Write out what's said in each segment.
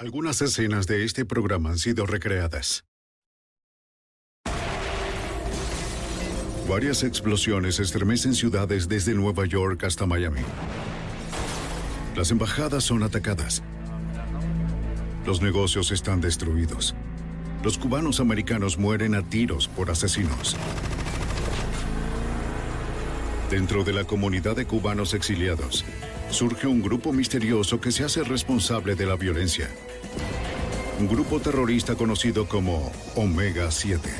Algunas escenas de este programa han sido recreadas. Varias explosiones estremecen ciudades desde Nueva York hasta Miami. Las embajadas son atacadas. Los negocios están destruidos. Los cubanos americanos mueren a tiros por asesinos. Dentro de la comunidad de cubanos exiliados, surge un grupo misterioso que se hace responsable de la violencia. Grupo terrorista conocido como Omega 7.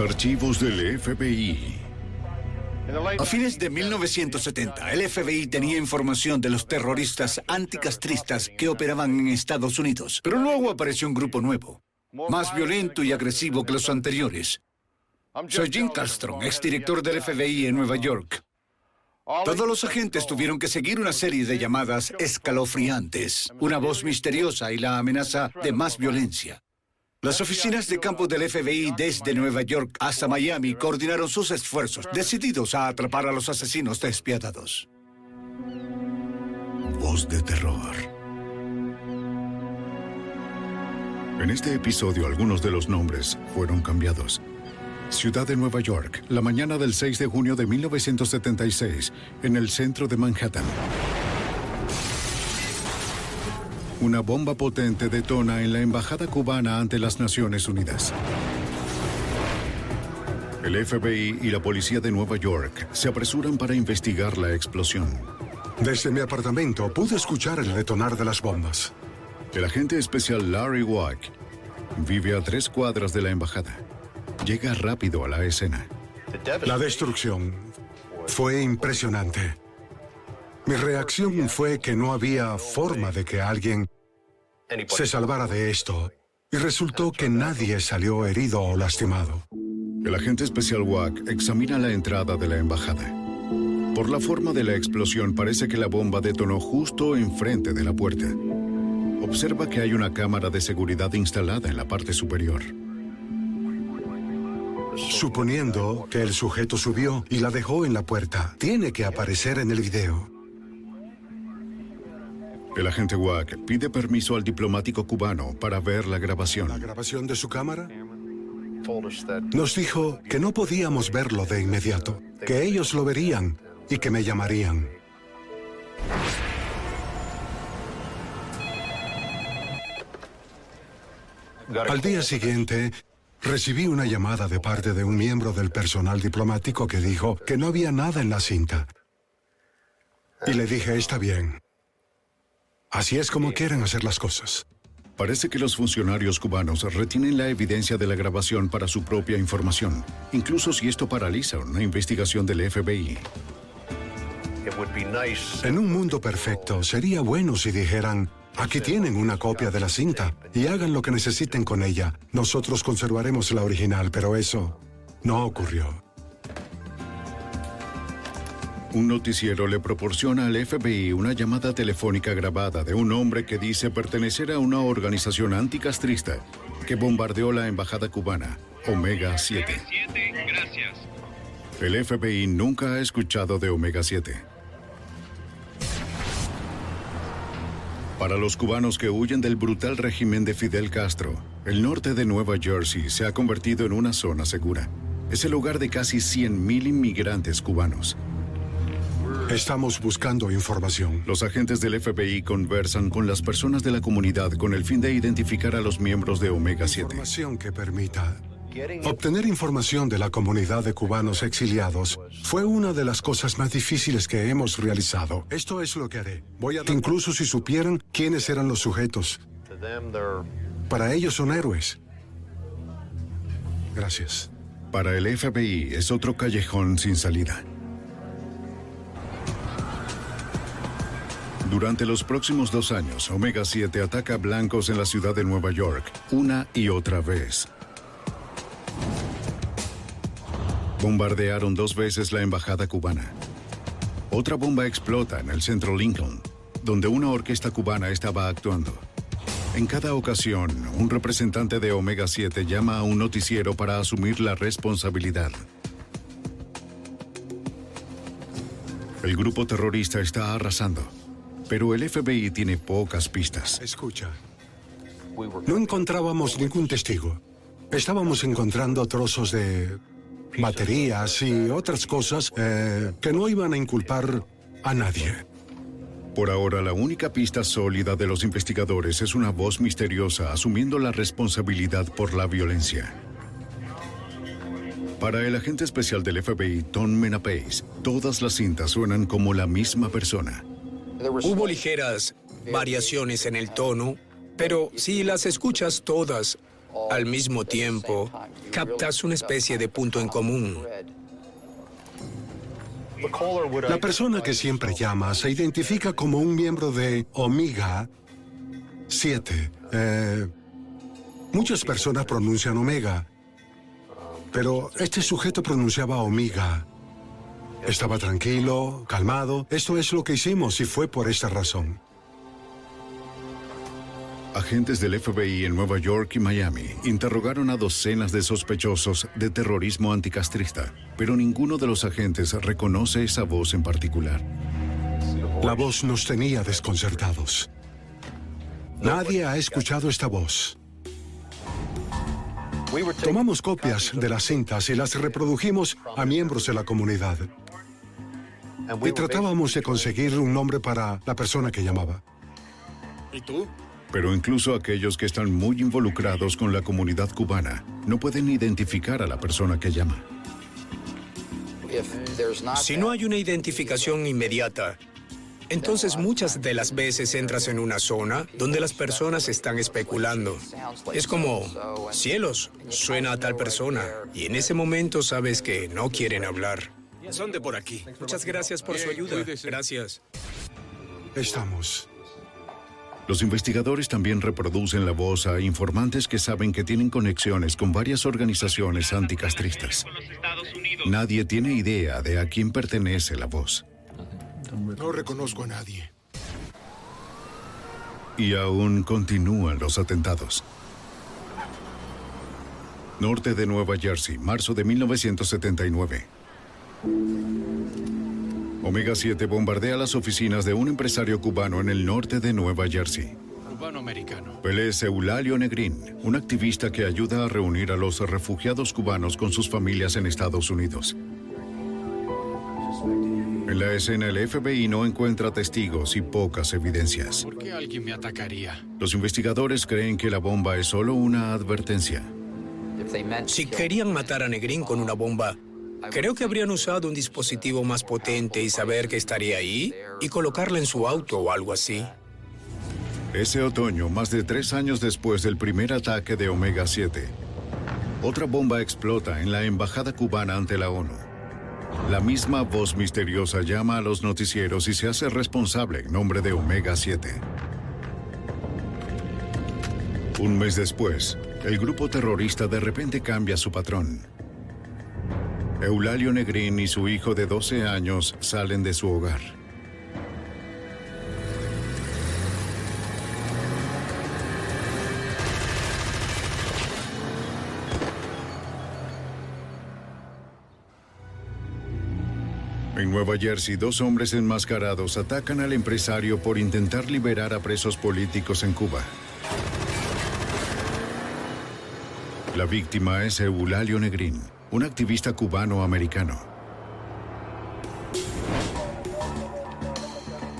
Archivos del FBI. A fines de 1970, el FBI tenía información de los terroristas anticastristas que operaban en Estados Unidos. Pero luego apareció un grupo nuevo, más violento y agresivo que los anteriores. Soy Jim Castron, exdirector del FBI en Nueva York. Todos los agentes tuvieron que seguir una serie de llamadas escalofriantes, una voz misteriosa y la amenaza de más violencia. Las oficinas de campo del FBI desde Nueva York hasta Miami coordinaron sus esfuerzos, decididos a atrapar a los asesinos despiadados. Voz de terror. En este episodio algunos de los nombres fueron cambiados. Ciudad de Nueva York, la mañana del 6 de junio de 1976, en el centro de Manhattan. Una bomba potente detona en la embajada cubana ante las Naciones Unidas. El FBI y la policía de Nueva York se apresuran para investigar la explosión. Desde mi apartamento pude escuchar el detonar de las bombas. El agente especial Larry Wack vive a tres cuadras de la embajada. Llega rápido a la escena. La destrucción fue impresionante. Mi reacción fue que no había forma de que alguien se salvara de esto y resultó que nadie salió herido o lastimado. El agente especial Wack examina la entrada de la embajada. Por la forma de la explosión parece que la bomba detonó justo enfrente de la puerta. Observa que hay una cámara de seguridad instalada en la parte superior. Suponiendo que el sujeto subió y la dejó en la puerta, tiene que aparecer en el video. El agente Wack pide permiso al diplomático cubano para ver la grabación. ¿La grabación de su cámara? Nos dijo que no podíamos verlo de inmediato, que ellos lo verían y que me llamarían. Al día siguiente, recibí una llamada de parte de un miembro del personal diplomático que dijo que no había nada en la cinta. Y le dije, está bien. Así es como quieren hacer las cosas. Parece que los funcionarios cubanos retienen la evidencia de la grabación para su propia información, incluso si esto paraliza una investigación del FBI. En un mundo perfecto, sería bueno si dijeran, aquí tienen una copia de la cinta y hagan lo que necesiten con ella. Nosotros conservaremos la original, pero eso no ocurrió. Un noticiero le proporciona al FBI una llamada telefónica grabada de un hombre que dice pertenecer a una organización anticastrista que bombardeó la embajada cubana, Omega 7. El FBI nunca ha escuchado de Omega 7. Para los cubanos que huyen del brutal régimen de Fidel Castro, el norte de Nueva Jersey se ha convertido en una zona segura. Es el hogar de casi 100.000 inmigrantes cubanos. Estamos buscando información. Los agentes del FBI conversan con las personas de la comunidad con el fin de identificar a los miembros de Omega 7. Información que permita Obtener información de la comunidad de cubanos exiliados fue una de las cosas más difíciles que hemos realizado. Esto es lo que haré. Voy a... Incluso si supieran quiénes eran los sujetos. Para ellos son héroes. Gracias. Para el FBI es otro callejón sin salida. Durante los próximos dos años, Omega 7 ataca blancos en la ciudad de Nueva York, una y otra vez. Bombardearon dos veces la embajada cubana. Otra bomba explota en el centro Lincoln, donde una orquesta cubana estaba actuando. En cada ocasión, un representante de Omega 7 llama a un noticiero para asumir la responsabilidad. El grupo terrorista está arrasando, pero el FBI tiene pocas pistas. Escucha. No encontrábamos ningún testigo. Estábamos encontrando trozos de baterías y otras cosas eh, que no iban a inculpar a nadie. Por ahora, la única pista sólida de los investigadores es una voz misteriosa asumiendo la responsabilidad por la violencia. Para el agente especial del FBI, Tom Menapace, todas las cintas suenan como la misma persona. Hubo ligeras variaciones en el tono, pero si las escuchas todas al mismo tiempo, captas una especie de punto en común. La persona que siempre llama se identifica como un miembro de Omega 7. Eh, muchas personas pronuncian Omega, pero este sujeto pronunciaba Omega. Estaba tranquilo, calmado. Esto es lo que hicimos y fue por esta razón. Agentes del FBI en Nueva York y Miami interrogaron a docenas de sospechosos de terrorismo anticastrista, pero ninguno de los agentes reconoce esa voz en particular. La voz nos tenía desconcertados. Nadie ha escuchado esta voz. Tomamos copias de las cintas y las reprodujimos a miembros de la comunidad. Y tratábamos de conseguir un nombre para la persona que llamaba. ¿Y tú? Pero incluso aquellos que están muy involucrados con la comunidad cubana no pueden identificar a la persona que llama. Si no hay una identificación inmediata, entonces muchas de las veces entras en una zona donde las personas están especulando. Es como, cielos, suena a tal persona, y en ese momento sabes que no quieren hablar. Son de por aquí. Muchas gracias por su ayuda. Gracias. Estamos. Los investigadores también reproducen la voz a informantes que saben que tienen conexiones con varias organizaciones anticastristas. Nadie tiene idea de a quién pertenece la voz. No reconozco a nadie. Y aún continúan los atentados. Norte de Nueva Jersey, marzo de 1979. Omega 7 bombardea las oficinas de un empresario cubano en el norte de Nueva Jersey. Cubano-americano. es Eulalio Negrín, un activista que ayuda a reunir a los refugiados cubanos con sus familias en Estados Unidos. En la escena, el FBI no encuentra testigos y pocas evidencias. ¿Por qué alguien me atacaría? Los investigadores creen que la bomba es solo una advertencia. Si querían matar a Negrín con una bomba, Creo que habrían usado un dispositivo más potente y saber que estaría ahí y colocarla en su auto o algo así. Ese otoño, más de tres años después del primer ataque de Omega 7, otra bomba explota en la embajada cubana ante la ONU. La misma voz misteriosa llama a los noticieros y se hace responsable en nombre de Omega 7. Un mes después, el grupo terrorista de repente cambia su patrón. Eulalio Negrín y su hijo de 12 años salen de su hogar. En Nueva Jersey, dos hombres enmascarados atacan al empresario por intentar liberar a presos políticos en Cuba. La víctima es Eulalio Negrín un activista cubano-americano.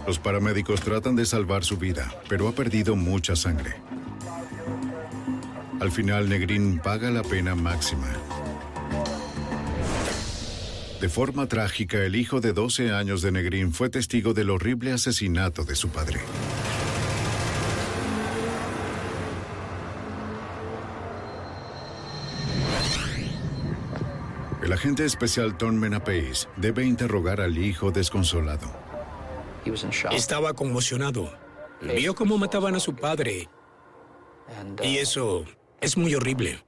Los paramédicos tratan de salvar su vida, pero ha perdido mucha sangre. Al final, Negrín paga la pena máxima. De forma trágica, el hijo de 12 años de Negrín fue testigo del horrible asesinato de su padre. Agente especial Tom Menapace debe interrogar al hijo desconsolado. Estaba conmocionado. Vio cómo mataban a su padre. Y eso es muy horrible.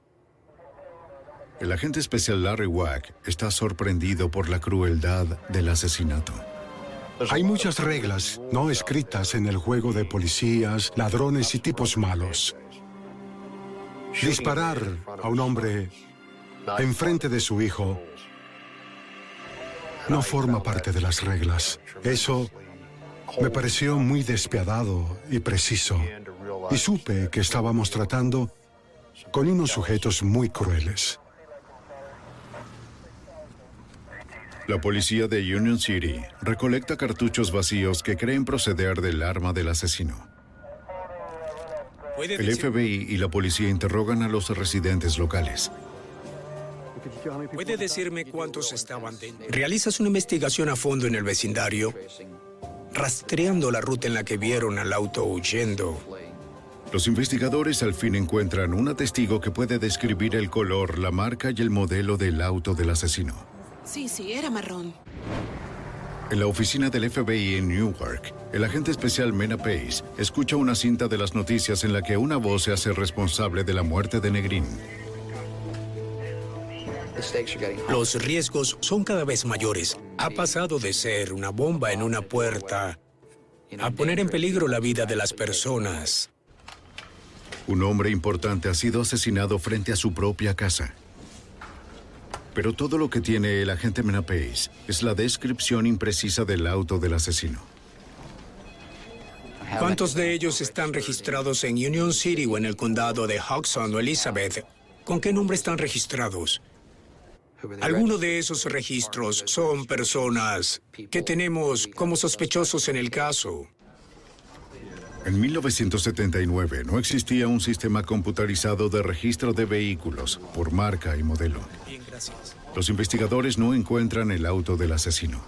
El agente especial Larry Wack está sorprendido por la crueldad del asesinato. Hay muchas reglas no escritas en el juego de policías, ladrones y tipos malos. Disparar a un hombre enfrente de su hijo no forma parte de las reglas. Eso me pareció muy despiadado y preciso. Y supe que estábamos tratando con unos sujetos muy crueles. La policía de Union City recolecta cartuchos vacíos que creen proceder del arma del asesino. El FBI y la policía interrogan a los residentes locales. ¿Puede decirme cuántos estaban dentro? ¿Realizas una investigación a fondo en el vecindario? Rastreando la ruta en la que vieron al auto huyendo. Los investigadores al fin encuentran un testigo que puede describir el color, la marca y el modelo del auto del asesino. Sí, sí, era marrón. En la oficina del FBI en Newark, el agente especial Mena Pace escucha una cinta de las noticias en la que una voz se hace responsable de la muerte de Negrín. Los riesgos son cada vez mayores. Ha pasado de ser una bomba en una puerta a poner en peligro la vida de las personas. Un hombre importante ha sido asesinado frente a su propia casa. Pero todo lo que tiene el agente Menapace es la descripción imprecisa del auto del asesino. ¿Cuántos de ellos están registrados en Union City o en el condado de Hudson o Elizabeth? ¿Con qué nombre están registrados? Algunos de esos registros son personas que tenemos como sospechosos en el caso. En 1979 no existía un sistema computarizado de registro de vehículos por marca y modelo. Los investigadores no encuentran el auto del asesino.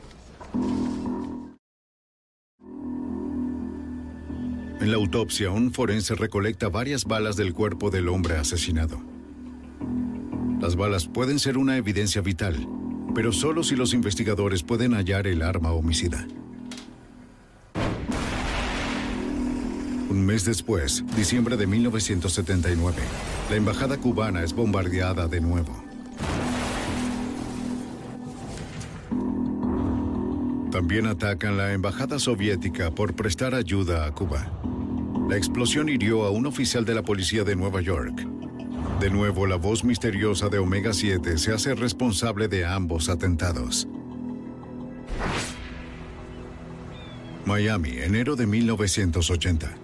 En la autopsia, un forense recolecta varias balas del cuerpo del hombre asesinado. Las balas pueden ser una evidencia vital, pero solo si los investigadores pueden hallar el arma homicida. Un mes después, diciembre de 1979, la embajada cubana es bombardeada de nuevo. También atacan la embajada soviética por prestar ayuda a Cuba. La explosión hirió a un oficial de la policía de Nueva York. De nuevo, la voz misteriosa de Omega 7 se hace responsable de ambos atentados. Miami, enero de 1980.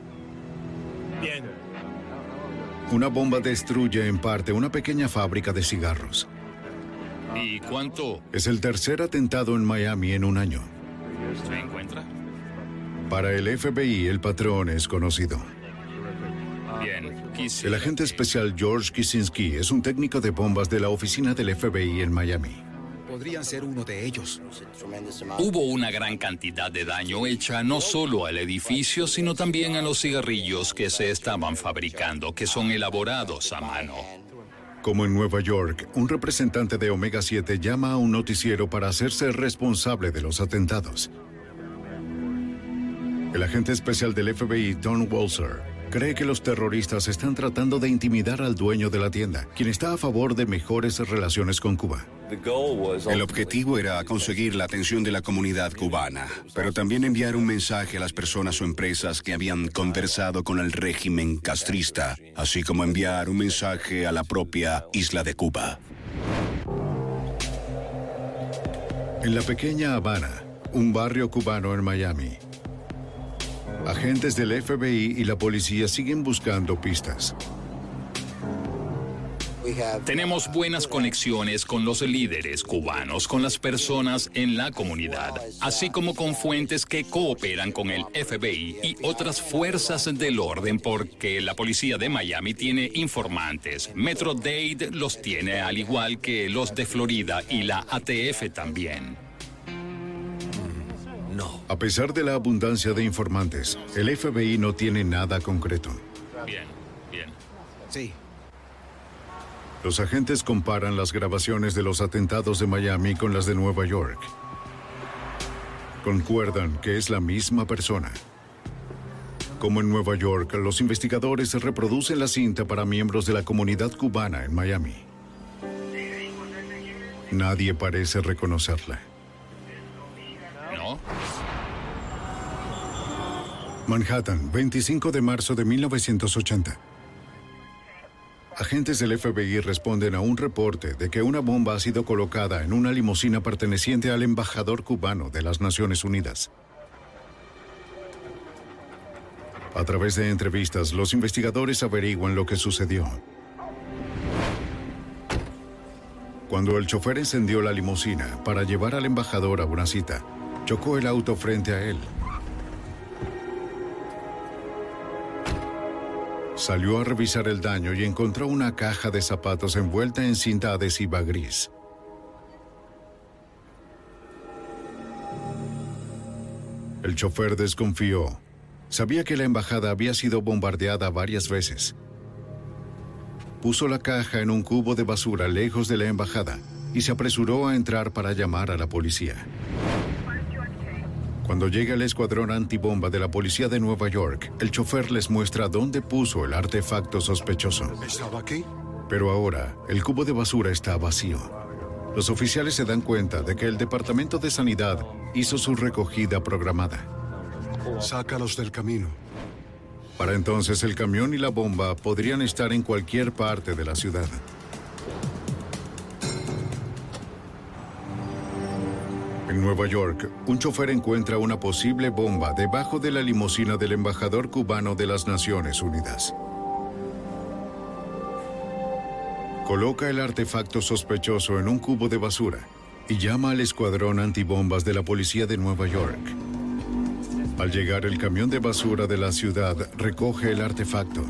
Una bomba destruye en parte una pequeña fábrica de cigarros. ¿Y cuánto? Es el tercer atentado en Miami en un año. ¿Se encuentra? Para el FBI, el patrón es conocido. Bien, El agente especial George Kisinski es un técnico de bombas de la oficina del FBI en Miami podrían ser uno de ellos. Hubo una gran cantidad de daño hecha no solo al edificio, sino también a los cigarrillos que se estaban fabricando, que son elaborados a mano. Como en Nueva York, un representante de Omega 7 llama a un noticiero para hacerse responsable de los atentados. El agente especial del FBI, Don Walser, cree que los terroristas están tratando de intimidar al dueño de la tienda, quien está a favor de mejores relaciones con Cuba. El objetivo era conseguir la atención de la comunidad cubana, pero también enviar un mensaje a las personas o empresas que habían conversado con el régimen castrista, así como enviar un mensaje a la propia isla de Cuba. En la pequeña Habana, un barrio cubano en Miami, agentes del FBI y la policía siguen buscando pistas. Tenemos buenas conexiones con los líderes cubanos, con las personas en la comunidad, así como con fuentes que cooperan con el FBI y otras fuerzas del orden porque la policía de Miami tiene informantes. Metro Dade los tiene al igual que los de Florida y la ATF también. No. A pesar de la abundancia de informantes, el FBI no tiene nada concreto. Bien, bien. Sí. Los agentes comparan las grabaciones de los atentados de Miami con las de Nueva York. Concuerdan que es la misma persona. Como en Nueva York, los investigadores reproducen la cinta para miembros de la comunidad cubana en Miami. Nadie parece reconocerla. ¿No? Manhattan, 25 de marzo de 1980. Agentes del FBI responden a un reporte de que una bomba ha sido colocada en una limusina perteneciente al embajador cubano de las Naciones Unidas. A través de entrevistas, los investigadores averiguan lo que sucedió. Cuando el chofer encendió la limusina para llevar al embajador a una cita, chocó el auto frente a él. Salió a revisar el daño y encontró una caja de zapatos envuelta en cinta adhesiva gris. El chofer desconfió. Sabía que la embajada había sido bombardeada varias veces. Puso la caja en un cubo de basura lejos de la embajada y se apresuró a entrar para llamar a la policía. Cuando llega el escuadrón antibomba de la policía de Nueva York, el chofer les muestra dónde puso el artefacto sospechoso. ¿Estaba aquí? Pero ahora, el cubo de basura está vacío. Los oficiales se dan cuenta de que el Departamento de Sanidad hizo su recogida programada. Sácalos del camino. Para entonces el camión y la bomba podrían estar en cualquier parte de la ciudad. En Nueva York, un chofer encuentra una posible bomba debajo de la limusina del embajador cubano de las Naciones Unidas. Coloca el artefacto sospechoso en un cubo de basura y llama al escuadrón antibombas de la policía de Nueva York. Al llegar el camión de basura de la ciudad, recoge el artefacto.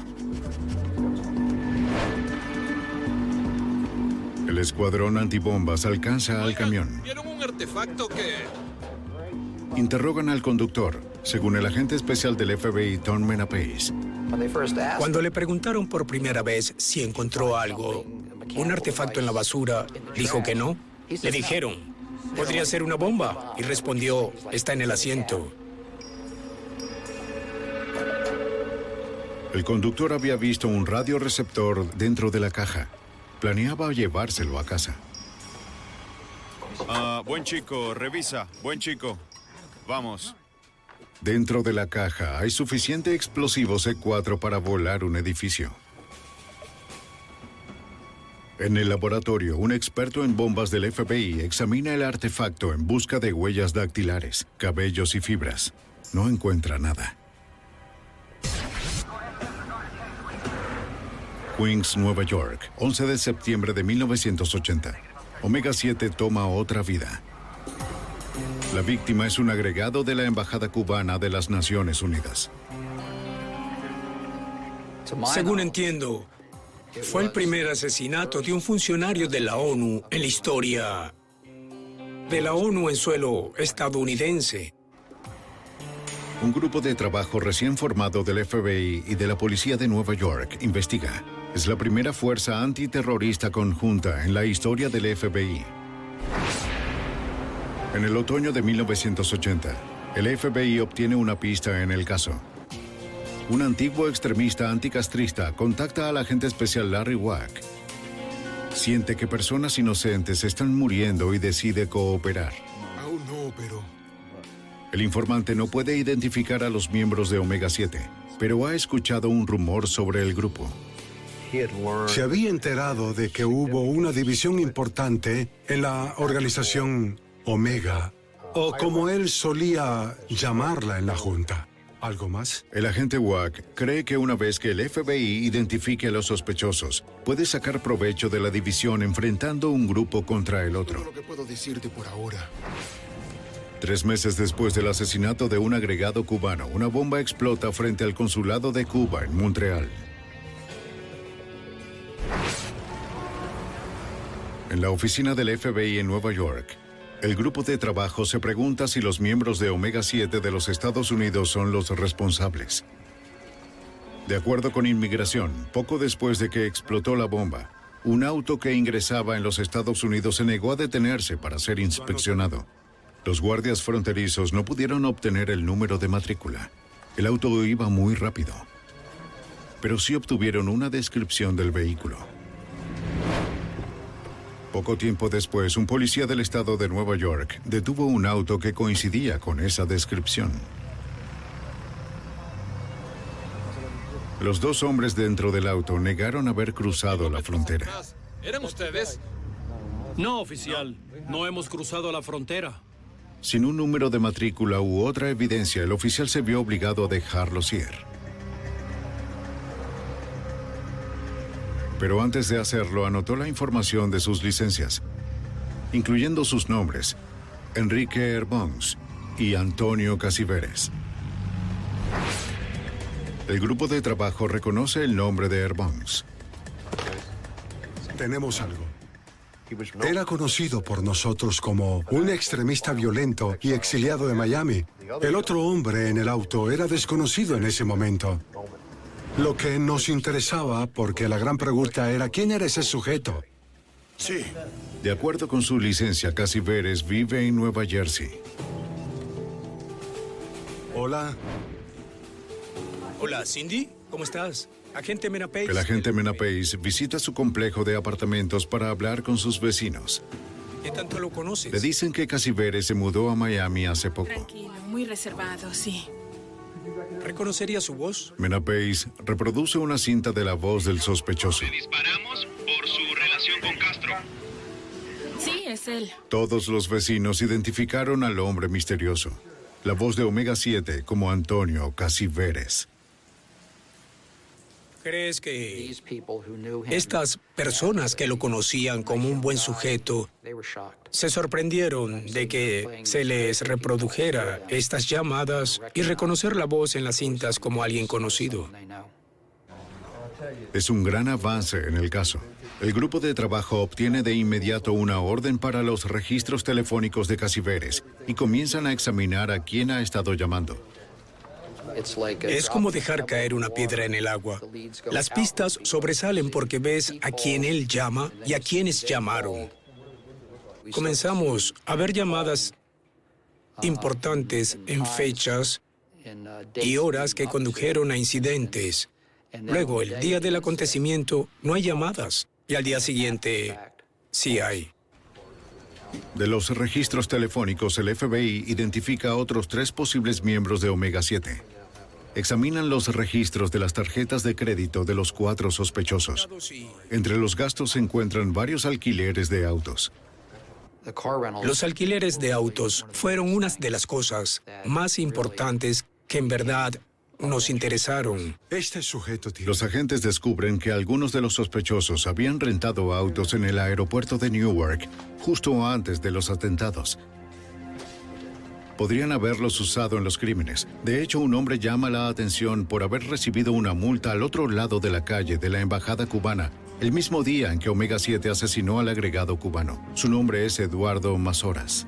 El escuadrón antibombas alcanza al camión. ¿Vieron un artefacto que...? Interrogan al conductor, según el agente especial del FBI, Tom Menapace. Cuando le preguntaron por primera vez si encontró algo, un artefacto en la basura, dijo que no. Le dijeron, podría ser una bomba, y respondió, está en el asiento. El conductor había visto un radioreceptor dentro de la caja. Planeaba llevárselo a casa. Ah, buen chico, revisa. Buen chico. Vamos. Dentro de la caja hay suficiente explosivo C4 para volar un edificio. En el laboratorio, un experto en bombas del FBI examina el artefacto en busca de huellas dactilares, cabellos y fibras. No encuentra nada. Queens, Nueva York, 11 de septiembre de 1980. Omega 7 toma otra vida. La víctima es un agregado de la Embajada cubana de las Naciones Unidas. Según entiendo, fue el primer asesinato de un funcionario de la ONU en la historia de la ONU en suelo estadounidense. Un grupo de trabajo recién formado del FBI y de la Policía de Nueva York investiga. Es la primera fuerza antiterrorista conjunta en la historia del FBI. En el otoño de 1980, el FBI obtiene una pista en el caso. Un antiguo extremista anticastrista contacta al agente especial Larry Wack. Siente que personas inocentes están muriendo y decide cooperar. Aún no, pero... El informante no puede identificar a los miembros de Omega 7, pero ha escuchado un rumor sobre el grupo. Se había enterado de que hubo una división importante en la organización Omega, o como él solía llamarla en la Junta. ¿Algo más? El agente Wack cree que una vez que el FBI identifique a los sospechosos, puede sacar provecho de la división enfrentando un grupo contra el otro. lo que puedo decirte por ahora. Tres meses después del asesinato de un agregado cubano, una bomba explota frente al consulado de Cuba en Montreal. En la oficina del FBI en Nueva York, el grupo de trabajo se pregunta si los miembros de Omega 7 de los Estados Unidos son los responsables. De acuerdo con inmigración, poco después de que explotó la bomba, un auto que ingresaba en los Estados Unidos se negó a detenerse para ser inspeccionado. Los guardias fronterizos no pudieron obtener el número de matrícula. El auto iba muy rápido. Pero sí obtuvieron una descripción del vehículo. Poco tiempo después, un policía del estado de Nueva York detuvo un auto que coincidía con esa descripción. Los dos hombres dentro del auto negaron haber cruzado la frontera. ¿Eran ustedes? No, oficial. No hemos cruzado la frontera. Sin un número de matrícula u otra evidencia, el oficial se vio obligado a dejarlos ir. Pero antes de hacerlo, anotó la información de sus licencias, incluyendo sus nombres, Enrique Herbons y Antonio Casiveres. El grupo de trabajo reconoce el nombre de Herbons. Tenemos algo. Era conocido por nosotros como un extremista violento y exiliado de Miami. El otro hombre en el auto era desconocido en ese momento. Lo que nos interesaba, porque la gran pregunta era, ¿quién era ese sujeto? Sí. De acuerdo con su licencia, Casiveres vive en Nueva Jersey. Hola. Hola, Cindy. ¿Cómo estás? Agente Mena Pace. El agente Mena Pace visita su complejo de apartamentos para hablar con sus vecinos. ¿Qué tanto lo conoces? Le dicen que Casiveres se mudó a Miami hace poco. Tranquilo, muy reservado, sí. ¿Reconocería su voz? Mena Pace reproduce una cinta de la voz del sospechoso. disparamos por su relación con Castro. Sí, es él. Todos los vecinos identificaron al hombre misterioso. La voz de Omega 7 como Antonio Casiveres. ¿Crees que estas personas que lo conocían como un buen sujeto se sorprendieron de que se les reprodujera estas llamadas y reconocer la voz en las cintas como alguien conocido? Es un gran avance en el caso. El grupo de trabajo obtiene de inmediato una orden para los registros telefónicos de Casiveres y comienzan a examinar a quién ha estado llamando. Es como dejar caer una piedra en el agua. Las pistas sobresalen porque ves a quién él llama y a quienes llamaron. Comenzamos a ver llamadas importantes en fechas y horas que condujeron a incidentes. Luego, el día del acontecimiento, no hay llamadas. Y al día siguiente, sí hay. De los registros telefónicos, el FBI identifica a otros tres posibles miembros de Omega 7. Examinan los registros de las tarjetas de crédito de los cuatro sospechosos. Entre los gastos se encuentran varios alquileres de autos. Los alquileres de autos fueron unas de las cosas más importantes que en verdad nos interesaron. Este sujeto Los agentes descubren que algunos de los sospechosos habían rentado autos en el aeropuerto de Newark justo antes de los atentados. Podrían haberlos usado en los crímenes. De hecho, un hombre llama la atención por haber recibido una multa al otro lado de la calle de la embajada cubana, el mismo día en que Omega 7 asesinó al agregado cubano. Su nombre es Eduardo Mazoras.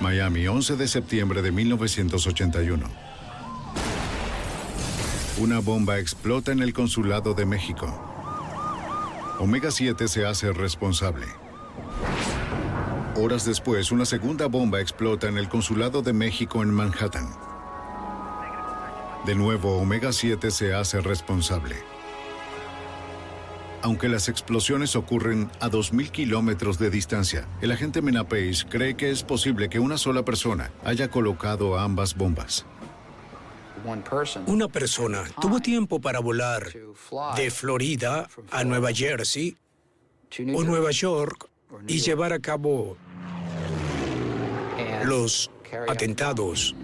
Miami, 11 de septiembre de 1981. Una bomba explota en el consulado de México. Omega 7 se hace responsable. Horas después, una segunda bomba explota en el consulado de México en Manhattan. De nuevo, Omega 7 se hace responsable. Aunque las explosiones ocurren a 2.000 kilómetros de distancia, el agente Menapace cree que es posible que una sola persona haya colocado ambas bombas. Una persona tuvo tiempo para volar de Florida a Nueva Jersey o Nueva York y llevar a cabo los atentados.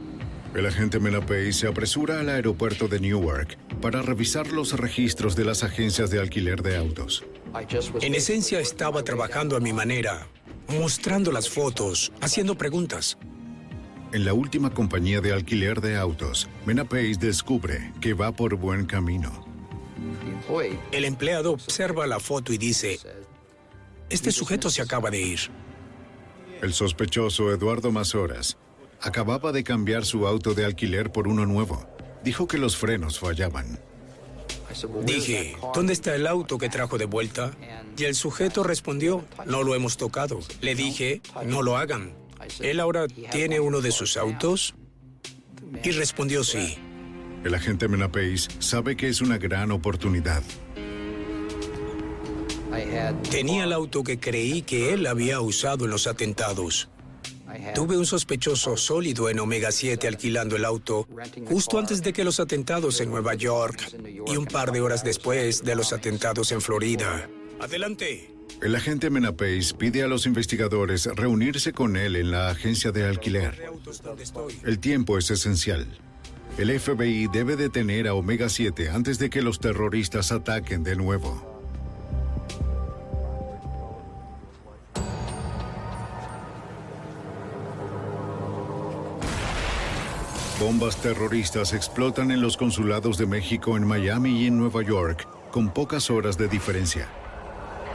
El agente Menapay se apresura al aeropuerto de Newark para revisar los registros de las agencias de alquiler de autos. En esencia estaba trabajando a mi manera, mostrando las fotos, haciendo preguntas. En la última compañía de alquiler de autos, Menapay descubre que va por buen camino. El empleado observa la foto y dice, este sujeto se acaba de ir. El sospechoso Eduardo Mazoras acababa de cambiar su auto de alquiler por uno nuevo. Dijo que los frenos fallaban. Dije, ¿dónde está el auto que trajo de vuelta? Y el sujeto respondió, no lo hemos tocado. Le dije, no lo hagan. ¿Él ahora tiene uno de sus autos? Y respondió sí. El agente Menapace sabe que es una gran oportunidad. Tenía el auto que creí que él había usado en los atentados. Tuve un sospechoso sólido en Omega 7 alquilando el auto justo antes de que los atentados en Nueva York y un par de horas después de los atentados en Florida. Adelante. El agente Menapace pide a los investigadores reunirse con él en la agencia de alquiler. El tiempo es esencial. El FBI debe detener a Omega 7 antes de que los terroristas ataquen de nuevo. Bombas terroristas explotan en los consulados de México en Miami y en Nueva York, con pocas horas de diferencia.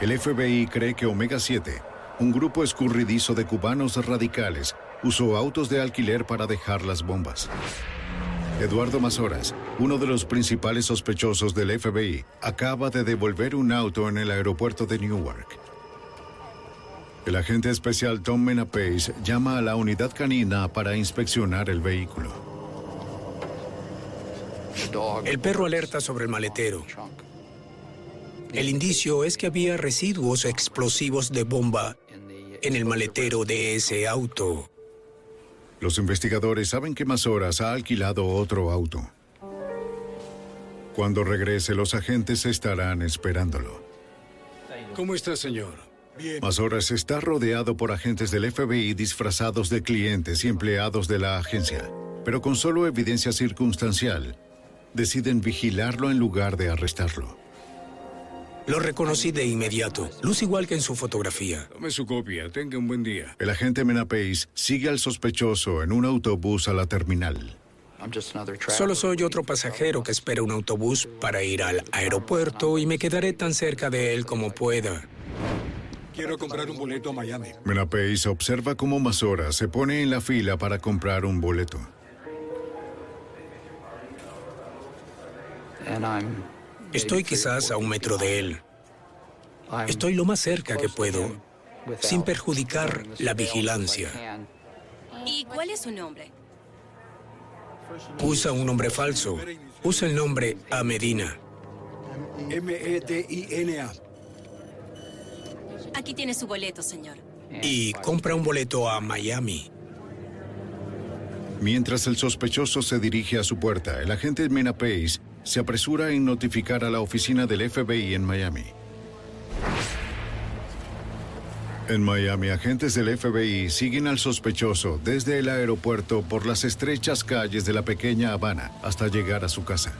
El FBI cree que Omega 7, un grupo escurridizo de cubanos radicales, usó autos de alquiler para dejar las bombas. Eduardo Mazoras, uno de los principales sospechosos del FBI, acaba de devolver un auto en el aeropuerto de Newark. El agente especial Tom Menapace llama a la unidad canina para inspeccionar el vehículo. El perro alerta sobre el maletero. El indicio es que había residuos explosivos de bomba en el maletero de ese auto. Los investigadores saben que Mazoras ha alquilado otro auto. Cuando regrese, los agentes estarán esperándolo. ¿Cómo está, señor? Bien. Mazoras está rodeado por agentes del FBI disfrazados de clientes y empleados de la agencia, pero con solo evidencia circunstancial deciden vigilarlo en lugar de arrestarlo. Lo reconocí de inmediato. Luce igual que en su fotografía. Tome su copia. Tenga un buen día. El agente Menapace sigue al sospechoso en un autobús a la terminal. Solo soy otro pasajero que espera un autobús para ir al aeropuerto y me quedaré tan cerca de él como pueda. Quiero comprar un boleto a Miami. Menapace observa cómo Mazora se pone en la fila para comprar un boleto. Estoy quizás a un metro de él. Estoy lo más cerca que puedo, sin perjudicar la vigilancia. ¿Y cuál es su nombre? Usa un nombre falso. Usa el nombre A Medina. M-E-D-I-N-A. Aquí tiene su boleto, señor. Y compra un boleto a Miami. Mientras el sospechoso se dirige a su puerta, el agente Mena Pace se apresura en notificar a la oficina del FBI en Miami. En Miami, agentes del FBI siguen al sospechoso desde el aeropuerto por las estrechas calles de la pequeña Habana hasta llegar a su casa.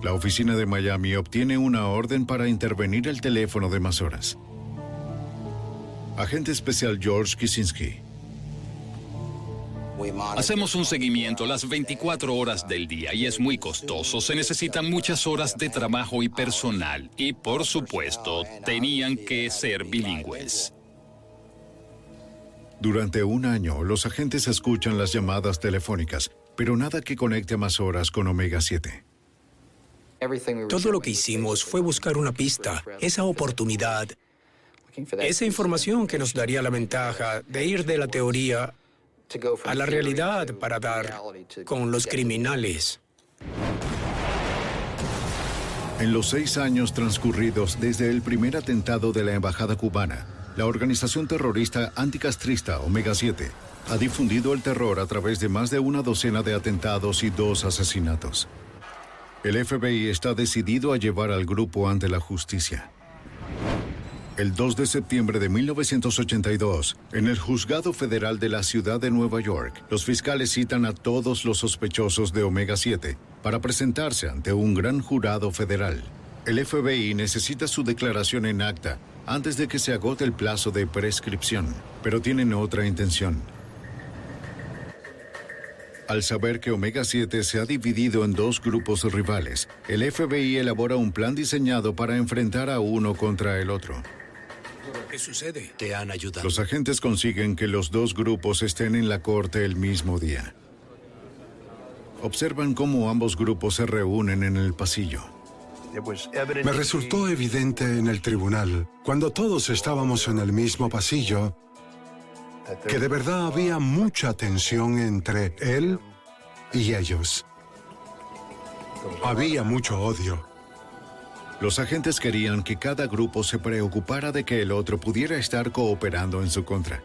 La oficina de Miami obtiene una orden para intervenir el teléfono de Mazoras. Agente especial George Kisinski. Hacemos un seguimiento las 24 horas del día y es muy costoso. Se necesitan muchas horas de trabajo y personal. Y por supuesto, tenían que ser bilingües. Durante un año, los agentes escuchan las llamadas telefónicas, pero nada que conecte más horas con Omega 7. Todo lo que hicimos fue buscar una pista, esa oportunidad, esa información que nos daría la ventaja de ir de la teoría a la realidad para dar con los criminales. En los seis años transcurridos desde el primer atentado de la embajada cubana, la organización terrorista anticastrista Omega 7 ha difundido el terror a través de más de una docena de atentados y dos asesinatos. El FBI está decidido a llevar al grupo ante la justicia. El 2 de septiembre de 1982, en el Juzgado Federal de la Ciudad de Nueva York, los fiscales citan a todos los sospechosos de Omega 7 para presentarse ante un gran jurado federal. El FBI necesita su declaración en acta antes de que se agote el plazo de prescripción, pero tienen otra intención. Al saber que Omega 7 se ha dividido en dos grupos rivales, el FBI elabora un plan diseñado para enfrentar a uno contra el otro. ¿Qué sucede? Te han ayudado. Los agentes consiguen que los dos grupos estén en la corte el mismo día. Observan cómo ambos grupos se reúnen en el pasillo. Me resultó evidente en el tribunal, cuando todos estábamos en el mismo pasillo, que de verdad había mucha tensión entre él y ellos. Había mucho odio. Los agentes querían que cada grupo se preocupara de que el otro pudiera estar cooperando en su contra.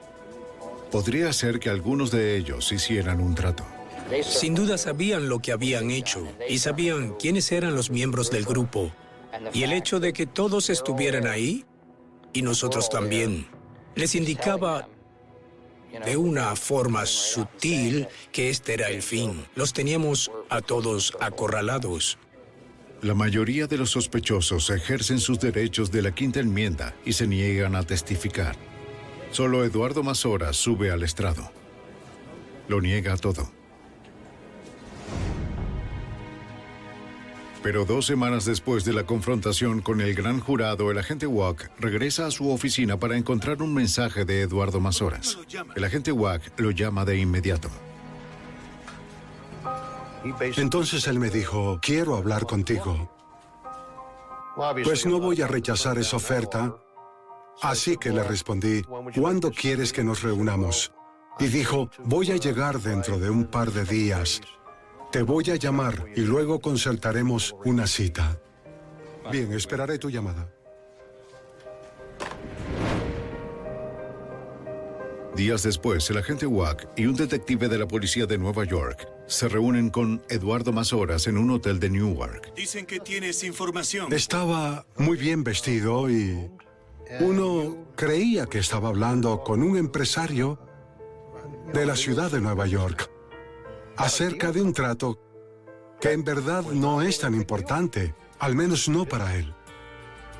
Podría ser que algunos de ellos hicieran un trato. Sin duda sabían lo que habían hecho y sabían quiénes eran los miembros del grupo. Y el hecho de que todos estuvieran ahí, y nosotros también, les indicaba de una forma sutil que este era el fin. Los teníamos a todos acorralados. La mayoría de los sospechosos ejercen sus derechos de la quinta enmienda y se niegan a testificar. Solo Eduardo Mazora sube al estrado. Lo niega todo. Pero dos semanas después de la confrontación con el gran jurado, el agente Wack regresa a su oficina para encontrar un mensaje de Eduardo Mazoras. El agente Wack lo llama de inmediato. Entonces él me dijo, quiero hablar contigo. Pues no voy a rechazar esa oferta. Así que le respondí, ¿cuándo quieres que nos reunamos? Y dijo, voy a llegar dentro de un par de días. Te voy a llamar y luego concertaremos una cita. Bien, esperaré tu llamada. Días después, el agente Wack y un detective de la policía de Nueva York se reúnen con Eduardo Mazoras en un hotel de Newark. Dicen que tienes información. Estaba muy bien vestido y uno creía que estaba hablando con un empresario de la ciudad de Nueva York acerca de un trato que en verdad no es tan importante, al menos no para él.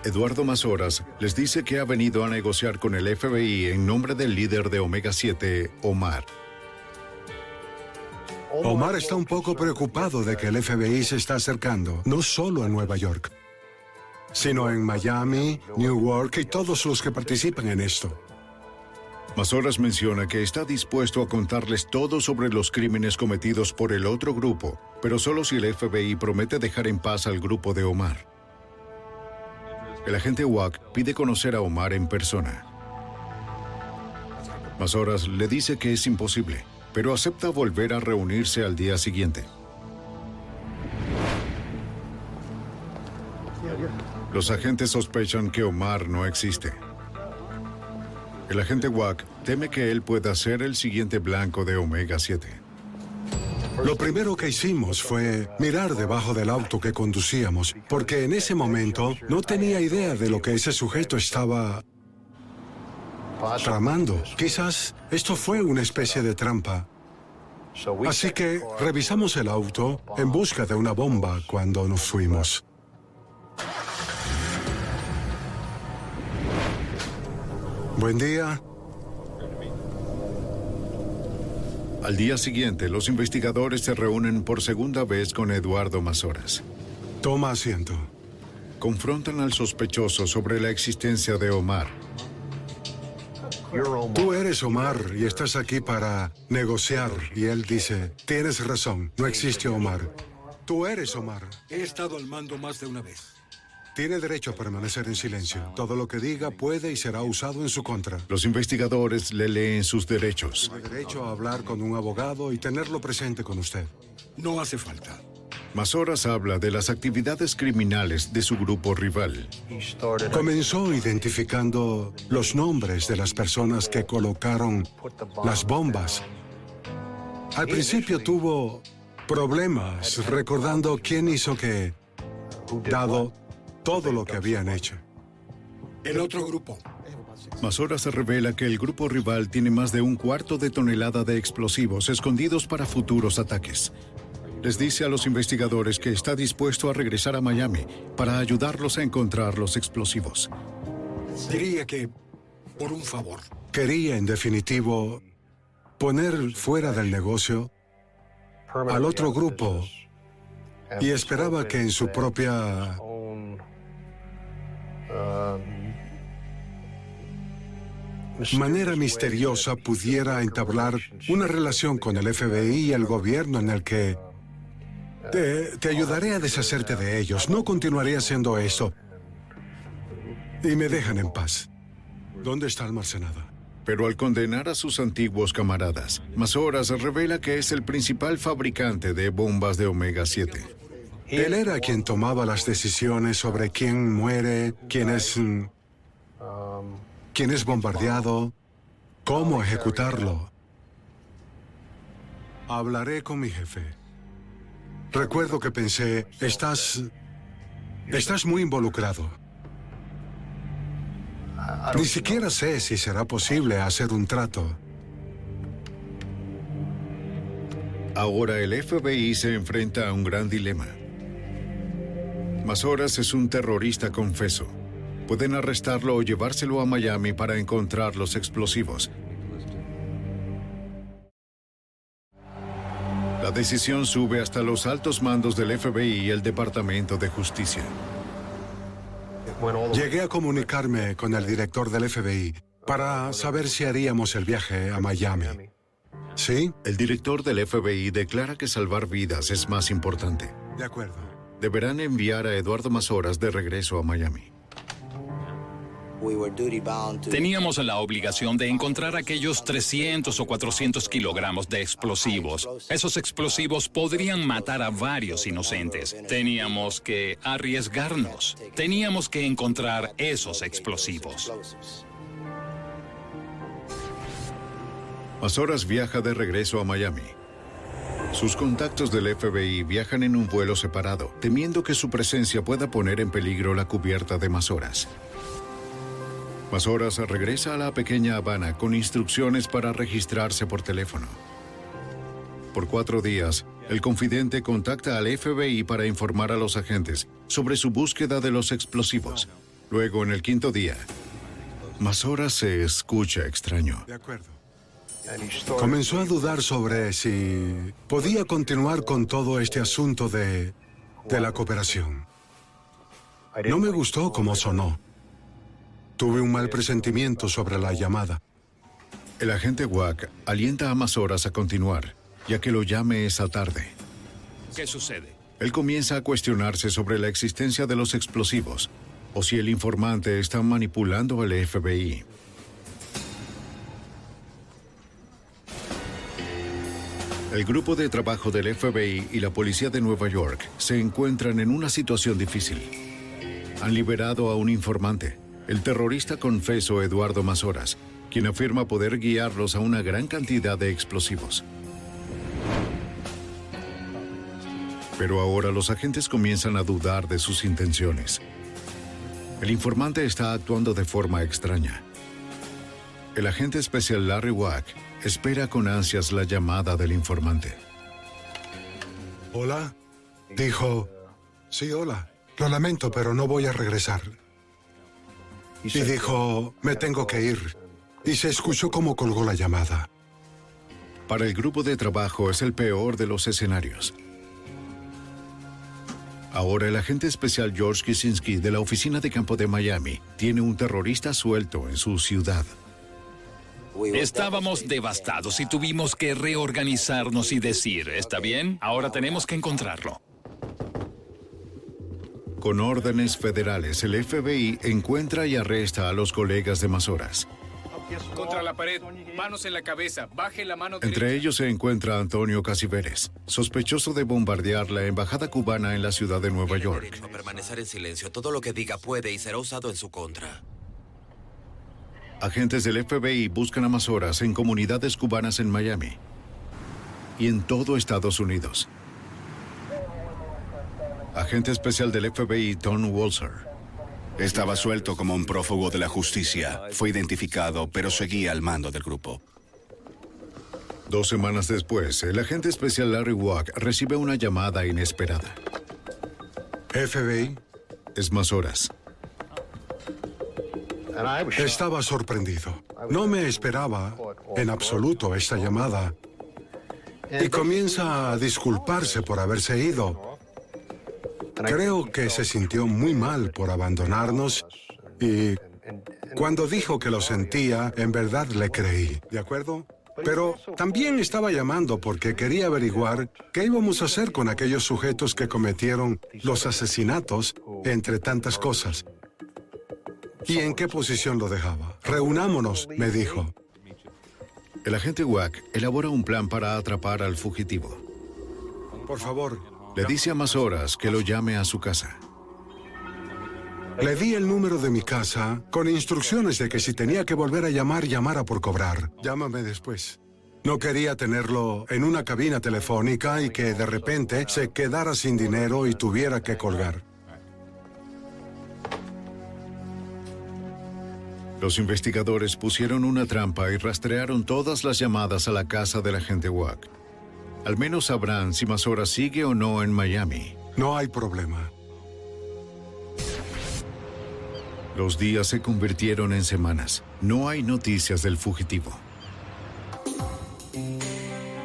Eduardo Mazoras les dice que ha venido a negociar con el FBI en nombre del líder de Omega 7, Omar. Omar está un poco preocupado de que el FBI se está acercando, no solo en Nueva York, sino en Miami, Newark y todos los que participan en esto. Mazoras menciona que está dispuesto a contarles todo sobre los crímenes cometidos por el otro grupo, pero solo si el FBI promete dejar en paz al grupo de Omar. El agente Wack pide conocer a Omar en persona. Mazoras le dice que es imposible, pero acepta volver a reunirse al día siguiente. Los agentes sospechan que Omar no existe. El agente Wack teme que él pueda ser el siguiente blanco de Omega 7. Lo primero que hicimos fue mirar debajo del auto que conducíamos, porque en ese momento no tenía idea de lo que ese sujeto estaba tramando. Quizás esto fue una especie de trampa. Así que revisamos el auto en busca de una bomba cuando nos fuimos. Buen día. Al día siguiente, los investigadores se reúnen por segunda vez con Eduardo Mazoras. Toma asiento. Confrontan al sospechoso sobre la existencia de Omar. Tú eres Omar y estás aquí para negociar. Y él dice, tienes razón, no existe Omar. Tú eres Omar. He estado al mando más de una vez. Tiene derecho a permanecer en silencio. Todo lo que diga puede y será usado en su contra. Los investigadores le leen sus derechos. Tiene derecho a hablar con un abogado y tenerlo presente con usted. No hace falta. Mazoras habla de las actividades criminales de su grupo rival. Comenzó identificando los nombres de las personas que colocaron las bombas. Al principio tuvo problemas recordando quién hizo qué, dado todo lo que habían hecho. El otro grupo. Mazoras revela que el grupo rival tiene más de un cuarto de tonelada de explosivos escondidos para futuros ataques. Les dice a los investigadores que está dispuesto a regresar a Miami para ayudarlos a encontrar los explosivos. Diría que, por un favor, Quería, en definitivo, poner fuera del negocio al otro grupo y esperaba que en su propia manera misteriosa pudiera entablar una relación con el FBI y el gobierno en el que te, te ayudaré a deshacerte de ellos. No continuaré haciendo eso. Y me dejan en paz. ¿Dónde está almacenada? Pero al condenar a sus antiguos camaradas, Mazoras revela que es el principal fabricante de bombas de Omega 7. Él era quien tomaba las decisiones sobre quién muere, quién es... quién es bombardeado, cómo ejecutarlo. Hablaré con mi jefe. Recuerdo que pensé, estás... estás muy involucrado. Ni siquiera sé si será posible hacer un trato. Ahora el FBI se enfrenta a un gran dilema. Mazoras es un terrorista confeso. Pueden arrestarlo o llevárselo a Miami para encontrar los explosivos. La decisión sube hasta los altos mandos del FBI y el Departamento de Justicia. Llegué a comunicarme con el director del FBI para saber si haríamos el viaje a Miami. ¿Sí? El director del FBI declara que salvar vidas es más importante. De acuerdo. Deberán enviar a Eduardo Mazoras de regreso a Miami. Teníamos la obligación de encontrar aquellos 300 o 400 kilogramos de explosivos. Esos explosivos podrían matar a varios inocentes. Teníamos que arriesgarnos. Teníamos que encontrar esos explosivos. Mazoras viaja de regreso a Miami. Sus contactos del FBI viajan en un vuelo separado, temiendo que su presencia pueda poner en peligro la cubierta de Mazoras. Mazoras regresa a la pequeña Habana con instrucciones para registrarse por teléfono. Por cuatro días, el confidente contacta al FBI para informar a los agentes sobre su búsqueda de los explosivos. Luego, en el quinto día, Mazoras se escucha extraño. De acuerdo. Comenzó a dudar sobre si podía continuar con todo este asunto de, de la cooperación. No me gustó cómo sonó. Tuve un mal presentimiento sobre la llamada. El agente Wack alienta a Mazoras a continuar, ya que lo llame esa tarde. ¿Qué sucede? Él comienza a cuestionarse sobre la existencia de los explosivos o si el informante está manipulando al FBI. El grupo de trabajo del FBI y la policía de Nueva York se encuentran en una situación difícil. Han liberado a un informante, el terrorista confeso Eduardo Mazoras, quien afirma poder guiarlos a una gran cantidad de explosivos. Pero ahora los agentes comienzan a dudar de sus intenciones. El informante está actuando de forma extraña. El agente especial Larry Wack espera con ansias la llamada del informante. ¿Hola? Dijo, sí, hola. Lo lamento, pero no voy a regresar. Y dijo, me tengo que ir. Y se escuchó cómo colgó la llamada. Para el grupo de trabajo es el peor de los escenarios. Ahora el agente especial George Kisinski de la oficina de campo de Miami tiene un terrorista suelto en su ciudad. Estábamos devastados y tuvimos que reorganizarnos y decir, ¿está bien? Ahora tenemos que encontrarlo. Con órdenes federales, el FBI encuentra y arresta a los colegas de Mazoras. Contra la pared, manos en la cabeza, baje la mano Entre ellos se encuentra Antonio Casiveres, sospechoso de bombardear la embajada cubana en la ciudad de Nueva York. A permanecer en silencio. Todo lo que diga puede y será usado en su contra. Agentes del FBI buscan a Mazoras en comunidades cubanas en Miami y en todo Estados Unidos. Agente especial del FBI Tom Walser Estaba suelto como un prófugo de la justicia. Fue identificado, pero seguía al mando del grupo. Dos semanas después, el agente especial Larry Wack recibe una llamada inesperada. FBI. Es más horas. Estaba sorprendido. No me esperaba en absoluto esta llamada. Y comienza a disculparse por haberse ido. Creo que se sintió muy mal por abandonarnos y cuando dijo que lo sentía, en verdad le creí. ¿De acuerdo? Pero también estaba llamando porque quería averiguar qué íbamos a hacer con aquellos sujetos que cometieron los asesinatos, entre tantas cosas. ¿Y en qué posición lo dejaba? Reunámonos, me dijo. El agente Wack elabora un plan para atrapar al fugitivo. Por favor. Le dice a más horas que lo llame a su casa. Le di el número de mi casa con instrucciones de que si tenía que volver a llamar, llamara por cobrar. Llámame después. No quería tenerlo en una cabina telefónica y que de repente se quedara sin dinero y tuviera que colgar. Los investigadores pusieron una trampa y rastrearon todas las llamadas a la casa del agente Wack. Al menos sabrán si Mazora sigue o no en Miami. No hay problema. Los días se convirtieron en semanas. No hay noticias del fugitivo.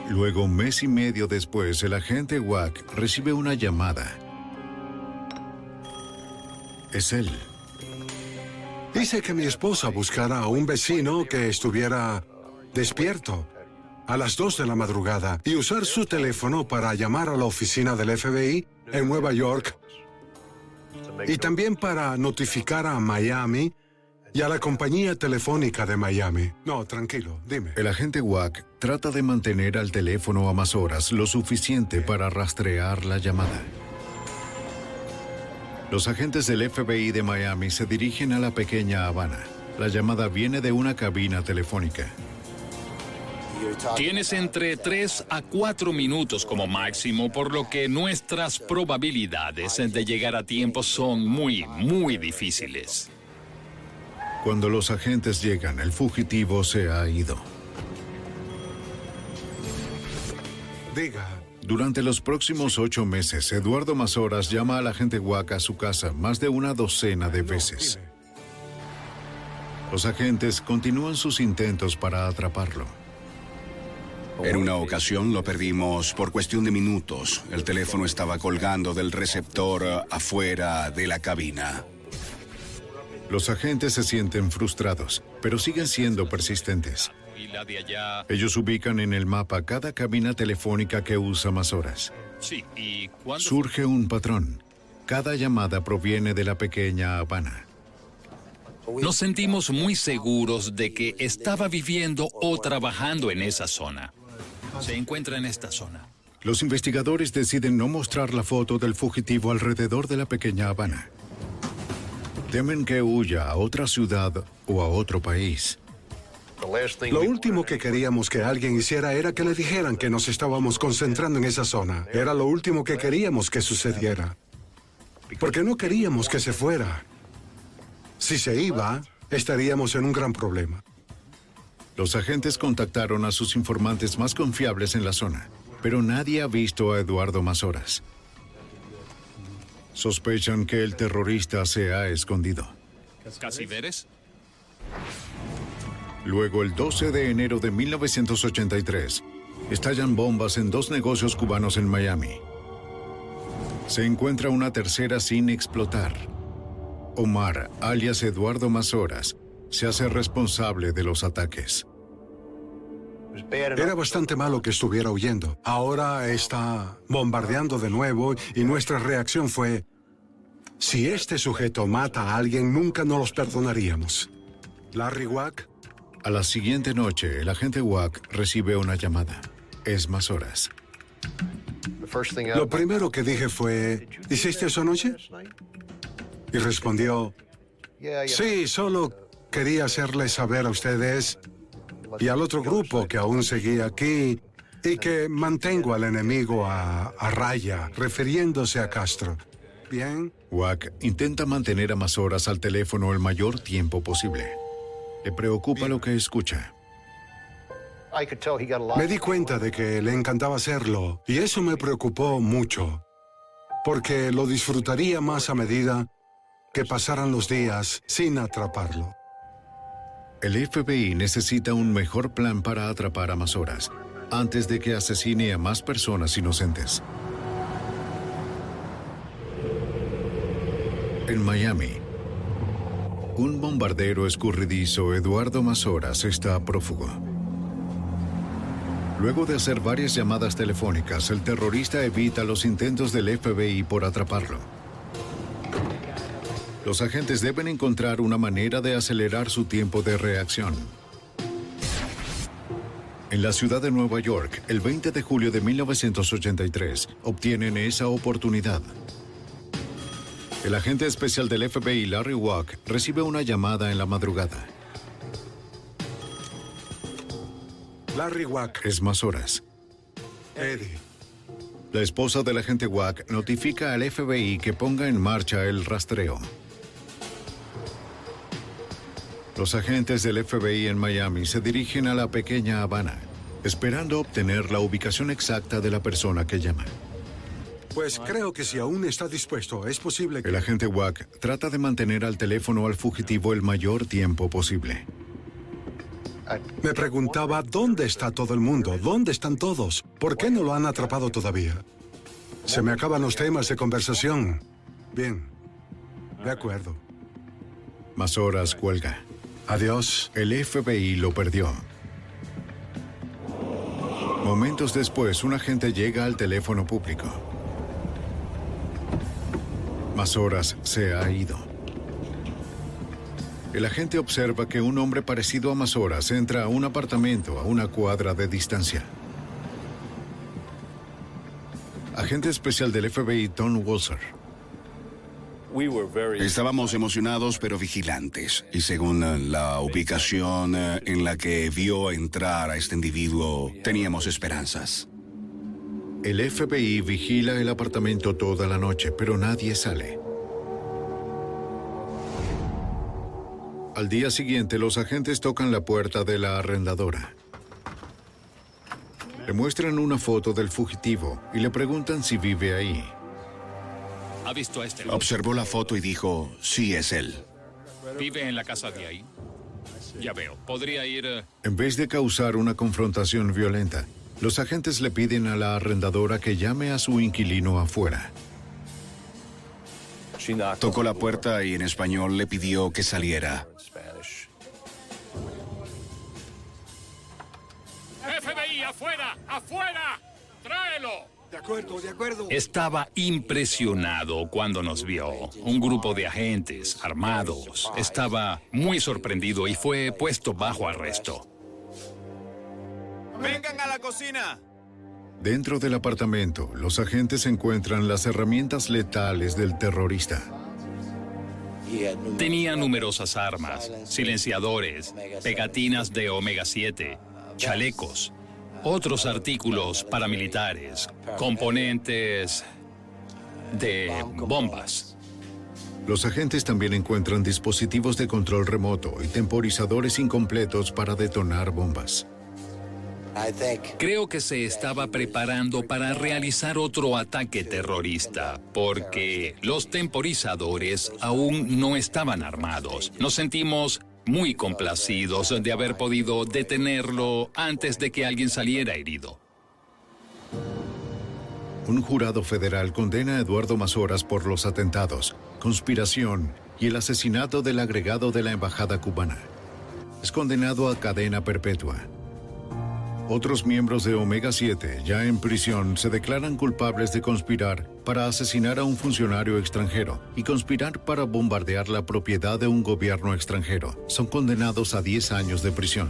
Luego, un mes y medio después, el agente Wack recibe una llamada. Es él. Dice que mi esposa buscara a un vecino que estuviera despierto a las 2 de la madrugada y usar su teléfono para llamar a la oficina del FBI en Nueva York y también para notificar a Miami y a la compañía telefónica de Miami. No, tranquilo, dime. El agente Wack trata de mantener al teléfono a más horas lo suficiente para rastrear la llamada. Los agentes del FBI de Miami se dirigen a la pequeña Habana. La llamada viene de una cabina telefónica. Tienes entre 3 a 4 minutos como máximo, por lo que nuestras probabilidades de llegar a tiempo son muy, muy difíciles. Cuando los agentes llegan, el fugitivo se ha ido. Diga. Durante los próximos ocho meses, Eduardo Mazoras llama al agente Wack a su casa más de una docena de veces. Los agentes continúan sus intentos para atraparlo. En una ocasión lo perdimos por cuestión de minutos. El teléfono estaba colgando del receptor afuera de la cabina. Los agentes se sienten frustrados, pero siguen siendo persistentes. Ellos ubican en el mapa cada cabina telefónica que usa más horas. Surge un patrón. Cada llamada proviene de la pequeña Habana. Nos sentimos muy seguros de que estaba viviendo o trabajando en esa zona. Se encuentra en esta zona. Los investigadores deciden no mostrar la foto del fugitivo alrededor de la pequeña Habana. Temen que huya a otra ciudad o a otro país. Lo último que queríamos que alguien hiciera era que le dijeran que nos estábamos concentrando en esa zona. Era lo último que queríamos que sucediera. Porque no queríamos que se fuera. Si se iba, estaríamos en un gran problema. Los agentes contactaron a sus informantes más confiables en la zona, pero nadie ha visto a Eduardo Mazoras. Sospechan que el terrorista se ha escondido. ¿Casi veres? Luego, el 12 de enero de 1983, estallan bombas en dos negocios cubanos en Miami. Se encuentra una tercera sin explotar. Omar, alias Eduardo Mazoras, se hace responsable de los ataques. Era bastante malo que estuviera huyendo. Ahora está bombardeando de nuevo y nuestra reacción fue, si este sujeto mata a alguien, nunca nos los perdonaríamos. Larry Wack. A la siguiente noche, el agente Wack recibe una llamada. Es más horas. Lo primero que dije fue, ¿hiciste eso anoche? Y respondió, sí, solo quería hacerles saber a ustedes y al otro grupo que aún seguía aquí y que mantengo al enemigo a, a raya, refiriéndose a Castro. Bien. Wack intenta mantener a más horas al teléfono el mayor tiempo posible. Le preocupa lo que escucha. Me di cuenta de que le encantaba hacerlo y eso me preocupó mucho, porque lo disfrutaría más a medida que pasaran los días sin atraparlo. El FBI necesita un mejor plan para atrapar a más horas, antes de que asesine a más personas inocentes. En Miami, un bombardero escurridizo, Eduardo Mazoras, está prófugo. Luego de hacer varias llamadas telefónicas, el terrorista evita los intentos del FBI por atraparlo. Los agentes deben encontrar una manera de acelerar su tiempo de reacción. En la ciudad de Nueva York, el 20 de julio de 1983, obtienen esa oportunidad. El agente especial del FBI, Larry Wack, recibe una llamada en la madrugada. Larry Wack. Es más horas. Eddie. La esposa del agente Wack notifica al FBI que ponga en marcha el rastreo. Los agentes del FBI en Miami se dirigen a la pequeña Habana, esperando obtener la ubicación exacta de la persona que llama. Pues creo que si aún está dispuesto, es posible que... El agente Wack trata de mantener al teléfono al fugitivo el mayor tiempo posible. Me preguntaba, ¿dónde está todo el mundo? ¿Dónde están todos? ¿Por qué no lo han atrapado todavía? Se me acaban los temas de conversación. Bien. De acuerdo. Más horas cuelga. Adiós. El FBI lo perdió. Momentos después, un agente llega al teléfono público. Más horas se ha ido. El agente observa que un hombre parecido a Mazoras entra a un apartamento a una cuadra de distancia. Agente especial del FBI Tom Walser. Estábamos emocionados pero vigilantes. Y según eh, la ubicación eh, en la que vio entrar a este individuo, teníamos esperanzas. El FBI vigila el apartamento toda la noche, pero nadie sale. Al día siguiente, los agentes tocan la puerta de la arrendadora. Le muestran una foto del fugitivo y le preguntan si vive ahí. ¿Ha visto a este? Observó la foto y dijo, sí es él. ¿Vive en la casa de ahí? Ya veo. Podría ir... eh, En vez de causar una confrontación violenta, los agentes le piden a la arrendadora que llame a su inquilino afuera. Tocó la puerta y en español le pidió que saliera. FBI, afuera, afuera. Tráelo. De acuerdo, de acuerdo. Estaba impresionado cuando nos vio. Un grupo de agentes armados. Estaba muy sorprendido y fue puesto bajo arresto. ¡Vengan a la cocina! Dentro del apartamento, los agentes encuentran las herramientas letales del terrorista. Tenía numerosas armas, silenciadores, pegatinas de omega 7, chalecos, otros artículos paramilitares, componentes de bombas. Los agentes también encuentran dispositivos de control remoto y temporizadores incompletos para detonar bombas. Creo que se estaba preparando para realizar otro ataque terrorista, porque los temporizadores aún no estaban armados. Nos sentimos muy complacidos de haber podido detenerlo antes de que alguien saliera herido. Un jurado federal condena a Eduardo Mazoras por los atentados, conspiración y el asesinato del agregado de la embajada cubana. Es condenado a cadena perpetua. Otros miembros de Omega 7, ya en prisión, se declaran culpables de conspirar para asesinar a un funcionario extranjero y conspirar para bombardear la propiedad de un gobierno extranjero. Son condenados a 10 años de prisión.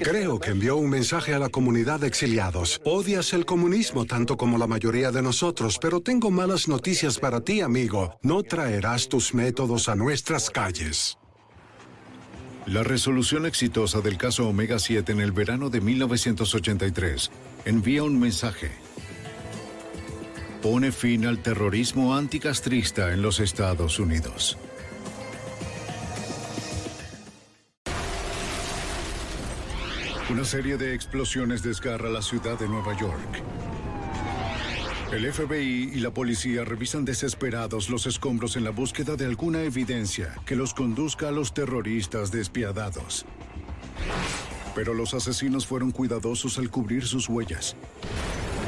Creo que envió un mensaje a la comunidad de exiliados. Odias el comunismo tanto como la mayoría de nosotros, pero tengo malas noticias para ti, amigo. No traerás tus métodos a nuestras calles. La resolución exitosa del caso Omega 7 en el verano de 1983 envía un mensaje. pone fin al terrorismo anticastrista en los Estados Unidos. Una serie de explosiones desgarra la ciudad de Nueva York. El FBI y la policía revisan desesperados los escombros en la búsqueda de alguna evidencia que los conduzca a los terroristas despiadados. Pero los asesinos fueron cuidadosos al cubrir sus huellas.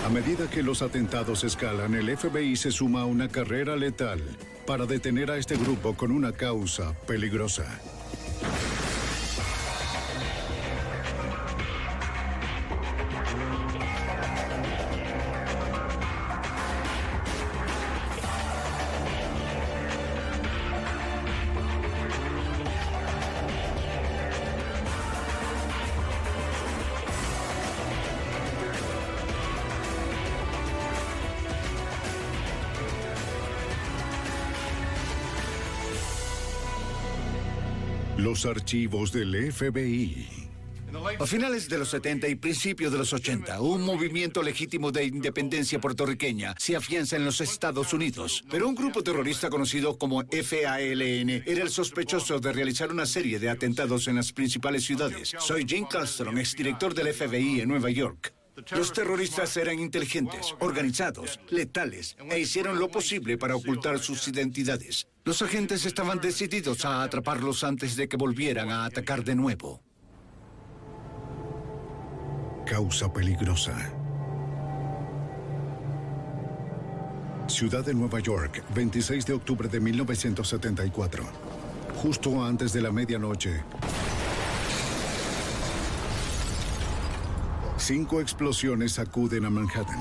A medida que los atentados escalan, el FBI se suma a una carrera letal para detener a este grupo con una causa peligrosa. Archivos del FBI. A finales de los 70 y principios de los 80, un movimiento legítimo de independencia puertorriqueña se afianza en los Estados Unidos. Pero un grupo terrorista conocido como FALN era el sospechoso de realizar una serie de atentados en las principales ciudades. Soy Jim Castron, exdirector del FBI en Nueva York. Los terroristas eran inteligentes, organizados, letales e hicieron lo posible para ocultar sus identidades. Los agentes estaban decididos a atraparlos antes de que volvieran a atacar de nuevo. Causa peligrosa. Ciudad de Nueva York, 26 de octubre de 1974. Justo antes de la medianoche, Cinco explosiones sacuden a Manhattan.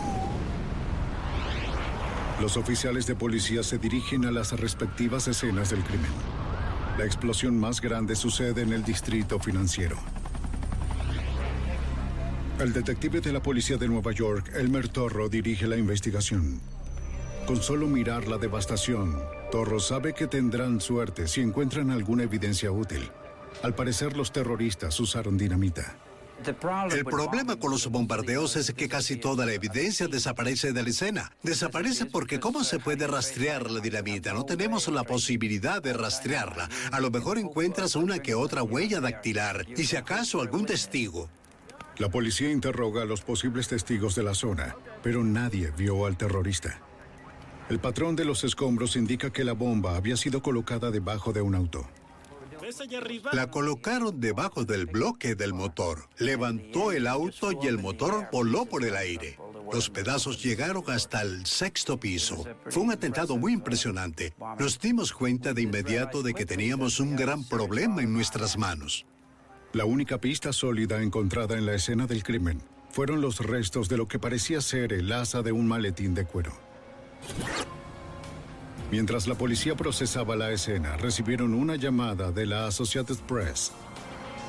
Los oficiales de policía se dirigen a las respectivas escenas del crimen. La explosión más grande sucede en el distrito financiero. El detective de la policía de Nueva York, Elmer Torro, dirige la investigación. Con solo mirar la devastación, Torro sabe que tendrán suerte si encuentran alguna evidencia útil. Al parecer los terroristas usaron dinamita. El problema con los bombardeos es que casi toda la evidencia desaparece de la escena. Desaparece porque ¿cómo se puede rastrear la dinamita? No tenemos la posibilidad de rastrearla. A lo mejor encuentras una que otra huella dactilar y si acaso algún testigo. La policía interroga a los posibles testigos de la zona, pero nadie vio al terrorista. El patrón de los escombros indica que la bomba había sido colocada debajo de un auto. La colocaron debajo del bloque del motor. Levantó el auto y el motor voló por el aire. Los pedazos llegaron hasta el sexto piso. Fue un atentado muy impresionante. Nos dimos cuenta de inmediato de que teníamos un gran problema en nuestras manos. La única pista sólida encontrada en la escena del crimen fueron los restos de lo que parecía ser el asa de un maletín de cuero. Mientras la policía procesaba la escena, recibieron una llamada de la Associated Press.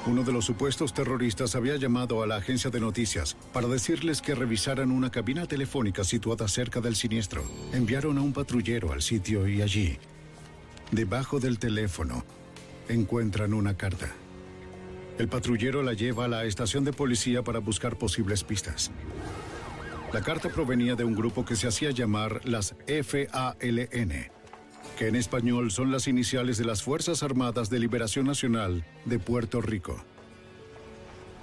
Uno de los supuestos terroristas había llamado a la agencia de noticias para decirles que revisaran una cabina telefónica situada cerca del siniestro. Enviaron a un patrullero al sitio y allí, debajo del teléfono, encuentran una carta. El patrullero la lleva a la estación de policía para buscar posibles pistas. La carta provenía de un grupo que se hacía llamar las FALN, que en español son las iniciales de las Fuerzas Armadas de Liberación Nacional de Puerto Rico.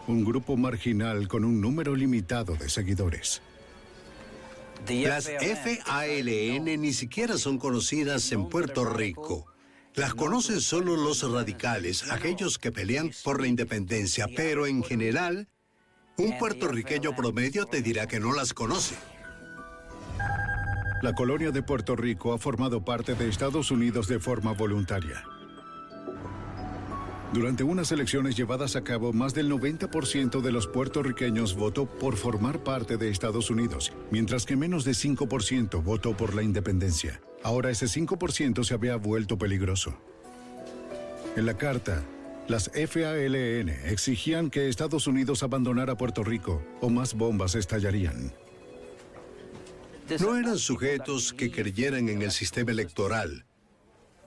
Un grupo marginal con un número limitado de seguidores. Las FALN ni siquiera son conocidas en Puerto Rico. Las conocen solo los radicales, aquellos que pelean por la independencia, pero en general un puertorriqueño promedio te dirá que no las conoce. La colonia de Puerto Rico ha formado parte de Estados Unidos de forma voluntaria. Durante unas elecciones llevadas a cabo, más del 90% de los puertorriqueños votó por formar parte de Estados Unidos, mientras que menos de 5% votó por la independencia. Ahora ese 5% se había vuelto peligroso. En la carta, las FALN exigían que Estados Unidos abandonara Puerto Rico o más bombas estallarían. No eran sujetos que creyeran en el sistema electoral.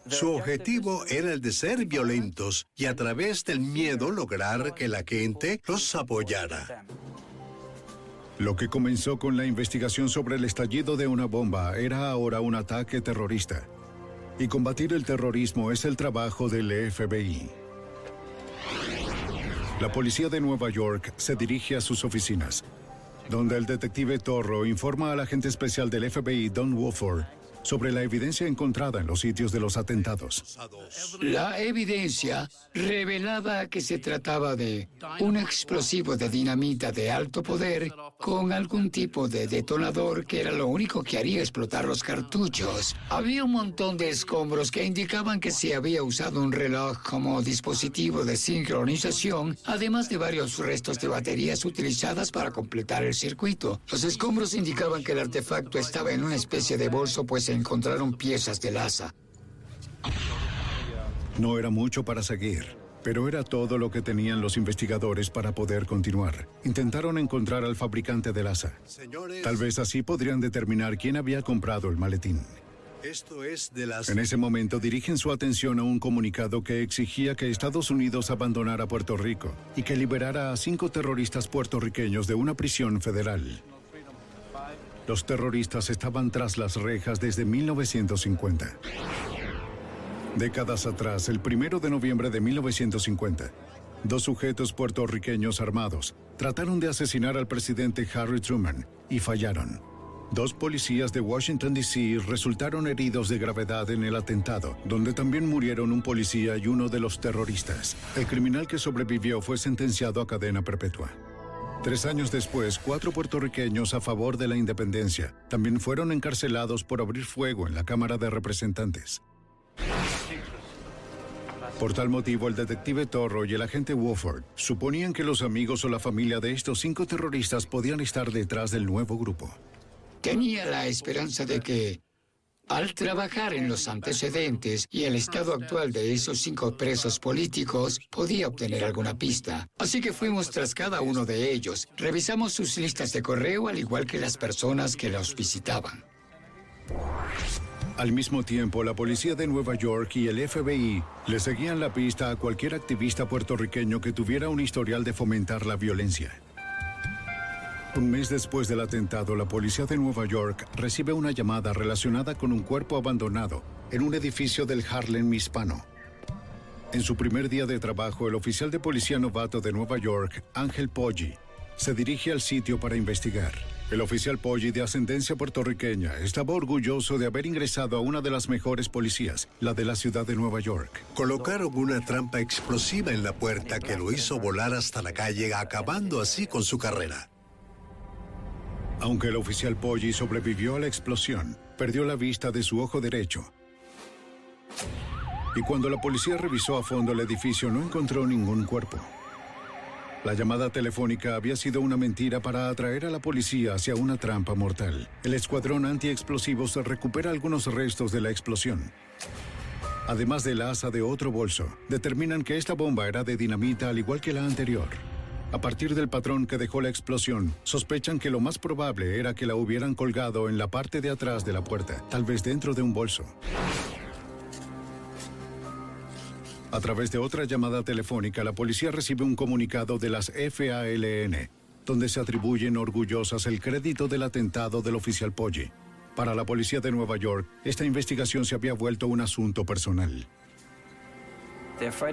Su objetivo era el de ser violentos y a través del miedo lograr que la gente los apoyara. Lo que comenzó con la investigación sobre el estallido de una bomba era ahora un ataque terrorista. Y combatir el terrorismo es el trabajo del FBI. La policía de Nueva York se dirige a sus oficinas, donde el detective Torro informa al agente especial del FBI, Don Wofford, sobre la evidencia encontrada en los sitios de los atentados. La evidencia revelaba que se trataba de un explosivo de dinamita de alto poder con algún tipo de detonador que era lo único que haría explotar los cartuchos. Había un montón de escombros que indicaban que se había usado un reloj como dispositivo de sincronización, además de varios restos de baterías utilizadas para completar el circuito. Los escombros indicaban que el artefacto estaba en una especie de bolso, pues encontraron piezas de asa. No era mucho para seguir, pero era todo lo que tenían los investigadores para poder continuar. Intentaron encontrar al fabricante del asa. Tal vez así podrían determinar quién había comprado el maletín. Esto es de las... En ese momento dirigen su atención a un comunicado que exigía que Estados Unidos abandonara Puerto Rico y que liberara a cinco terroristas puertorriqueños de una prisión federal. Los terroristas estaban tras las rejas desde 1950. Décadas atrás, el primero de noviembre de 1950, dos sujetos puertorriqueños armados trataron de asesinar al presidente Harry Truman y fallaron. Dos policías de Washington, D.C. resultaron heridos de gravedad en el atentado, donde también murieron un policía y uno de los terroristas. El criminal que sobrevivió fue sentenciado a cadena perpetua. Tres años después, cuatro puertorriqueños a favor de la independencia también fueron encarcelados por abrir fuego en la Cámara de Representantes. Por tal motivo, el detective Torro y el agente Wofford suponían que los amigos o la familia de estos cinco terroristas podían estar detrás del nuevo grupo. Tenía la esperanza de que, al trabajar en los antecedentes y el estado actual de esos cinco presos políticos, podía obtener alguna pista. Así que fuimos tras cada uno de ellos. Revisamos sus listas de correo al igual que las personas que los visitaban. Al mismo tiempo, la policía de Nueva York y el FBI le seguían la pista a cualquier activista puertorriqueño que tuviera un historial de fomentar la violencia. Un mes después del atentado, la policía de Nueva York recibe una llamada relacionada con un cuerpo abandonado en un edificio del Harlem hispano. En su primer día de trabajo, el oficial de policía novato de Nueva York, Ángel Poggi, se dirige al sitio para investigar. El oficial Poggi, de ascendencia puertorriqueña, estaba orgulloso de haber ingresado a una de las mejores policías, la de la ciudad de Nueva York. Colocaron una trampa explosiva en la puerta que lo hizo volar hasta la calle, acabando así con su carrera. Aunque el oficial Poggi sobrevivió a la explosión, perdió la vista de su ojo derecho. Y cuando la policía revisó a fondo el edificio no encontró ningún cuerpo. La llamada telefónica había sido una mentira para atraer a la policía hacia una trampa mortal. El escuadrón antiexplosivos recupera algunos restos de la explosión. Además del asa de otro bolso, determinan que esta bomba era de dinamita al igual que la anterior. A partir del patrón que dejó la explosión, sospechan que lo más probable era que la hubieran colgado en la parte de atrás de la puerta, tal vez dentro de un bolso. A través de otra llamada telefónica, la policía recibe un comunicado de las FALN, donde se atribuyen orgullosas el crédito del atentado del oficial Poggi. Para la policía de Nueva York, esta investigación se había vuelto un asunto personal.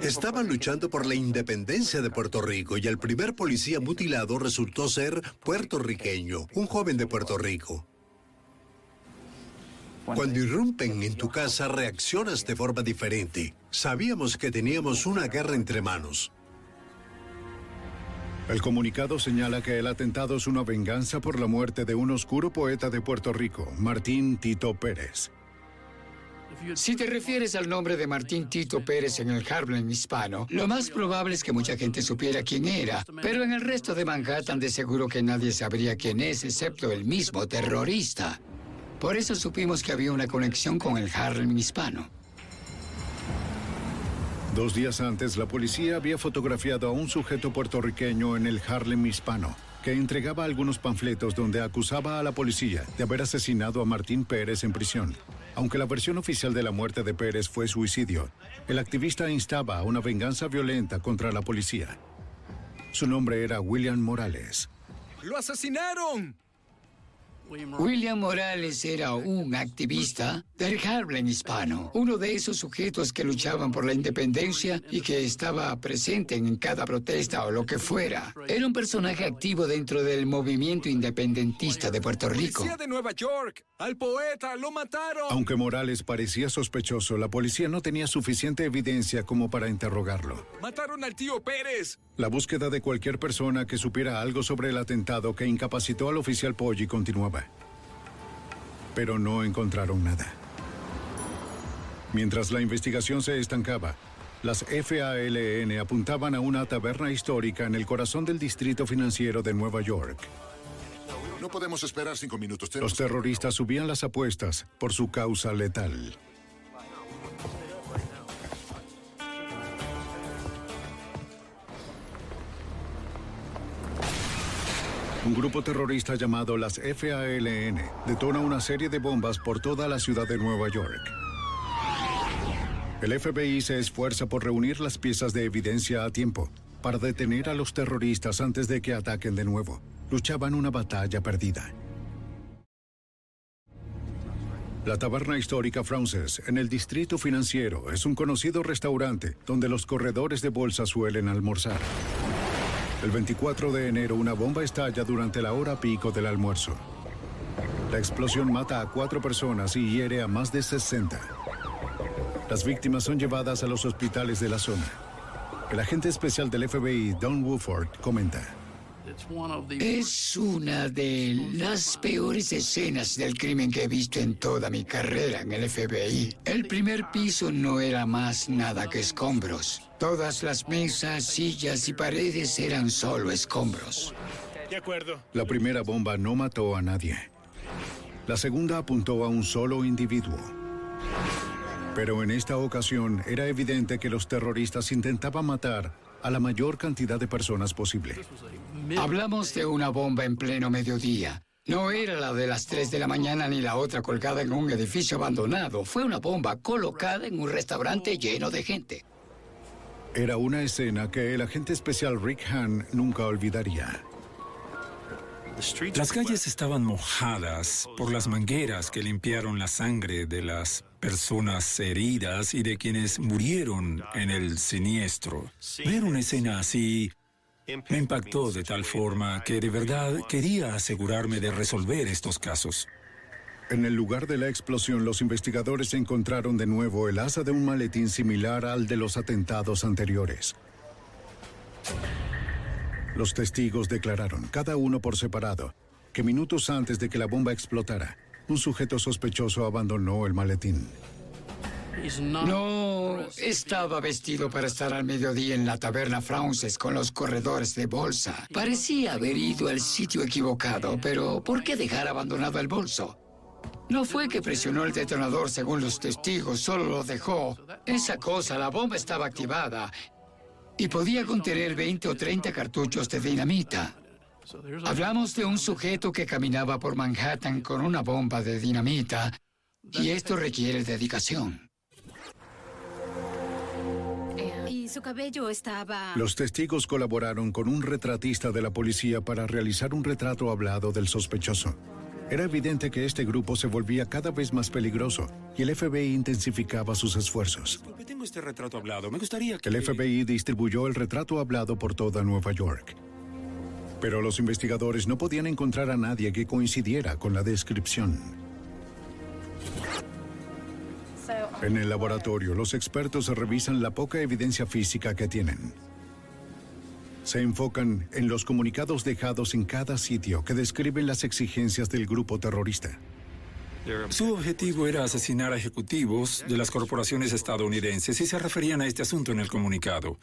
Estaban luchando por la independencia de Puerto Rico y el primer policía mutilado resultó ser puertorriqueño, un joven de Puerto Rico. Cuando irrumpen en tu casa reaccionas de forma diferente. Sabíamos que teníamos una guerra entre manos. El comunicado señala que el atentado es una venganza por la muerte de un oscuro poeta de Puerto Rico, Martín Tito Pérez. Si te refieres al nombre de Martín Tito Pérez en el Harlem hispano, lo más probable es que mucha gente supiera quién era, pero en el resto de Manhattan de seguro que nadie sabría quién es excepto el mismo terrorista. Por eso supimos que había una conexión con el Harlem hispano. Dos días antes, la policía había fotografiado a un sujeto puertorriqueño en el Harlem hispano, que entregaba algunos panfletos donde acusaba a la policía de haber asesinado a Martín Pérez en prisión. Aunque la versión oficial de la muerte de Pérez fue suicidio, el activista instaba a una venganza violenta contra la policía. Su nombre era William Morales. ¡Lo asesinaron! William Morales era un activista del Harlem hispano, uno de esos sujetos que luchaban por la independencia y que estaba presente en cada protesta o lo que fuera. Era un personaje activo dentro del movimiento independentista de Puerto Rico. de Nueva York! ¡Al poeta! ¡Lo mataron! Aunque Morales parecía sospechoso, la policía no tenía suficiente evidencia como para interrogarlo. ¡Mataron al tío Pérez! La búsqueda de cualquier persona que supiera algo sobre el atentado que incapacitó al oficial Poggi continuaba. Pero no encontraron nada. Mientras la investigación se estancaba, las FALN apuntaban a una taberna histórica en el corazón del distrito financiero de Nueva York. No podemos esperar cinco minutos. Los terroristas subían las apuestas por su causa letal. Un grupo terrorista llamado las FALN detona una serie de bombas por toda la ciudad de Nueva York. El FBI se esfuerza por reunir las piezas de evidencia a tiempo para detener a los terroristas antes de que ataquen de nuevo. Luchaban una batalla perdida. La taberna histórica Frances, en el distrito financiero, es un conocido restaurante donde los corredores de bolsa suelen almorzar. El 24 de enero una bomba estalla durante la hora pico del almuerzo. La explosión mata a cuatro personas y hiere a más de 60. Las víctimas son llevadas a los hospitales de la zona. El agente especial del FBI, Don Woodford, comenta. Es una de las peores escenas del crimen que he visto en toda mi carrera en el FBI. El primer piso no era más nada que escombros. Todas las mesas, sillas y paredes eran solo escombros. De acuerdo. La primera bomba no mató a nadie. La segunda apuntó a un solo individuo. Pero en esta ocasión era evidente que los terroristas intentaban matar a la mayor cantidad de personas posible. Hablamos de una bomba en pleno mediodía. No era la de las 3 de la mañana ni la otra colgada en un edificio abandonado. Fue una bomba colocada en un restaurante lleno de gente. Era una escena que el agente especial Rick Hahn nunca olvidaría. Las calles estaban mojadas por las mangueras que limpiaron la sangre de las personas heridas y de quienes murieron en el siniestro. Ver una escena así me impactó de tal forma que de verdad quería asegurarme de resolver estos casos. En el lugar de la explosión, los investigadores encontraron de nuevo el asa de un maletín similar al de los atentados anteriores. Los testigos declararon, cada uno por separado, que minutos antes de que la bomba explotara, un sujeto sospechoso abandonó el maletín. No estaba vestido para estar al mediodía en la taberna Frances con los corredores de bolsa. Parecía haber ido al sitio equivocado, pero ¿por qué dejar abandonado el bolso? No fue que presionó el detonador según los testigos, solo lo dejó. Esa cosa, la bomba estaba activada y podía contener 20 o 30 cartuchos de dinamita. Hablamos de un sujeto que caminaba por Manhattan con una bomba de dinamita y esto requiere dedicación. Y su cabello estaba... Los testigos colaboraron con un retratista de la policía para realizar un retrato hablado del sospechoso. Era evidente que este grupo se volvía cada vez más peligroso y el FBI intensificaba sus esfuerzos. tengo este retrato hablado. Me gustaría que... El FBI distribuyó el retrato hablado por toda Nueva York. Pero los investigadores no podían encontrar a nadie que coincidiera con la descripción. En el laboratorio, los expertos revisan la poca evidencia física que tienen. Se enfocan en los comunicados dejados en cada sitio que describen las exigencias del grupo terrorista. Su objetivo era asesinar a ejecutivos de las corporaciones estadounidenses y se referían a este asunto en el comunicado.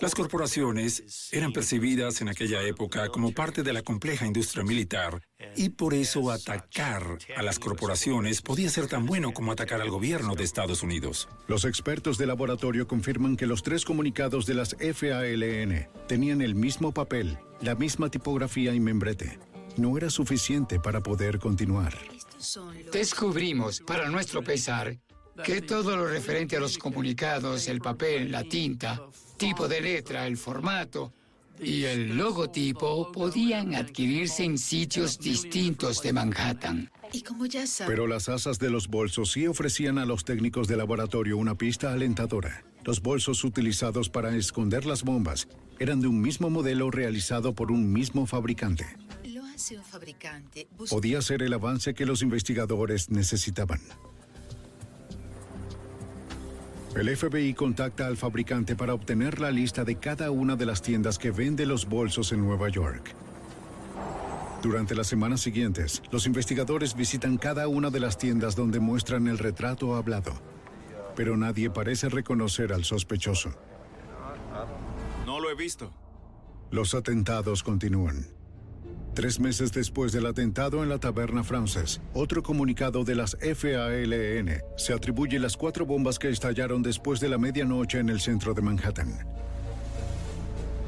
Las corporaciones eran percibidas en aquella época como parte de la compleja industria militar y por eso atacar a las corporaciones podía ser tan bueno como atacar al gobierno de Estados Unidos. Los expertos de laboratorio confirman que los tres comunicados de las FALN tenían el mismo papel, la misma tipografía y membrete. No era suficiente para poder continuar. Descubrimos, para nuestro pesar, que todo lo referente a los comunicados, el papel, la tinta, tipo de letra, el formato, y el logotipo podían adquirirse en sitios distintos de Manhattan. Y como ya saben... Pero las asas de los bolsos sí ofrecían a los técnicos de laboratorio una pista alentadora. Los bolsos utilizados para esconder las bombas eran de un mismo modelo realizado por un mismo fabricante. Lo hace un fabricante. Podía ser el avance que los investigadores necesitaban. El FBI contacta al fabricante para obtener la lista de cada una de las tiendas que vende los bolsos en Nueva York. Durante las semanas siguientes, los investigadores visitan cada una de las tiendas donde muestran el retrato hablado, pero nadie parece reconocer al sospechoso. No lo he visto. Los atentados continúan. Tres meses después del atentado en la taberna Frances, otro comunicado de las FALN se atribuye las cuatro bombas que estallaron después de la medianoche en el centro de Manhattan.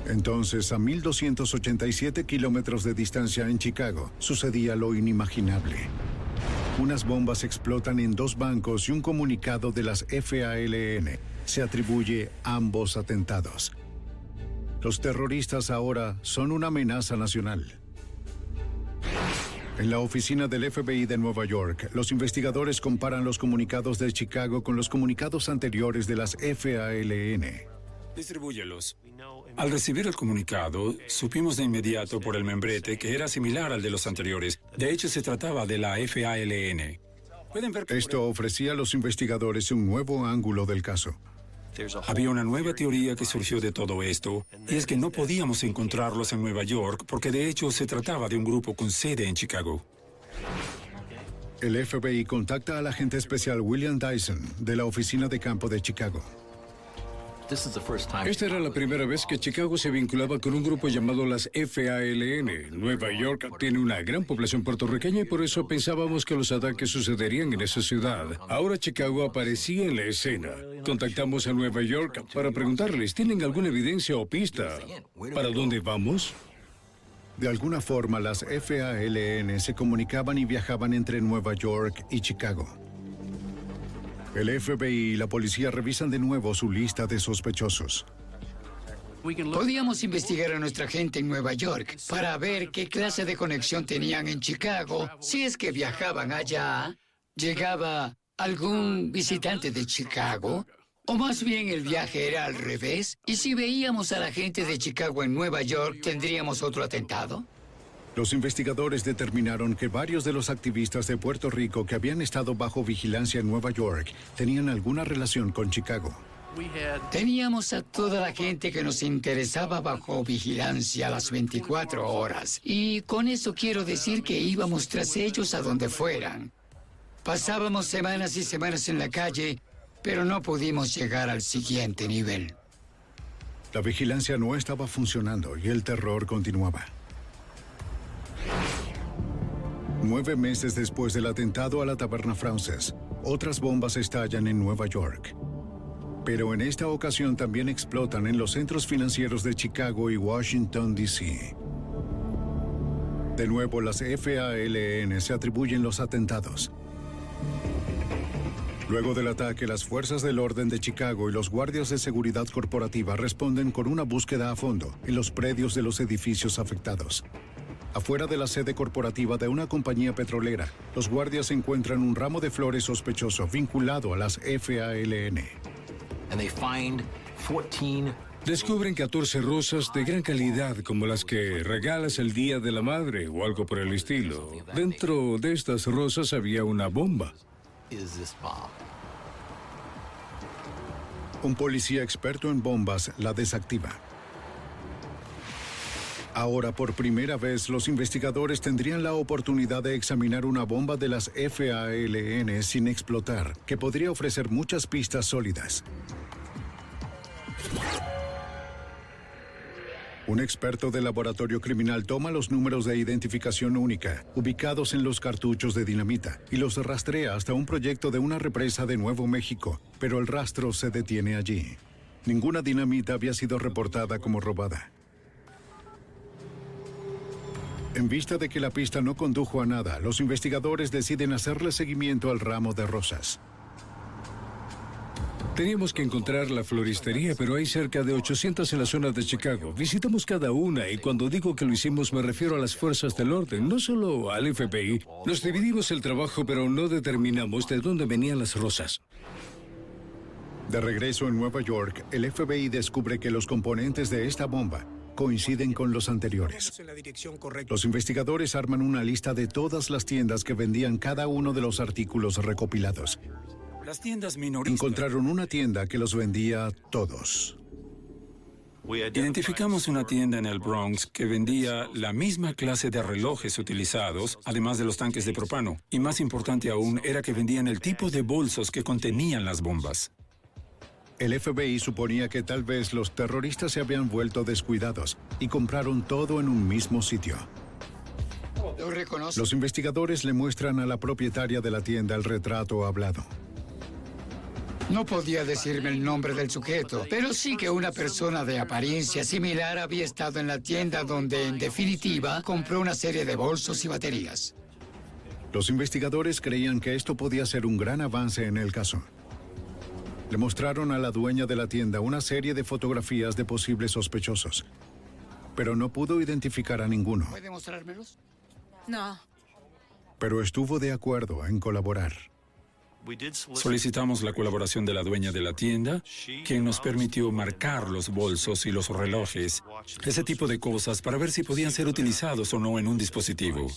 Entonces, a 1.287 kilómetros de distancia en Chicago, sucedía lo inimaginable. Unas bombas explotan en dos bancos y un comunicado de las FALN se atribuye ambos atentados. Los terroristas ahora son una amenaza nacional. En la oficina del FBI de Nueva York, los investigadores comparan los comunicados de Chicago con los comunicados anteriores de las FALN. Distribúyelos. Al recibir el comunicado, supimos de inmediato por el membrete que era similar al de los anteriores. De hecho, se trataba de la FALN. Pueden ver que Esto ofrecía a los investigadores un nuevo ángulo del caso. Había una nueva teoría que surgió de todo esto, y es que no podíamos encontrarlos en Nueva York porque de hecho se trataba de un grupo con sede en Chicago. El FBI contacta al agente especial William Dyson de la oficina de campo de Chicago. Esta era la primera vez que Chicago se vinculaba con un grupo llamado las FALN. Nueva York tiene una gran población puertorriqueña y por eso pensábamos que los ataques sucederían en esa ciudad. Ahora Chicago aparecía en la escena. Contactamos a Nueva York para preguntarles, ¿tienen alguna evidencia o pista? ¿Para dónde vamos? De alguna forma, las FALN se comunicaban y viajaban entre Nueva York y Chicago. El FBI y la policía revisan de nuevo su lista de sospechosos. Podíamos investigar a nuestra gente en Nueva York para ver qué clase de conexión tenían en Chicago. Si es que viajaban allá, llegaba algún visitante de Chicago. O más bien el viaje era al revés. Y si veíamos a la gente de Chicago en Nueva York, ¿tendríamos otro atentado? Los investigadores determinaron que varios de los activistas de Puerto Rico que habían estado bajo vigilancia en Nueva York tenían alguna relación con Chicago. Teníamos a toda la gente que nos interesaba bajo vigilancia las 24 horas. Y con eso quiero decir que íbamos tras ellos a donde fueran. Pasábamos semanas y semanas en la calle, pero no pudimos llegar al siguiente nivel. La vigilancia no estaba funcionando y el terror continuaba. Nueve meses después del atentado a la taberna Frances, otras bombas estallan en Nueva York. Pero en esta ocasión también explotan en los centros financieros de Chicago y Washington, D.C. De nuevo, las FALN se atribuyen los atentados. Luego del ataque, las fuerzas del orden de Chicago y los guardias de seguridad corporativa responden con una búsqueda a fondo en los predios de los edificios afectados. Afuera de la sede corporativa de una compañía petrolera, los guardias encuentran un ramo de flores sospechoso vinculado a las FALN. Descubren 14 rosas de gran calidad como las que regalas el Día de la Madre o algo por el estilo. Dentro de estas rosas había una bomba. Un policía experto en bombas la desactiva. Ahora, por primera vez, los investigadores tendrían la oportunidad de examinar una bomba de las FALN sin explotar, que podría ofrecer muchas pistas sólidas. Un experto del laboratorio criminal toma los números de identificación única, ubicados en los cartuchos de dinamita, y los rastrea hasta un proyecto de una represa de Nuevo México, pero el rastro se detiene allí. Ninguna dinamita había sido reportada como robada. En vista de que la pista no condujo a nada, los investigadores deciden hacerle seguimiento al ramo de rosas. Teníamos que encontrar la floristería, pero hay cerca de 800 en la zona de Chicago. Visitamos cada una y cuando digo que lo hicimos me refiero a las fuerzas del orden, no solo al FBI. Nos dividimos el trabajo, pero no determinamos de dónde venían las rosas. De regreso en Nueva York, el FBI descubre que los componentes de esta bomba coinciden con los anteriores. Los investigadores arman una lista de todas las tiendas que vendían cada uno de los artículos recopilados. Las tiendas minoristas. Encontraron una tienda que los vendía todos. Identificamos una tienda en el Bronx que vendía la misma clase de relojes utilizados, además de los tanques de propano. Y más importante aún era que vendían el tipo de bolsos que contenían las bombas. El FBI suponía que tal vez los terroristas se habían vuelto descuidados y compraron todo en un mismo sitio. Los investigadores le muestran a la propietaria de la tienda el retrato hablado. No podía decirme el nombre del sujeto, pero sí que una persona de apariencia similar había estado en la tienda donde, en definitiva, compró una serie de bolsos y baterías. Los investigadores creían que esto podía ser un gran avance en el caso. Le mostraron a la dueña de la tienda una serie de fotografías de posibles sospechosos, pero no pudo identificar a ninguno. ¿Puede mostrármelos? No. Pero estuvo de acuerdo en colaborar. Solicitamos la colaboración de la dueña de la tienda, quien nos permitió marcar los bolsos y los relojes, ese tipo de cosas, para ver si podían ser utilizados o no en un dispositivo.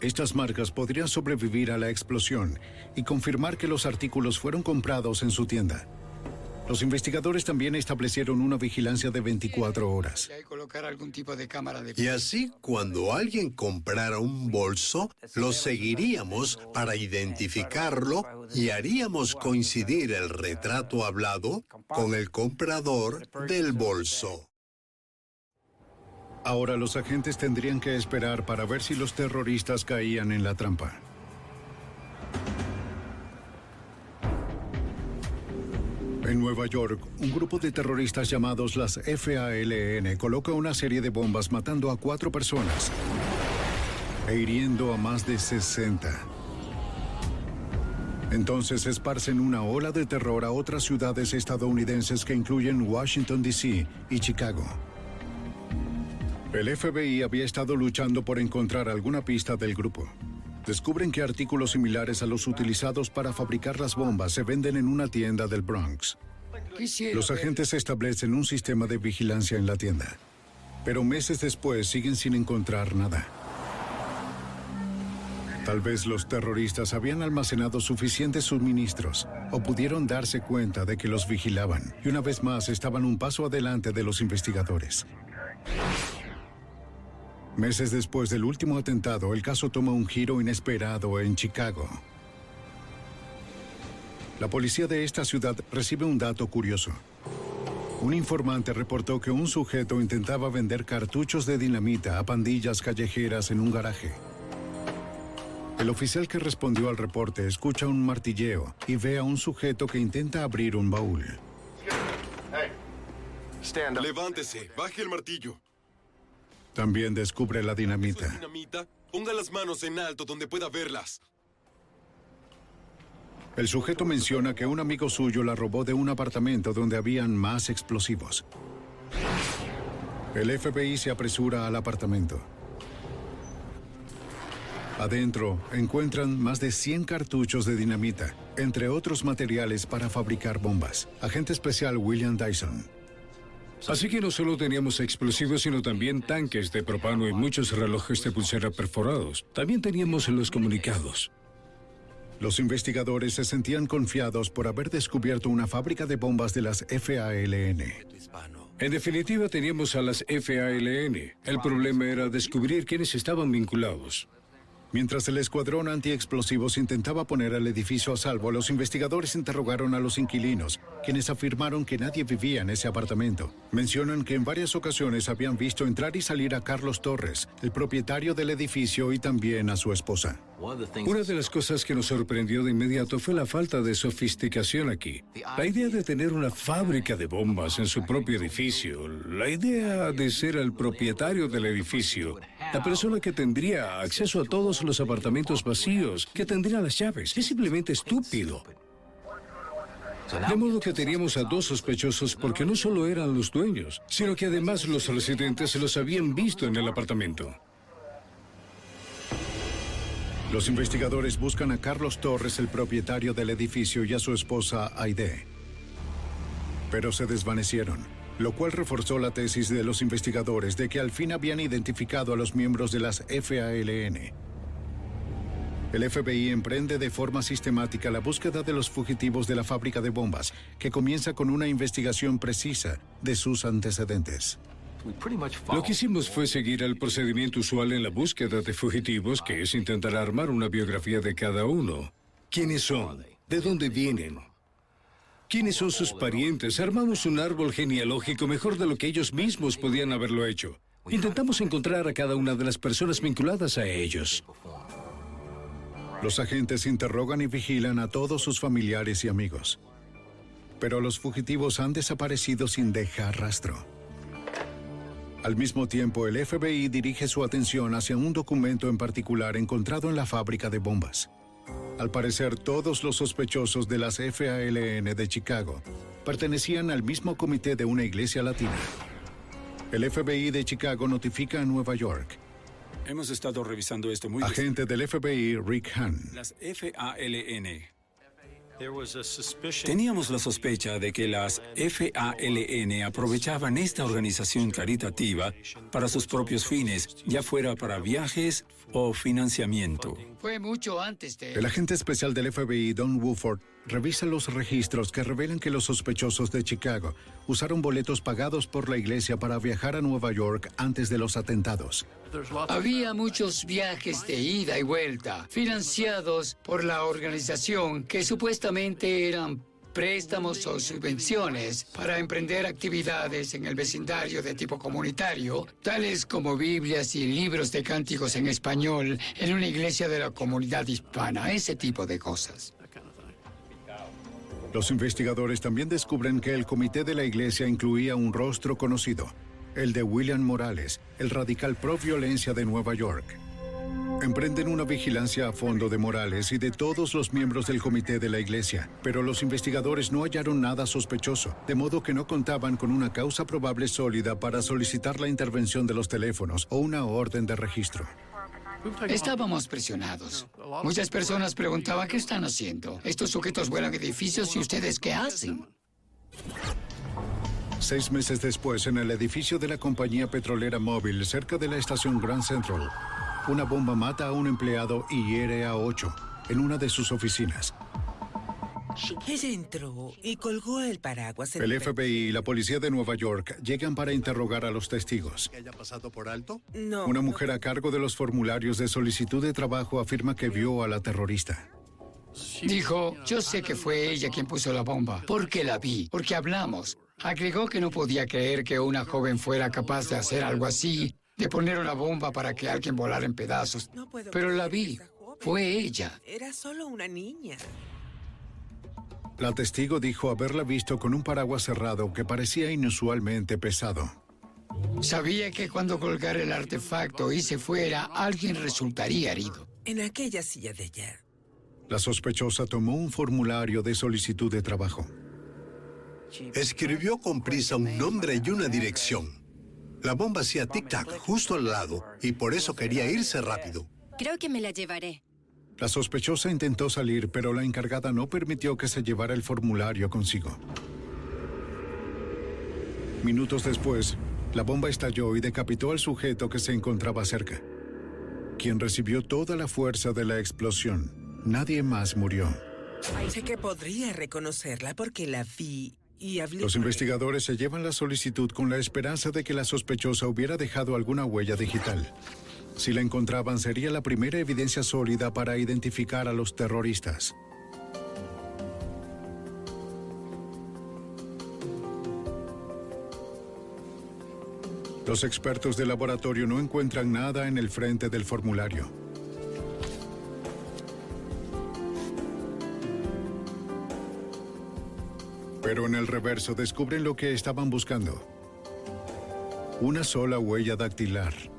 Estas marcas podrían sobrevivir a la explosión y confirmar que los artículos fueron comprados en su tienda. Los investigadores también establecieron una vigilancia de 24 horas. Y así, cuando alguien comprara un bolso, lo seguiríamos para identificarlo y haríamos coincidir el retrato hablado con el comprador del bolso. Ahora los agentes tendrían que esperar para ver si los terroristas caían en la trampa. En Nueva York, un grupo de terroristas llamados las FALN coloca una serie de bombas matando a cuatro personas e hiriendo a más de 60. Entonces esparcen una ola de terror a otras ciudades estadounidenses que incluyen Washington, D.C. y Chicago. El FBI había estado luchando por encontrar alguna pista del grupo. Descubren que artículos similares a los utilizados para fabricar las bombas se venden en una tienda del Bronx. Los agentes establecen un sistema de vigilancia en la tienda, pero meses después siguen sin encontrar nada. Tal vez los terroristas habían almacenado suficientes suministros o pudieron darse cuenta de que los vigilaban y una vez más estaban un paso adelante de los investigadores. Meses después del último atentado, el caso toma un giro inesperado en Chicago. La policía de esta ciudad recibe un dato curioso. Un informante reportó que un sujeto intentaba vender cartuchos de dinamita a pandillas callejeras en un garaje. El oficial que respondió al reporte escucha un martilleo y ve a un sujeto que intenta abrir un baúl. Levántese, baje el martillo. También descubre la dinamita. dinamita? Ponga las manos en alto donde pueda verlas. El sujeto menciona que un amigo suyo la robó de un apartamento donde habían más explosivos. El FBI se apresura al apartamento. Adentro encuentran más de 100 cartuchos de dinamita, entre otros materiales para fabricar bombas. Agente especial William Dyson. Así que no solo teníamos explosivos, sino también tanques de propano y muchos relojes de pulsera perforados. También teníamos los comunicados. Los investigadores se sentían confiados por haber descubierto una fábrica de bombas de las FALN. En definitiva, teníamos a las FALN. El problema era descubrir quiénes estaban vinculados. Mientras el escuadrón antiexplosivos intentaba poner el edificio a salvo, los investigadores interrogaron a los inquilinos, quienes afirmaron que nadie vivía en ese apartamento. Mencionan que en varias ocasiones habían visto entrar y salir a Carlos Torres, el propietario del edificio, y también a su esposa. Una de las cosas que nos sorprendió de inmediato fue la falta de sofisticación aquí. La idea de tener una fábrica de bombas en su propio edificio, la idea de ser el propietario del edificio, la persona que tendría acceso a todos los apartamentos vacíos, que tendría las llaves, es simplemente estúpido. De modo que teníamos a dos sospechosos porque no solo eran los dueños, sino que además los residentes los habían visto en el apartamento. Los investigadores buscan a Carlos Torres, el propietario del edificio, y a su esposa Aide. Pero se desvanecieron, lo cual reforzó la tesis de los investigadores de que al fin habían identificado a los miembros de las FALN. El FBI emprende de forma sistemática la búsqueda de los fugitivos de la fábrica de bombas, que comienza con una investigación precisa de sus antecedentes. Lo que hicimos fue seguir el procedimiento usual en la búsqueda de fugitivos, que es intentar armar una biografía de cada uno. ¿Quiénes son? ¿De dónde vienen? ¿Quiénes son sus parientes? Armamos un árbol genealógico mejor de lo que ellos mismos podían haberlo hecho. Intentamos encontrar a cada una de las personas vinculadas a ellos. Los agentes interrogan y vigilan a todos sus familiares y amigos. Pero los fugitivos han desaparecido sin dejar rastro. Al mismo tiempo, el FBI dirige su atención hacia un documento en particular encontrado en la fábrica de bombas. Al parecer, todos los sospechosos de las FALN de Chicago pertenecían al mismo comité de una iglesia latina. El FBI de Chicago notifica a Nueva York. Hemos estado revisando esto muy Agente del FBI, Rick Hahn. Las FALN. Teníamos la sospecha de que las FALN aprovechaban esta organización caritativa para sus propios fines, ya fuera para viajes o financiamiento. Fue mucho antes de... El agente especial del FBI, Don Woodford, revisa los registros que revelan que los sospechosos de Chicago usaron boletos pagados por la iglesia para viajar a Nueva York antes de los atentados. Había muchos viajes de ida y vuelta, financiados por la organización que supuestamente eran préstamos o subvenciones para emprender actividades en el vecindario de tipo comunitario, tales como Biblias y libros de cánticos en español en una iglesia de la comunidad hispana, ese tipo de cosas. Los investigadores también descubren que el comité de la iglesia incluía un rostro conocido, el de William Morales, el radical pro violencia de Nueva York. Emprenden una vigilancia a fondo de Morales y de todos los miembros del comité de la iglesia, pero los investigadores no hallaron nada sospechoso, de modo que no contaban con una causa probable sólida para solicitar la intervención de los teléfonos o una orden de registro. Estábamos presionados. Muchas personas preguntaban qué están haciendo. Estos sujetos vuelan edificios y ustedes qué hacen. Seis meses después, en el edificio de la compañía petrolera móvil, cerca de la estación Grand Central, una bomba mata a un empleado y hiere a ocho en una de sus oficinas. Ella entró y colgó el paraguas. en El FBI y la policía de Nueva York llegan para interrogar a los testigos. ¿Que haya pasado por alto? No. Una mujer a cargo de los formularios de solicitud de trabajo afirma que vio a la terrorista. Dijo, yo sé que fue ella quien puso la bomba, porque la vi, porque hablamos. Agregó que no podía creer que una joven fuera capaz de hacer algo así, de poner una bomba para que alguien volara en pedazos. Pero la vi, fue ella. Era solo una niña. La testigo dijo haberla visto con un paraguas cerrado que parecía inusualmente pesado. Sabía que cuando colgara el artefacto y se fuera, alguien resultaría herido. En aquella silla de ella. La sospechosa tomó un formulario de solicitud de trabajo. Escribió con prisa un nombre y una dirección. La bomba hacía tic-tac justo al lado y por eso quería irse rápido. Creo que me la llevaré. La sospechosa intentó salir, pero la encargada no permitió que se llevara el formulario consigo. Minutos después, la bomba estalló y decapitó al sujeto que se encontraba cerca, quien recibió toda la fuerza de la explosión. Nadie más murió. Sé que podría reconocerla porque la vi y hablé Los investigadores se llevan la solicitud con la esperanza de que la sospechosa hubiera dejado alguna huella digital. Si la encontraban, sería la primera evidencia sólida para identificar a los terroristas. Los expertos del laboratorio no encuentran nada en el frente del formulario. Pero en el reverso descubren lo que estaban buscando. Una sola huella dactilar.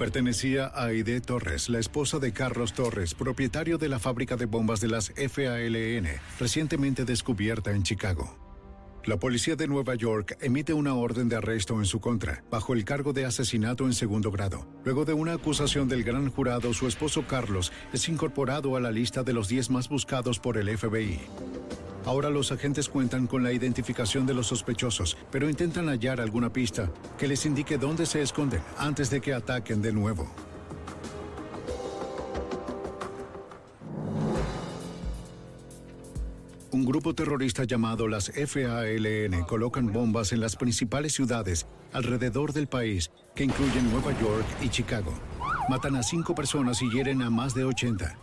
Pertenecía a Aide Torres, la esposa de Carlos Torres, propietario de la fábrica de bombas de las FALN, recientemente descubierta en Chicago. La policía de Nueva York emite una orden de arresto en su contra, bajo el cargo de asesinato en segundo grado. Luego de una acusación del gran jurado, su esposo Carlos es incorporado a la lista de los 10 más buscados por el FBI. Ahora los agentes cuentan con la identificación de los sospechosos, pero intentan hallar alguna pista que les indique dónde se esconden antes de que ataquen de nuevo. Un grupo terrorista llamado las FALN colocan bombas en las principales ciudades alrededor del país, que incluyen Nueva York y Chicago. Matan a cinco personas y hieren a más de 80.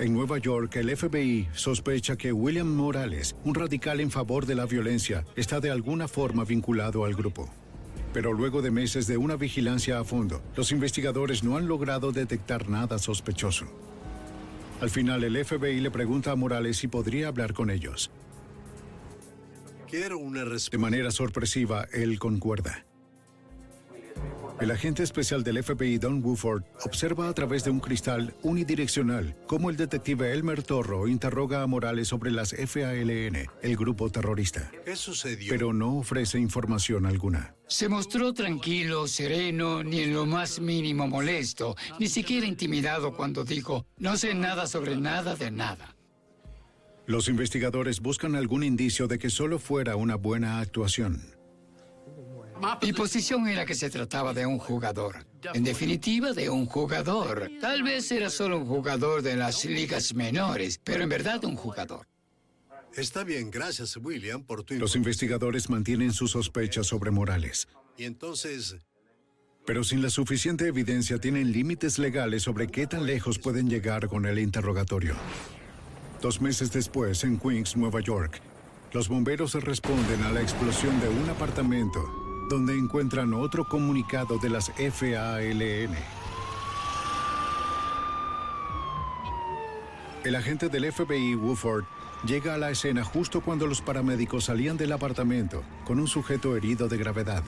En Nueva York, el FBI sospecha que William Morales, un radical en favor de la violencia, está de alguna forma vinculado al grupo. Pero luego de meses de una vigilancia a fondo, los investigadores no han logrado detectar nada sospechoso. Al final, el FBI le pregunta a Morales si podría hablar con ellos. Quiero una De manera sorpresiva, él concuerda. El agente especial del FBI, Don Woodford, observa a través de un cristal unidireccional cómo el detective Elmer Torro interroga a Morales sobre las FALN, el grupo terrorista. ¿Qué sucedió? Pero no ofrece información alguna. Se mostró tranquilo, sereno, ni en lo más mínimo molesto, ni siquiera intimidado cuando dijo, no sé nada sobre nada de nada. Los investigadores buscan algún indicio de que solo fuera una buena actuación. Mi posición era que se trataba de un jugador. En definitiva, de un jugador. Tal vez era solo un jugador de las ligas menores, pero en verdad un jugador. Está bien, gracias William por tu Los investigadores mantienen sus sospechas sobre Morales, Y entonces, pero sin la suficiente evidencia tienen límites legales sobre qué tan lejos pueden llegar con el interrogatorio. Dos meses después, en Queens, Nueva York, los bomberos responden a la explosión de un apartamento donde encuentran otro comunicado de las FALN. El agente del FBI, Woodford, llega a la escena justo cuando los paramédicos salían del apartamento con un sujeto herido de gravedad.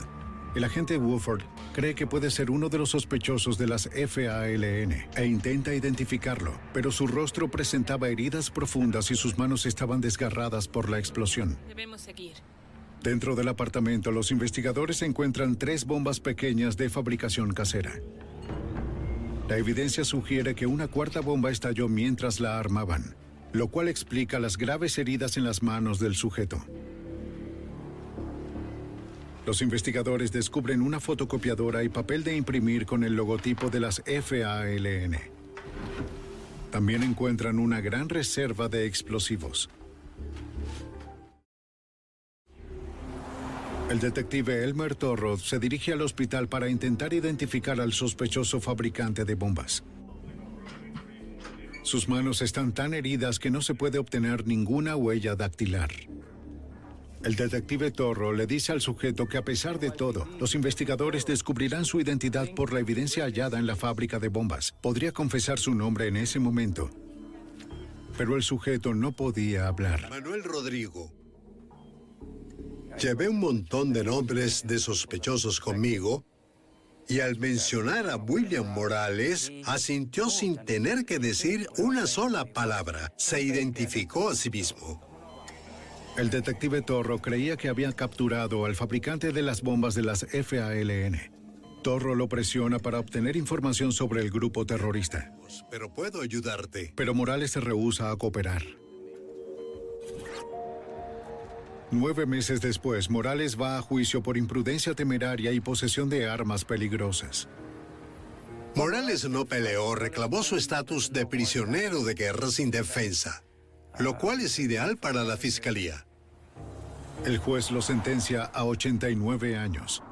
El agente Woodford cree que puede ser uno de los sospechosos de las FALN e intenta identificarlo, pero su rostro presentaba heridas profundas y sus manos estaban desgarradas por la explosión. Debemos seguir. Dentro del apartamento, los investigadores encuentran tres bombas pequeñas de fabricación casera. La evidencia sugiere que una cuarta bomba estalló mientras la armaban, lo cual explica las graves heridas en las manos del sujeto. Los investigadores descubren una fotocopiadora y papel de imprimir con el logotipo de las FALN. También encuentran una gran reserva de explosivos. El detective Elmer Torro se dirige al hospital para intentar identificar al sospechoso fabricante de bombas. Sus manos están tan heridas que no se puede obtener ninguna huella dactilar. El detective Torro le dice al sujeto que a pesar de todo, los investigadores descubrirán su identidad por la evidencia hallada en la fábrica de bombas. Podría confesar su nombre en ese momento. Pero el sujeto no podía hablar. Manuel Rodrigo. Llevé un montón de nombres de sospechosos conmigo y al mencionar a William Morales, asintió sin tener que decir una sola palabra. Se identificó a sí mismo. El detective Torro creía que había capturado al fabricante de las bombas de las FALN. Torro lo presiona para obtener información sobre el grupo terrorista. Pero puedo ayudarte. Pero Morales se rehúsa a cooperar. Nueve meses después, Morales va a juicio por imprudencia temeraria y posesión de armas peligrosas. Morales no peleó, reclamó su estatus de prisionero de guerra sin defensa, lo cual es ideal para la fiscalía. El juez lo sentencia a 89 años.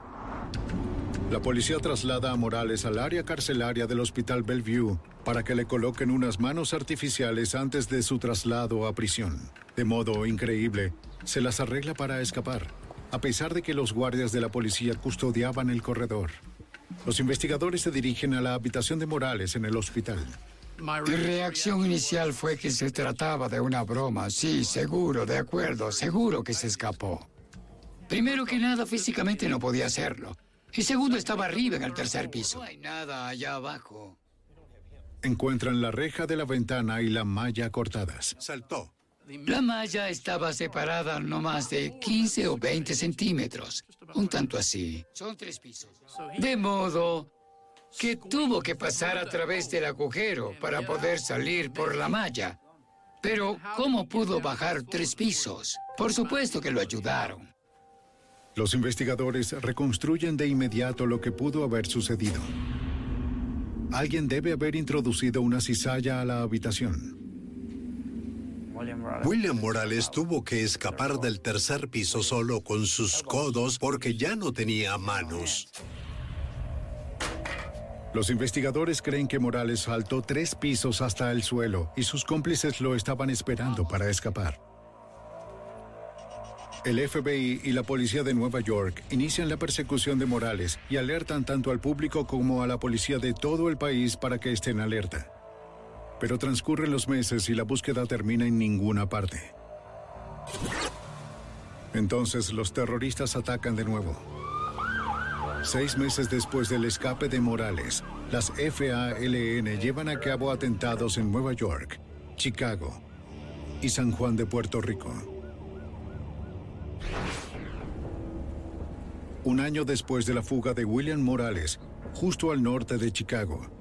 La policía traslada a Morales al área carcelaria del Hospital Bellevue para que le coloquen unas manos artificiales antes de su traslado a prisión. De modo increíble, se las arregla para escapar, a pesar de que los guardias de la policía custodiaban el corredor. Los investigadores se dirigen a la habitación de Morales en el hospital. Mi reacción inicial fue que se trataba de una broma. Sí, seguro, de acuerdo, seguro que se escapó. Primero que nada, físicamente no podía hacerlo. Y segundo estaba arriba en el tercer piso. No hay nada allá abajo. Encuentran la reja de la ventana y la malla cortadas. Saltó. La malla estaba separada no más de 15 o 20 centímetros. Un tanto así. Son tres pisos. De modo que tuvo que pasar a través del agujero para poder salir por la malla. Pero, ¿cómo pudo bajar tres pisos? Por supuesto que lo ayudaron. Los investigadores reconstruyen de inmediato lo que pudo haber sucedido. Alguien debe haber introducido una cizalla a la habitación. William Morales tuvo que escapar del tercer piso solo con sus codos porque ya no tenía manos. Los investigadores creen que Morales saltó tres pisos hasta el suelo y sus cómplices lo estaban esperando para escapar. El FBI y la policía de Nueva York inician la persecución de Morales y alertan tanto al público como a la policía de todo el país para que estén alerta. Pero transcurren los meses y la búsqueda termina en ninguna parte. Entonces los terroristas atacan de nuevo. Seis meses después del escape de Morales, las FALN llevan a cabo atentados en Nueva York, Chicago y San Juan de Puerto Rico. Un año después de la fuga de William Morales, justo al norte de Chicago,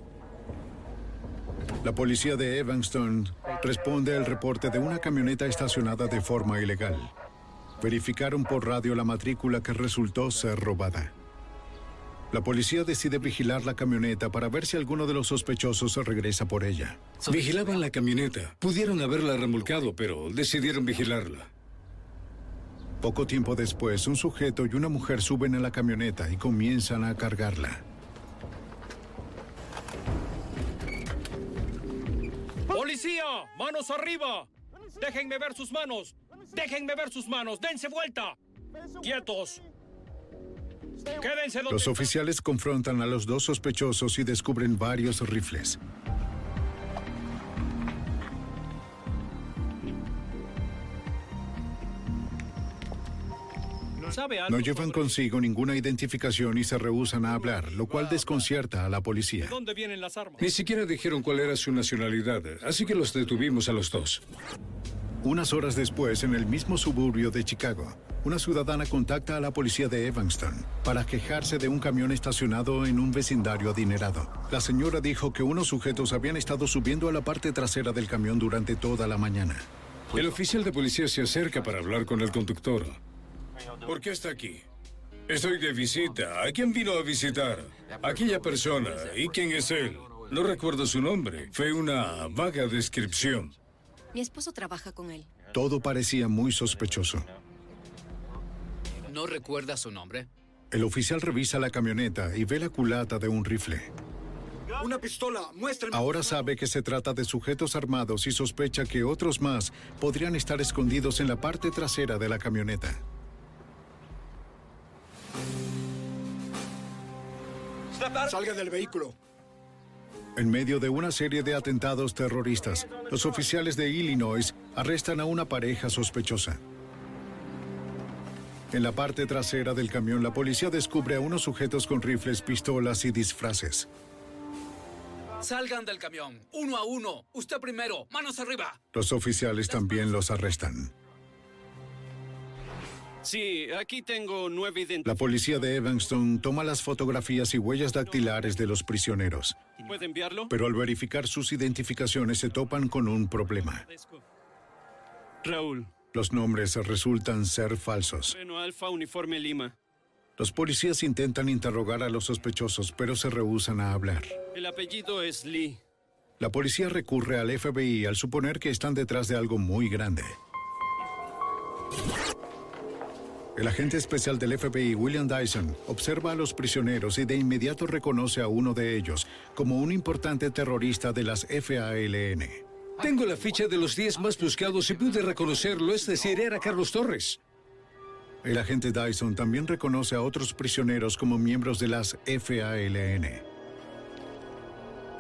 la policía de Evanston responde al reporte de una camioneta estacionada de forma ilegal. Verificaron por radio la matrícula que resultó ser robada. La policía decide vigilar la camioneta para ver si alguno de los sospechosos regresa por ella. Vigilaban la camioneta. Pudieron haberla remolcado, pero decidieron vigilarla. Poco tiempo después, un sujeto y una mujer suben a la camioneta y comienzan a cargarla. ¡Policía! ¡Manos arriba! ¡Déjenme ver sus manos! ¡Déjenme ver sus manos! ¡Dense vuelta! ¡Quietos! ¡Quédense donde Los oficiales confrontan a los dos sospechosos y descubren varios rifles. ¿Sabe algo No llevan sobre consigo ninguna identificación y se rehúsan a hablar, lo cual desconcierta a la ¿De policía. dónde vienen las armas? Ni siquiera dijeron cuál era su nacionalidad, así que los detuvimos a los dos. Unas horas después, en el mismo suburbio de Chicago, una ciudadana contacta a la policía de Evanston para quejarse de un camión estacionado en un vecindario adinerado. La señora dijo que unos sujetos habían estado subiendo a la parte trasera del camión durante toda la mañana. El oficial de policía se acerca para hablar con el conductor. ¿Por qué está aquí? Estoy de visita. ¿A quién vino a visitar? Aquella persona. ¿Y quién es él? No recuerdo su nombre. Fue una vaga descripción. Mi esposo trabaja con él. Todo parecía muy sospechoso. ¿No recuerda su nombre? El oficial revisa la camioneta y ve la culata de un rifle. Una pistola, muéstrenme. Ahora sabe que se trata de sujetos armados y sospecha que otros más podrían estar escondidos en la parte trasera de la camioneta. Salga del vehículo. En medio de una serie de atentados terroristas, los oficiales de Illinois arrestan a una pareja sospechosa. En la parte trasera del camión, la policía descubre a unos sujetos con rifles, pistolas y disfraces. Salgan del camión, uno a uno. Usted primero, manos arriba. Los oficiales también los arrestan. Sí, aquí tengo nueve La policía de Evanston toma las fotografías y huellas dactilares de los prisioneros, ¿Puede enviarlo? pero al verificar sus identificaciones se topan con un problema. Raúl. Los nombres resultan ser falsos. Bueno, Alfa Uniforme Lima. Los policías intentan interrogar a los sospechosos, pero se rehúsan a hablar. El apellido es Lee. La policía recurre al FBI al suponer que están detrás de algo muy grande. El agente especial del FBI, William Dyson, observa a los prisioneros y de inmediato reconoce a uno de ellos como un importante terrorista de las FALN. Tengo la ficha de los 10 más buscados y pude reconocerlo, es decir, era Carlos Torres. El agente Dyson también reconoce a otros prisioneros como miembros de las FALN.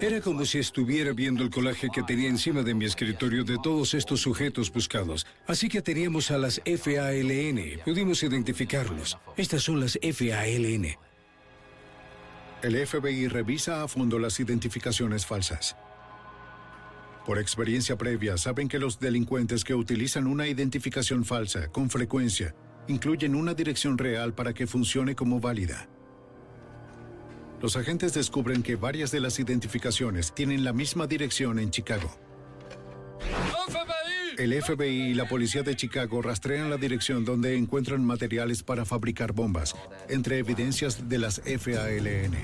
Era como si estuviera viendo el colaje que tenía encima de mi escritorio de todos estos sujetos buscados. Así que teníamos a las FALN. Pudimos identificarlos. Estas son las FALN. El FBI revisa a fondo las identificaciones falsas. Por experiencia previa, saben que los delincuentes que utilizan una identificación falsa con frecuencia incluyen una dirección real para que funcione como válida. Los agentes descubren que varias de las identificaciones tienen la misma dirección en Chicago. El FBI y la policía de Chicago rastrean la dirección donde encuentran materiales para fabricar bombas, entre evidencias de las FALN.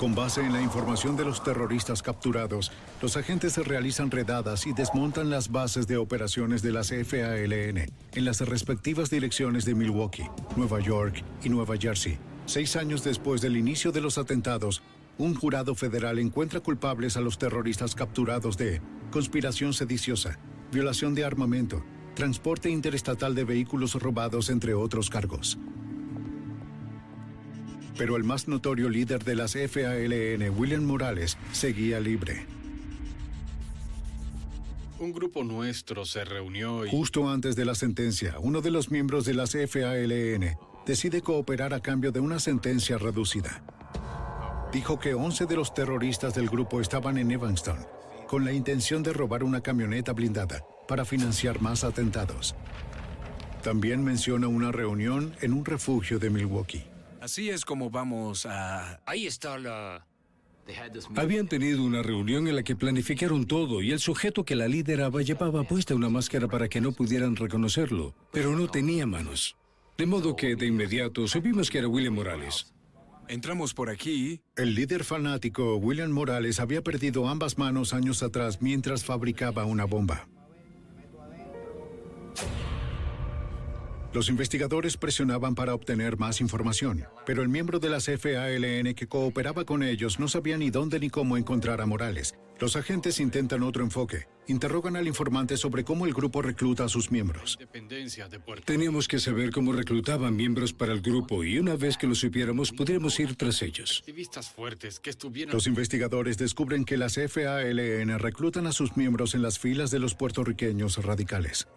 Con base en la información de los terroristas capturados, los agentes realizan redadas y desmontan las bases de operaciones de las FALN en las respectivas direcciones de Milwaukee, Nueva York y Nueva Jersey. Seis años después del inicio de los atentados, un jurado federal encuentra culpables a los terroristas capturados de conspiración sediciosa, violación de armamento, transporte interestatal de vehículos robados, entre otros cargos. Pero el más notorio líder de las FALN, William Morales, seguía libre. Un grupo nuestro se reunió y... Justo antes de la sentencia, uno de los miembros de las FALN decide cooperar a cambio de una sentencia reducida. Dijo que 11 de los terroristas del grupo estaban en Evanston, con la intención de robar una camioneta blindada para financiar más atentados. También menciona una reunión en un refugio de Milwaukee. Así es como vamos a... Ahí está la... Habían tenido una reunión en la que planificaron todo y el sujeto que la lideraba llevaba puesta una máscara para que no pudieran reconocerlo, pero no tenía manos. De modo que de inmediato supimos que era William Morales. Entramos por aquí. El líder fanático William Morales había perdido ambas manos años atrás mientras fabricaba una bomba. Los investigadores presionaban para obtener más información, pero el miembro de las FALN que cooperaba con ellos no sabía ni dónde ni cómo encontrar a Morales. Los agentes intentan otro enfoque. Interrogan al informante sobre cómo el grupo recluta a sus miembros. Teníamos que saber cómo reclutaban miembros para el grupo y una vez que lo supiéramos, podríamos ir tras ellos. Los investigadores descubren que las FALN reclutan a sus miembros en las filas de los puertorriqueños radicales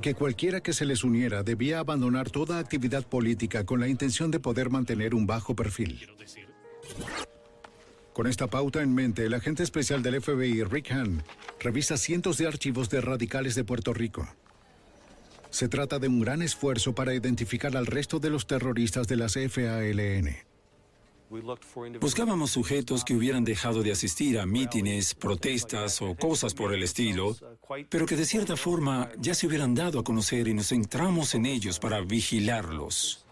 que cualquiera que se les uniera debía abandonar toda actividad política con la intención de poder mantener un bajo perfil. Con esta pauta en mente, el agente especial del FBI, Rick Hahn, revisa cientos de archivos de radicales de Puerto Rico. Se trata de un gran esfuerzo para identificar al resto de los terroristas de las FALN. Buscábamos sujetos que hubieran dejado de asistir a mítines, protestas o cosas por el estilo, pero que de cierta forma ya se hubieran dado a conocer y nos centramos en ellos para vigilarlos.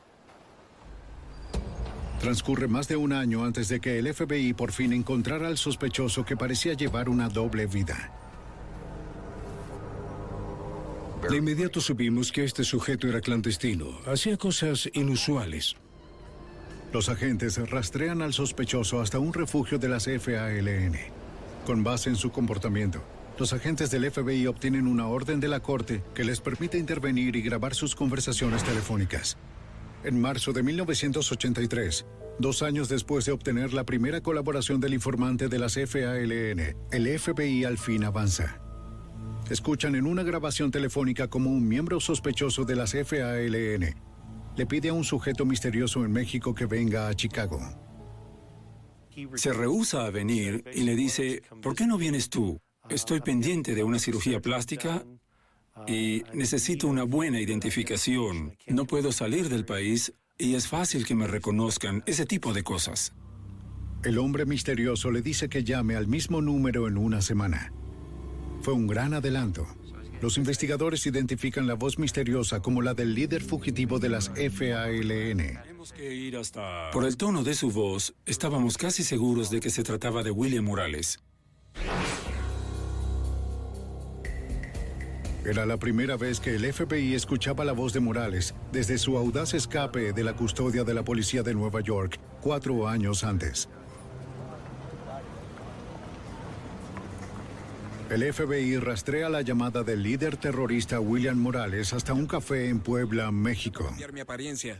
Transcurre más de un año antes de que el FBI por fin encontrara al sospechoso que parecía llevar una doble vida. De inmediato supimos que este sujeto era clandestino, hacía cosas inusuales. Los agentes rastrean al sospechoso hasta un refugio de las FALN. Con base en su comportamiento, los agentes del FBI obtienen una orden de la corte que les permite intervenir y grabar sus conversaciones telefónicas. En marzo de 1983, dos años después de obtener la primera colaboración del informante de las FALN, el FBI al fin avanza. Escuchan en una grabación telefónica como un miembro sospechoso de las FALN le pide a un sujeto misterioso en México que venga a Chicago. Se rehúsa a venir y le dice, ¿por qué no vienes tú? Estoy pendiente de una cirugía plástica y necesito una buena identificación. No puedo salir del país y es fácil que me reconozcan, ese tipo de cosas. El hombre misterioso le dice que llame al mismo número en una semana. Fue un gran adelanto. Los investigadores identifican la voz misteriosa como la del líder fugitivo de las FALN. Por el tono de su voz, estábamos casi seguros de que se trataba de William Morales. Era la primera vez que el FBI escuchaba la voz de Morales desde su audaz escape de la custodia de la policía de Nueva York cuatro años antes. El FBI rastrea la llamada del líder terrorista William Morales hasta un café en Puebla, México. mi apariencia.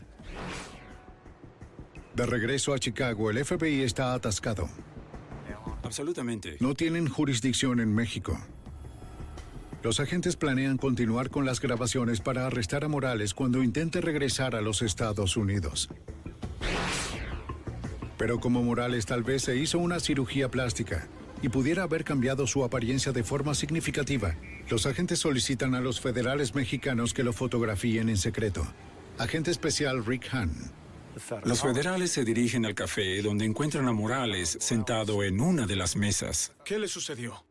De regreso a Chicago, el FBI está atascado. Absolutamente. No tienen jurisdicción en México. Los agentes planean continuar con las grabaciones para arrestar a Morales cuando intente regresar a los Estados Unidos. Pero como Morales tal vez se hizo una cirugía plástica y pudiera haber cambiado su apariencia de forma significativa, los agentes solicitan a los federales mexicanos que lo fotografíen en secreto. Agente especial Rick Hahn. Los federales se dirigen al café donde encuentran a Morales sentado en una de las mesas. ¿Qué le sucedió?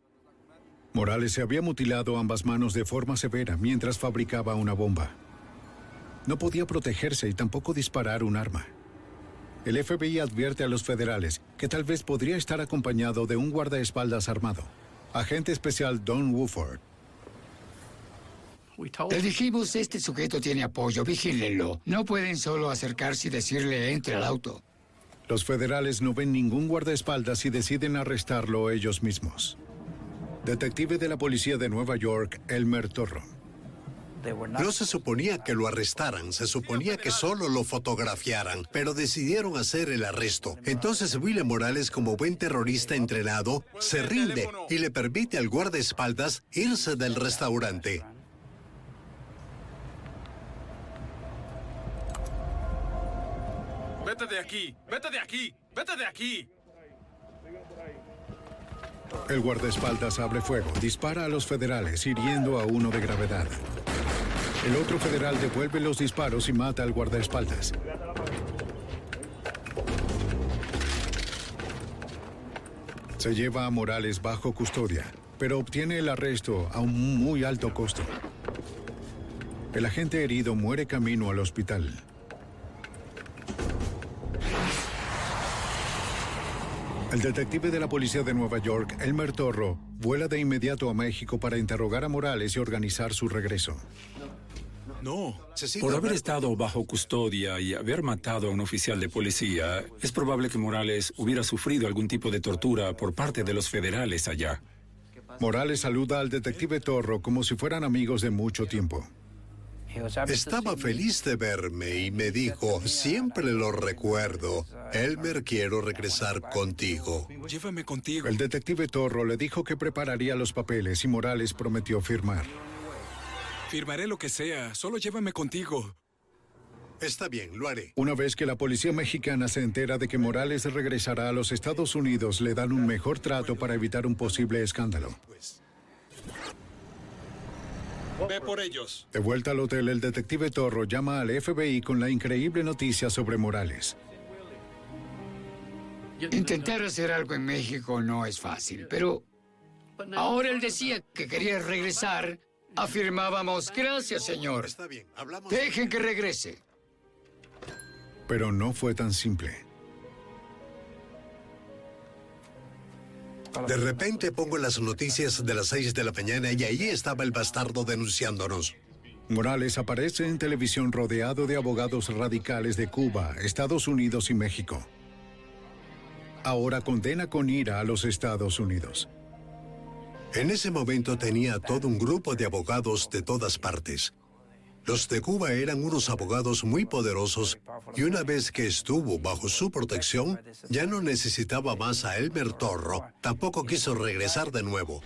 Morales se había mutilado ambas manos de forma severa mientras fabricaba una bomba. No podía protegerse y tampoco disparar un arma. El FBI advierte a los federales que tal vez podría estar acompañado de un guardaespaldas armado. Agente especial Don Wooford. Le dijimos, este sujeto tiene apoyo, vigílenlo. No pueden solo acercarse y decirle, entre al auto. Los federales no ven ningún guardaespaldas y deciden arrestarlo ellos mismos. Detective de la policía de Nueva York, Elmer Torro. No se suponía que lo arrestaran, se suponía que solo lo fotografiaran, pero decidieron hacer el arresto. Entonces William Morales, como buen terrorista entrenado, se rinde y le permite al guardaespaldas irse del restaurante. Vete de aquí, vete de aquí, vete de aquí. El guardaespaldas abre fuego, dispara a los federales, hiriendo a uno de gravedad. El otro federal devuelve los disparos y mata al guardaespaldas. Se lleva a Morales bajo custodia, pero obtiene el arresto a un muy alto costo. El agente herido muere camino al hospital. El detective de la policía de Nueva York, Elmer Torro, vuela de inmediato a México para interrogar a Morales y organizar su regreso. No. Por haber estado bajo custodia y haber matado a un oficial de policía, es probable que Morales hubiera sufrido algún tipo de tortura por parte de los federales allá. Morales saluda al detective Torro como si fueran amigos de mucho tiempo. Estaba feliz de verme y me dijo, siempre lo recuerdo. Elmer, quiero regresar contigo. Llévame contigo. El detective Torro le dijo que prepararía los papeles y Morales prometió firmar. Firmaré lo que sea, solo llévame contigo. Está bien, lo haré. Una vez que la policía mexicana se entera de que Morales regresará a los Estados Unidos, le dan un mejor trato para evitar un posible escándalo. Ve por ellos. De vuelta al hotel, el detective Torro llama al FBI con la increíble noticia sobre Morales. Intentar hacer algo en México no es fácil, pero ahora él decía que quería regresar. Afirmábamos, gracias, señor. Dejen que regrese. Pero no fue tan simple. De repente pongo las noticias de las 6 de la mañana y ahí estaba el bastardo denunciándonos. Morales aparece en televisión rodeado de abogados radicales de Cuba, Estados Unidos y México. Ahora condena con ira a los Estados Unidos. En ese momento tenía todo un grupo de abogados de todas partes. Los de Cuba eran unos abogados muy poderosos y una vez que estuvo bajo su protección, ya no necesitaba más a Elmer Torro, tampoco quiso regresar de nuevo.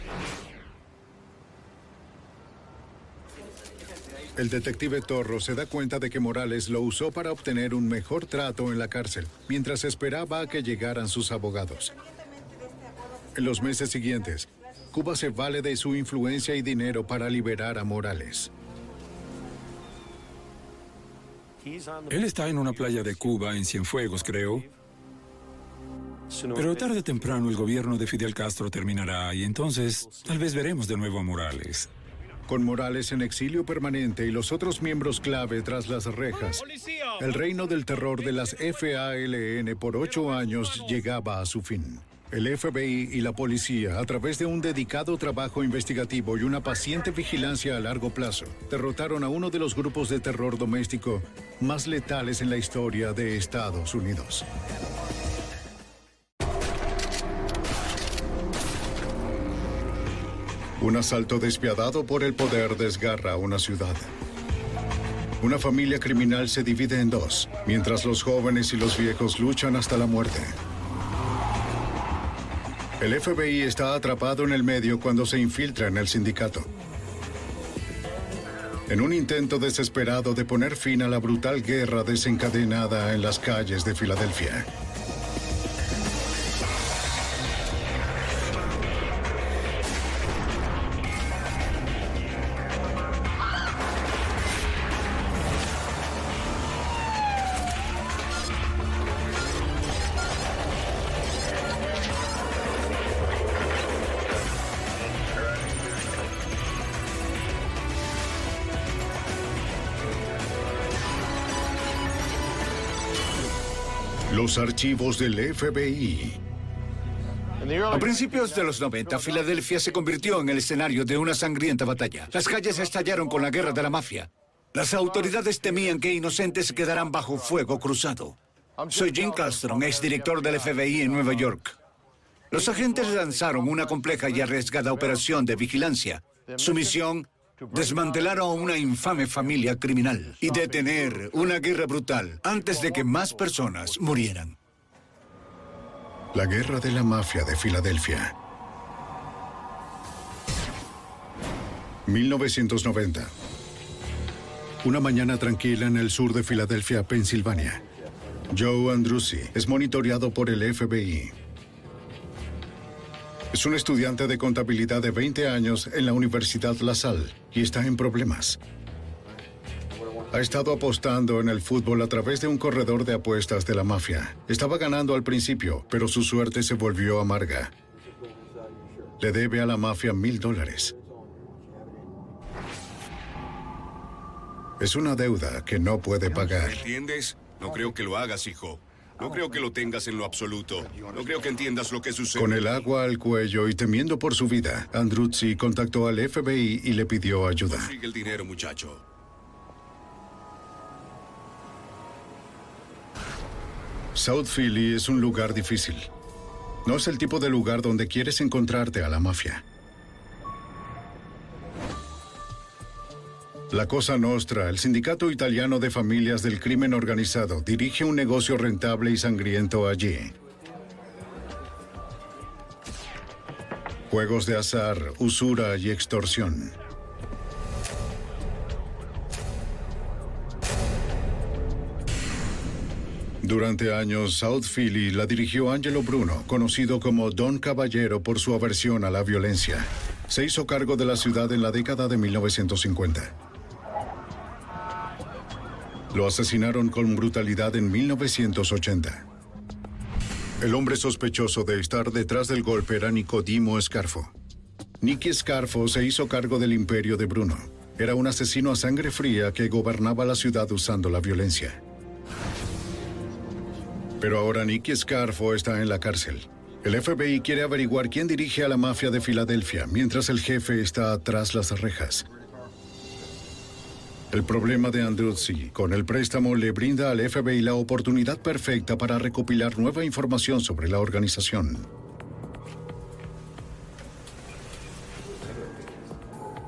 El detective Torro se da cuenta de que Morales lo usó para obtener un mejor trato en la cárcel, mientras esperaba a que llegaran sus abogados. En los meses siguientes, Cuba se vale de su influencia y dinero para liberar a Morales. Él está en una playa de Cuba, en Cienfuegos, creo. Pero tarde o temprano el gobierno de Fidel Castro terminará y entonces tal vez veremos de nuevo a Morales. Con Morales en exilio permanente y los otros miembros clave tras las rejas, el reino del terror de las FALN por ocho años llegaba a su fin. El FBI y la policía, a través de un dedicado trabajo investigativo y una paciente vigilancia a largo plazo, derrotaron a uno de los grupos de terror doméstico más letales en la historia de Estados Unidos. Un asalto despiadado por el poder desgarra una ciudad. Una familia criminal se divide en dos, mientras los jóvenes y los viejos luchan hasta la muerte. El FBI está atrapado en el medio cuando se infiltra en el sindicato. En un intento desesperado de poner fin a la brutal guerra desencadenada en las calles de Filadelfia. Archivos del FBI. A principios de los 90, Filadelfia se convirtió en el escenario de una sangrienta batalla. Las calles estallaron con la guerra de la mafia. Las autoridades temían que inocentes quedaran bajo fuego cruzado. Soy Jim Castron, exdirector del FBI en Nueva York. Los agentes lanzaron una compleja y arriesgada operación de vigilancia. Su misión, desmantelar a una infame familia criminal y detener una guerra brutal antes de que más personas murieran. La guerra de la mafia de Filadelfia. 1990. Una mañana tranquila en el sur de Filadelfia, Pensilvania. Joe Andrucci es monitoreado por el FBI. Es un estudiante de contabilidad de 20 años en la Universidad La Salle y está en problemas. Ha estado apostando en el fútbol a través de un corredor de apuestas de la mafia. Estaba ganando al principio, pero su suerte se volvió amarga. Le debe a la mafia mil dólares. Es una deuda que no puede pagar. ¿Entiendes? No creo que lo hagas, hijo. No creo que lo tengas en lo absoluto. No creo que entiendas lo que sucede. Con el agua al cuello y temiendo por su vida, Andruzzi contactó al FBI y le pidió ayuda. Consigue el dinero, muchacho. South Philly es un lugar difícil. No es el tipo de lugar donde quieres encontrarte a la mafia. La Cosa Nostra, el sindicato italiano de familias del crimen organizado, dirige un negocio rentable y sangriento allí. Juegos de azar, usura y extorsión. Durante años, South Philly la dirigió Angelo Bruno, conocido como Don Caballero por su aversión a la violencia. Se hizo cargo de la ciudad en la década de 1950. Lo asesinaron con brutalidad en 1980. El hombre sospechoso de estar detrás del golpe era Nicodimo Scarfo. Nicky Scarfo se hizo cargo del imperio de Bruno. Era un asesino a sangre fría que gobernaba la ciudad usando la violencia. Pero ahora Nicky Scarfo está en la cárcel. El FBI quiere averiguar quién dirige a la mafia de Filadelfia, mientras el jefe está tras las rejas. El problema de Andruzzi con el préstamo le brinda al FBI la oportunidad perfecta para recopilar nueva información sobre la organización.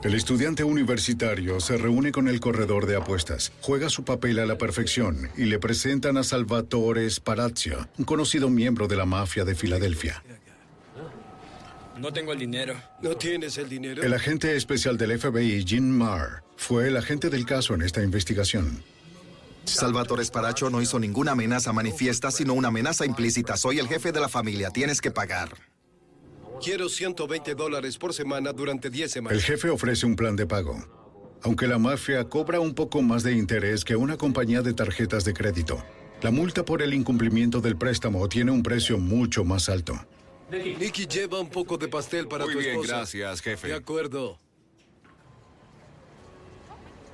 El estudiante universitario se reúne con el corredor de apuestas, juega su papel a la perfección y le presentan a Salvatore Sparazio, un conocido miembro de la mafia de Filadelfia. No tengo el dinero. ¿No tienes el dinero? El agente especial del FBI, Jim Marr, fue el agente del caso en esta investigación. Salvatore Sparacho no hizo ninguna amenaza manifiesta, sino una amenaza implícita. Soy el jefe de la familia, tienes que pagar. Quiero 120 dólares por semana durante 10 semanas. El jefe ofrece un plan de pago. Aunque la mafia cobra un poco más de interés que una compañía de tarjetas de crédito, la multa por el incumplimiento del préstamo tiene un precio mucho más alto. Nicky lleva un poco de pastel para Muy tu bien, esposa. gracias, jefe. De acuerdo.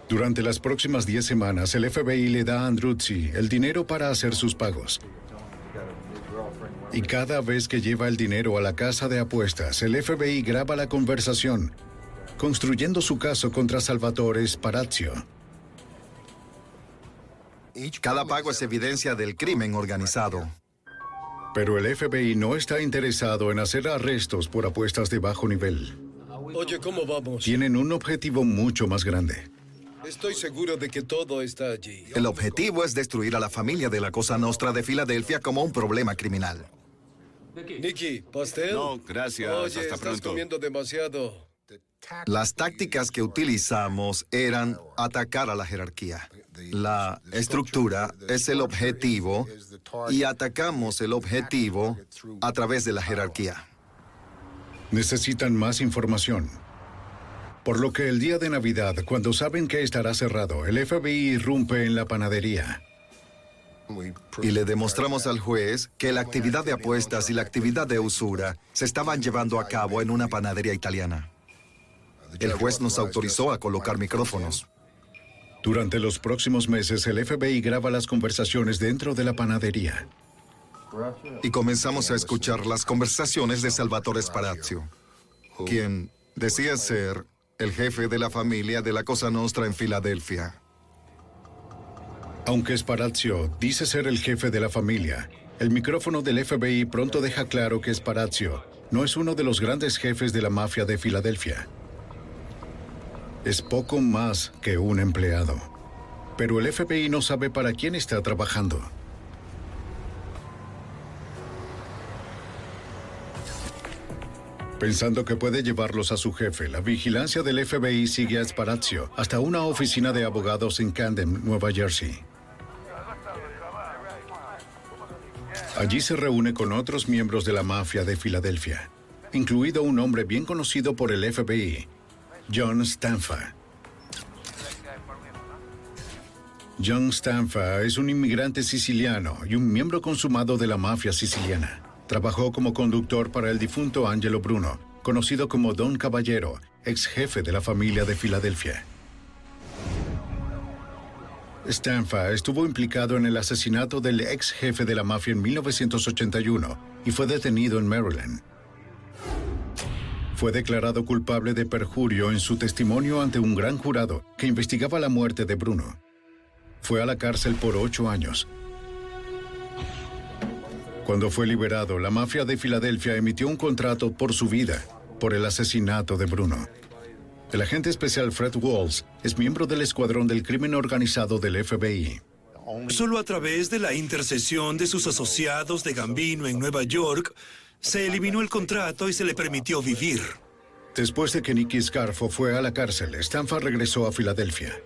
Durante las próximas 10 semanas, el FBI le da a Andruzzi el dinero para hacer sus pagos. Y cada vez que lleva el dinero a la casa de apuestas, el FBI graba la conversación, construyendo su caso contra Salvatore Sparazio. Cada pago es evidencia del crimen organizado. Pero el FBI no está interesado en hacer arrestos por apuestas de bajo nivel. Oye, ¿cómo vamos? Tienen un objetivo mucho más grande. Estoy seguro de que todo está allí. El objetivo es destruir a la familia de la Cosa Nostra de Filadelfia como un problema criminal. Nicky, ¿pastel? No, gracias. Oye, Hasta estás pronto. comiendo demasiado. Las tácticas que utilizamos eran atacar a la jerarquía. La estructura es el objetivo y atacamos el objetivo a través de la jerarquía. Necesitan más información. Por lo que el día de Navidad, cuando saben que estará cerrado, el FBI irrumpe en la panadería. Y le demostramos al juez que la actividad de apuestas y la actividad de usura se estaban llevando a cabo en una panadería italiana. El juez nos autorizó a colocar micrófonos. Durante los próximos meses, el FBI graba las conversaciones dentro de la panadería. y comenzamos a escuchar las conversaciones de Salvatore Sparazio, quien decía ser el jefe de la familia de la Cosa Nostra en Filadelfia. Aunque Sparazio dice ser el jefe de la familia, el micrófono del FBI pronto deja claro que Sparazio no es uno de los grandes jefes de la mafia de Filadelfia. Es poco más que un empleado. Pero el FBI no sabe para quién está trabajando. Pensando que puede llevarlos a su jefe, la vigilancia del FBI sigue a Sparazio hasta una oficina de abogados en Camden, Nueva Jersey. Allí se reúne con otros miembros de la mafia de Filadelfia, incluido un hombre bien conocido por el FBI, John Stanfa. John Stanfa es un inmigrante siciliano y un miembro consumado de la mafia siciliana. Trabajó como conductor para el difunto Angelo Bruno, conocido como Don Caballero, ex jefe de la familia de Filadelfia. Stanfa estuvo implicado en el asesinato del ex jefe de la mafia en 1981 y fue detenido en Maryland. Fue declarado culpable de perjurio en su testimonio ante un gran jurado que investigaba la muerte de Bruno. Fue a la cárcel por ocho años. Cuando fue liberado, la mafia de Filadelfia emitió un contrato por su vida por el asesinato de Bruno. El agente especial Fred Walls es miembro del escuadrón del crimen organizado del FBI. Solo a través de la intercesión de sus asociados de Gambino en Nueva York, se eliminó el contrato y se le permitió vivir. Después de que Nicky Scarfo fue a la cárcel, Stanfa regresó a Filadelfia.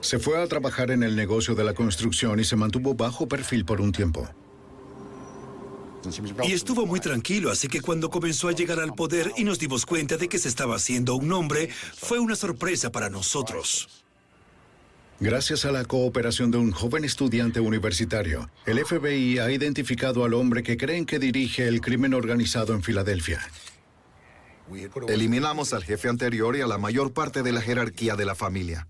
Se fue a trabajar en el negocio de la construcción y se mantuvo bajo perfil por un tiempo. Y estuvo muy tranquilo, así que cuando comenzó a llegar al poder y nos dimos cuenta de que se estaba haciendo un nombre, fue una sorpresa para nosotros. Gracias a la cooperación de un joven estudiante universitario, el FBI ha identificado al hombre que creen que dirige el crimen organizado en Filadelfia. Eliminamos al jefe anterior y a la mayor parte de la jerarquía de la familia.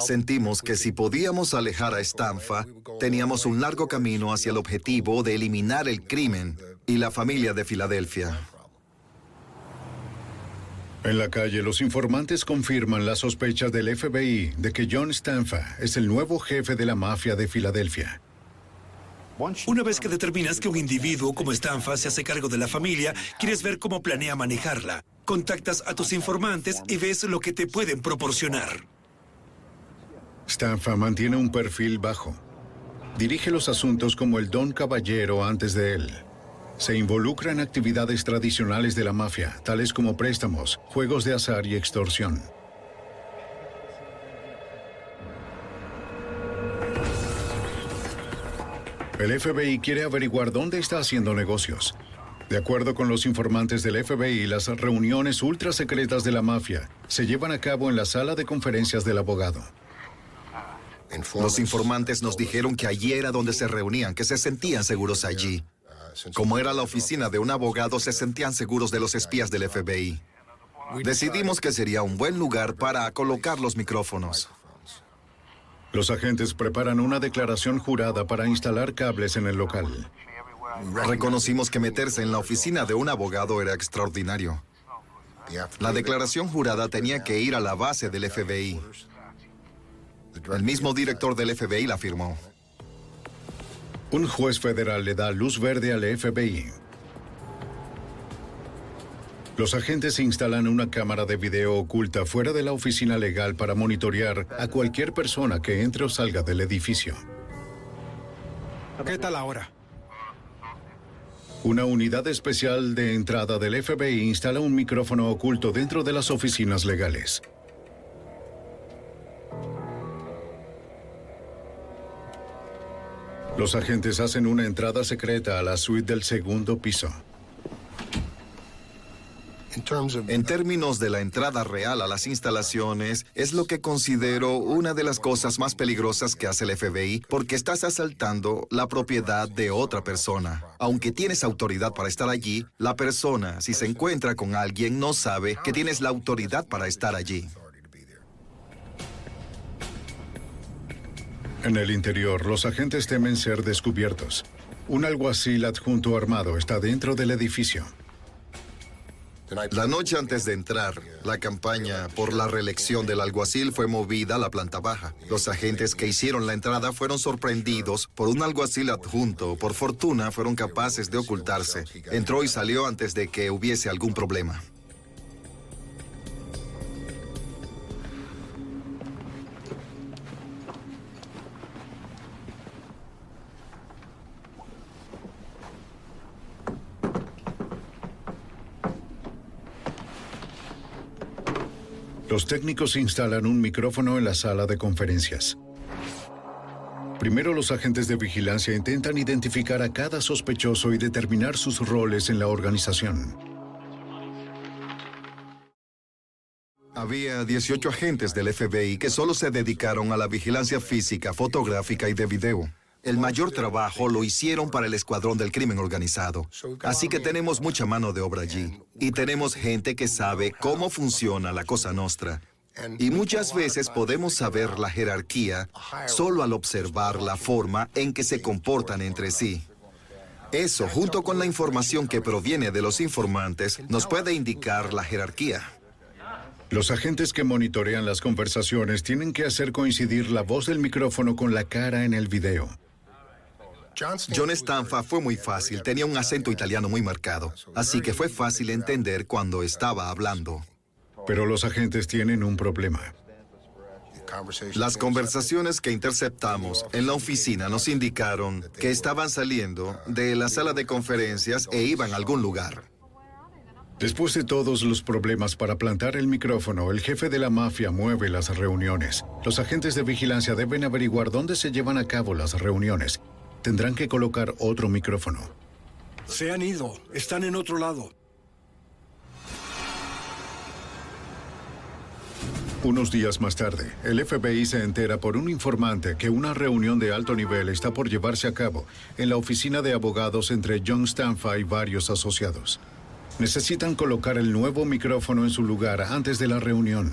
Sentimos que si podíamos alejar a Stanfa, teníamos un largo camino hacia el objetivo de eliminar el crimen y la familia de Filadelfia. En la calle, los informantes confirman las sospechas del FBI de que John Stanfa es el nuevo jefe de la mafia de Filadelfia. Una vez que determinas que un individuo como Stanfa se hace cargo de la familia, quieres ver cómo planea manejarla. Contactas a tus informantes y ves lo que te pueden proporcionar. Stanfa mantiene un perfil bajo. Dirige los asuntos como el don caballero antes de él. Se involucra en actividades tradicionales de la mafia, tales como préstamos, juegos de azar y extorsión. El FBI quiere averiguar dónde está haciendo negocios. De acuerdo con los informantes del FBI, las reuniones ultra secretas de la mafia se llevan a cabo en la sala de conferencias del abogado. Los informantes nos dijeron que allí era donde se reunían, que se sentían seguros allí. Como era la oficina de un abogado, se sentían seguros de los espías del FBI. Decidimos que sería un buen lugar para colocar los micrófonos. Los agentes preparan una declaración jurada para instalar cables en el local. Reconocimos que meterse en la oficina de un abogado era extraordinario. La declaración jurada tenía que ir a la base del FBI. El mismo director del FBI la firmó. Un juez federal le da luz verde al FBI. Los agentes instalan una cámara de video oculta fuera de la oficina legal para monitorear a cualquier persona que entre o salga del edificio. ¿Qué tal ahora? Una unidad especial de entrada del FBI instala un micrófono oculto dentro de las oficinas legales. Los agentes hacen una entrada secreta a la suite del segundo piso. En términos de la entrada real a las instalaciones, es lo que considero una de las cosas más peligrosas que hace el FBI, porque estás asaltando la propiedad de otra persona. Aunque tienes autoridad para estar allí, la persona, si se encuentra con alguien, no sabe que tienes la autoridad para estar allí. En el interior, los agentes temen ser descubiertos. Un alguacil adjunto armado está dentro del edificio. La noche antes de entrar, la campaña por la reelección del alguacil fue movida a la planta baja. Los agentes que hicieron la entrada fueron sorprendidos por un alguacil adjunto. Por fortuna, fueron capaces de ocultarse. Entró y salió antes de que hubiese algún problema. Los técnicos instalan un micrófono en la sala de conferencias. Primero los agentes de vigilancia intentan identificar a cada sospechoso y determinar sus roles en la organización. Había 18 agentes del FBI que solo se dedicaron a la vigilancia física, fotográfica y de video. El mayor trabajo lo hicieron para el escuadrón del crimen organizado. Así que tenemos mucha mano de obra allí. Y tenemos gente que sabe cómo funciona la cosa nostra. Y muchas veces podemos saber la jerarquía solo al observar la forma en que se comportan entre sí. Eso, junto con la información que proviene de los informantes, nos puede indicar la jerarquía. Los agentes que monitorean las conversaciones tienen que hacer coincidir la voz del micrófono con la cara en el video. John Stanfa fue muy fácil, tenía un acento italiano muy marcado, así que fue fácil entender cuando estaba hablando. Pero los agentes tienen un problema. Las conversaciones que interceptamos en la oficina nos indicaron que estaban saliendo de la sala de conferencias e iban a algún lugar. Después de todos los problemas para plantar el micrófono, el jefe de la mafia mueve las reuniones. Los agentes de vigilancia deben averiguar dónde se llevan a cabo las reuniones. Tendrán que colocar otro micrófono. Se han ido. Están en otro lado. Unos días más tarde, el FBI se entera por un informante que una reunión de alto nivel está por llevarse a cabo en la oficina de abogados entre John Stanfa y varios asociados. Necesitan colocar el nuevo micrófono en su lugar antes de la reunión.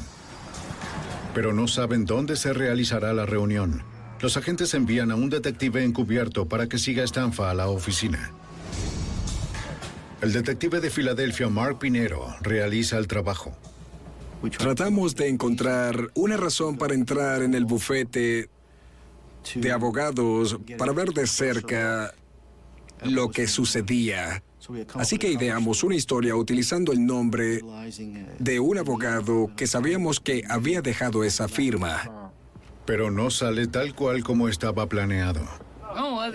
Pero no saben dónde se realizará la reunión. Los agentes envían a un detective encubierto para que siga Stanfa a la oficina. El detective de Filadelfia, Mark Pinero, realiza el trabajo. Tratamos de encontrar una razón para entrar en el bufete de abogados para ver de cerca lo que sucedía. Así que ideamos una historia utilizando el nombre de un abogado que sabíamos que había dejado esa firma. Pero no sale tal cual como estaba planeado.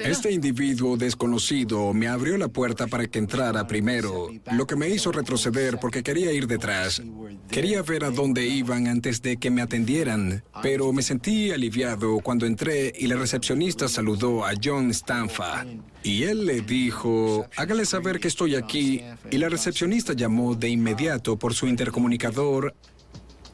Este individuo desconocido me abrió la puerta para que entrara primero, lo que me hizo retroceder porque quería ir detrás. Quería ver a dónde iban antes de que me atendieran, pero me sentí aliviado cuando entré y la recepcionista saludó a John Stanfa. Y él le dijo, hágale saber que estoy aquí, y la recepcionista llamó de inmediato por su intercomunicador